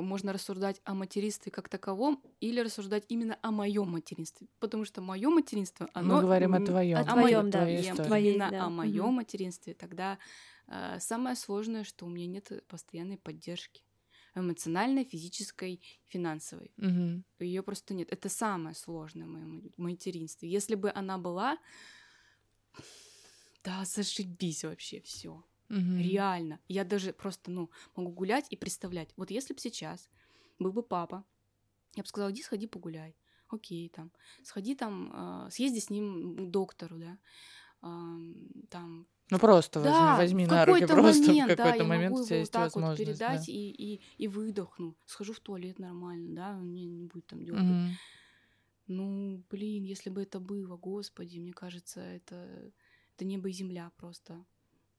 можно рассуждать о материнстве как таковом или рассуждать именно о моем материнстве, потому что мое материнство, оно Мы говорим о твоем. О о твоём, моем, да, твоей именно да. о моем материнстве. Тогда э, самое сложное, что у меня нет постоянной поддержки эмоциональной, физической, финансовой. Мгм. Ее просто нет. Это самое сложное в моем материнстве. Если бы она была, да, зашибись вообще все. Мгм. Реально. Я даже просто, ну, могу гулять и представлять. Вот если бы сейчас был бы папа, я бы сказала, иди сходи погуляй. Окей, там, сходи там, а, съезди с ним к доктору, да, Ам, там, Ну просто возьми, да, возьми в на руки, просто момент, в да, какой-то я момент могу у тебя его вот так вот возможность. да. передать и, и, и выдохну. Схожу в туалет нормально, да, меня не будет там дергать. Мгм. Ну, блин, если бы это было, господи, мне кажется, это, это небо и земля просто.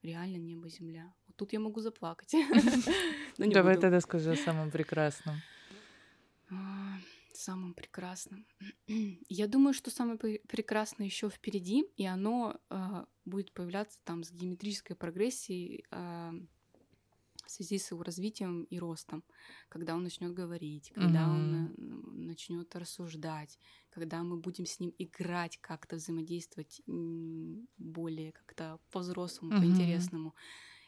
Реально небо земля. Вот тут я могу заплакать. Давай тогда скажи о самом прекрасном. А, Самым прекрасным. Я думаю, что самое пре- прекрасное еще впереди, и оно а, будет появляться там с геометрической прогрессией а, в связи с его развитием и ростом, когда он начнет говорить, когда он начнет рассуждать, когда мы будем с ним играть, как-то взаимодействовать более как-то по-взрослому, Мгм. по-интересному.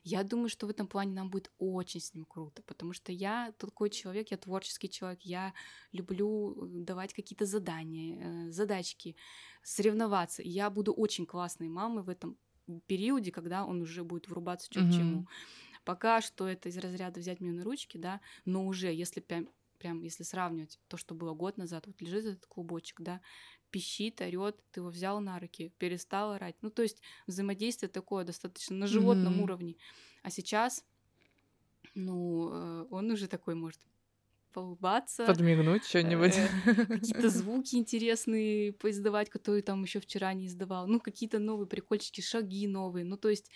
Я думаю, что в этом плане нам будет очень с ним круто, потому что я такой человек, я творческий человек, я люблю э, давать какие-то задания, э, задачки, соревноваться. Я буду очень классной мамой в этом периоде, когда он уже будет врубаться к Мгм. чему. Пока что это из разряда взять меня на ручки, да, но уже если прям, прям если сравнивать то, что было год назад, вот лежит этот клубочек, да, пищит, орет, ты его взял на руки, перестал орать. Ну, то есть взаимодействие такое достаточно на животном Мгм. уровне. А сейчас, ну, э, он уже такой может поулыбаться, Подмигнуть что-нибудь. э, какие-то звуки интересные поиздавать, которые там еще вчера не издавал, ну, какие-то новые прикольчики, шаги новые, ну, то есть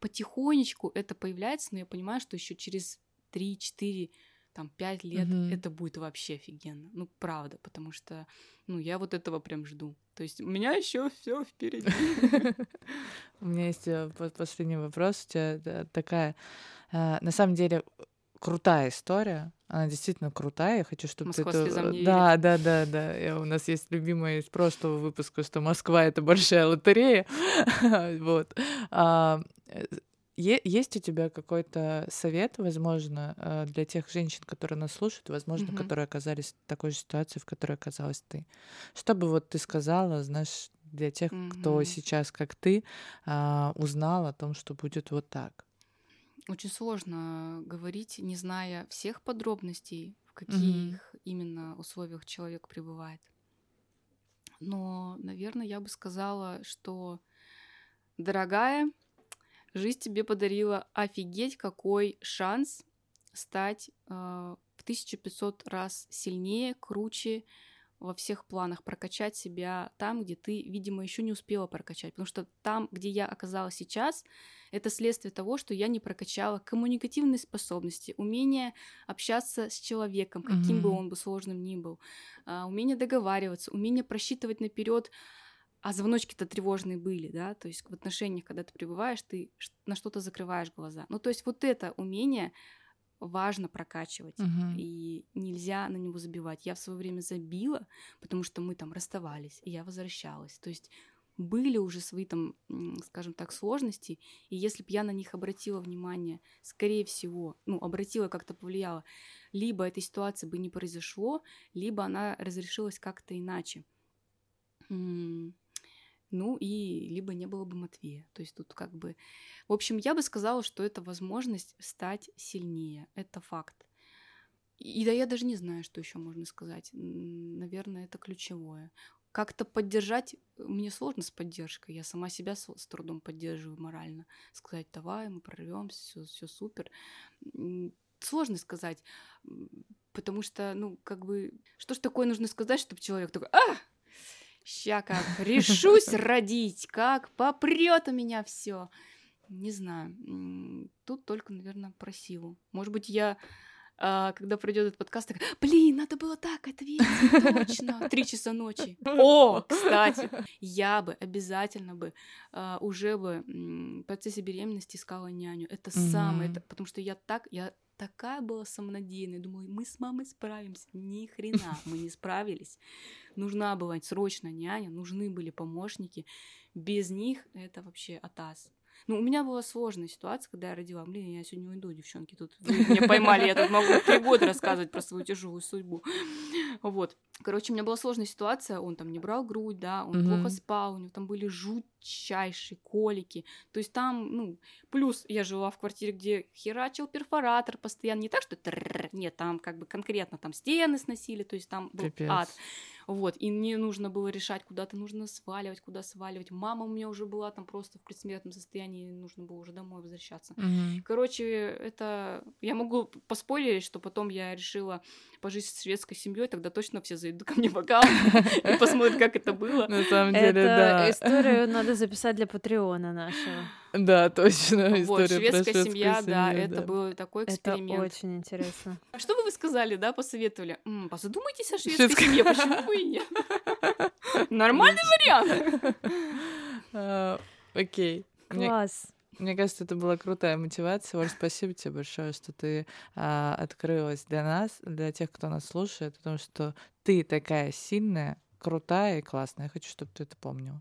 потихонечку это появляется, но я понимаю, что еще через 3-4 там пять лет Мгм. это будет вообще офигенно. Ну, правда, потому что, ну, я вот этого прям жду. То есть у меня еще все впереди. У меня есть э, по- последний вопрос. У тебя такая, э, на самом деле, крутая история. Она действительно крутая. Я хочу, чтобы Москва ты это... Да, да, да, да. И у нас есть любимая из прошлого выпуска, что Москва — это большая лотерея. Вот. А, Есть у тебя какой-то совет, возможно, э, для тех женщин, которые нас слушают, возможно, Мгм. которые оказались в такой же ситуации, в которой оказалась ты? Что бы вот ты сказала, знаешь, для тех, кто Мгм. сейчас, как ты, а, узнал о том, что будет вот так? Очень сложно говорить, не зная всех подробностей, в каких именно условиях человек пребывает. Но, наверное, я бы сказала, что, дорогая, жизнь тебе подарила офигеть какой шанс стать э, в 1500 раз сильнее, круче во всех планах, прокачать себя там, где ты, видимо, еще не успела прокачать. Потому что там, где я оказалась сейчас, это следствие того, что я не прокачала коммуникативные способности, умение общаться с человеком, каким бы Мгм. он бы сложным ни был, а, умение договариваться, умение просчитывать наперед. А звоночки-то тревожные были, да, то есть в отношениях, когда ты пребываешь, ты на что-то закрываешь глаза. Ну, то есть вот это умение важно прокачивать, Мгм. и нельзя на него забивать. Я в свое время забила, потому что мы там расставались, и я возвращалась. То есть были уже свои там, скажем так, сложности, и если бы я на них обратила внимание, скорее всего, ну, обратила, как-то повлияла, либо этой ситуации бы не произошло, либо она разрешилась как-то иначе. Ну и либо не было бы Матвея. То есть тут как бы... В общем, я бы сказала, что это возможность стать сильнее. Это факт. И да я даже не знаю, что еще можно сказать. Наверное, это ключевое. Как-то поддержать мне сложно с поддержкой. Я сама себя с, с трудом поддерживаю морально. Сказать, давай, мы прорвемся, все, все супер. Сложно сказать, потому что, ну, как бы, что ж такое нужно сказать, чтобы человек такой, а, ща как решусь родить, как попрет у меня все. Не знаю. Тут только, наверное, про силу. Может быть, я а, когда пройдет этот подкаст, так, блин, надо было так ответить, точно, три часа ночи. О, кстати, я бы обязательно бы а, уже бы в процессе беременности искала няню. Это самое, Мгм. это- потому что я так, я такая была самонадеянная, думала, мы с мамой справимся. Ни хрена, мы не справились. Нужна была срочно няня, нужны были помощники. Без них это вообще атас. Ну, у меня была сложная ситуация, когда я родила. Блин, я сегодня уйду, девчонки, тут меня поймали, я тут могу три года рассказывать про свою тяжелую судьбу. Вот. Короче, у меня была сложная ситуация, он там не брал грудь, да, он плохо спал, у него там были жутчайшие колики. То есть там, ну, плюс я жила в квартире, где херачил перфоратор постоянно. Не так, что нет, там как бы конкретно там стены сносили, то есть там был ад. Вот, и мне нужно было решать, куда-то нужно сваливать, куда сваливать. Мама у меня уже была там просто в предсмертном состоянии, нужно было уже домой возвращаться. Мгм. Короче, это... Я могу поспорить, что потом я решила пожить с шведской семьей, тогда точно все зайдут ко мне в и посмотрят, как это было. На самом деле, да. историю надо записать для Патреона нашего. Да, точно. Вот, история про шведская шведскую семья, да, семью, это да. был такой Это эксперимент. очень интересно. А Что бы вы сказали, да, посоветовали? М, Позадумайтесь о шведской Шведская- семье, почему бы и нет? Нормальный вариант. А, Окей. Класс. Мне кажется, это была крутая мотивация. Оль, спасибо тебе большое, что ты а, открылась для нас, для тех, кто нас слушает, потому что ты такая сильная, крутая и классная. Я хочу, чтобы ты это помнила.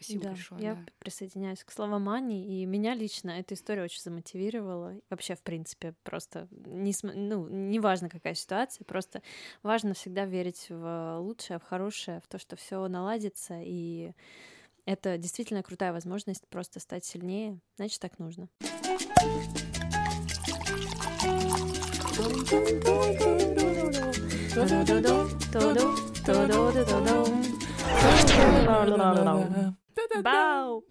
Спасибо да, большое. я да. присоединяюсь к словам Ани, и меня лично эта история очень замотивировала. Вообще, в принципе, просто не, ну, неважно, какая ситуация, просто важно всегда верить в лучшее, в хорошее, в то, что все наладится, и это действительно крутая возможность просто стать сильнее. Значит, так нужно. Бау!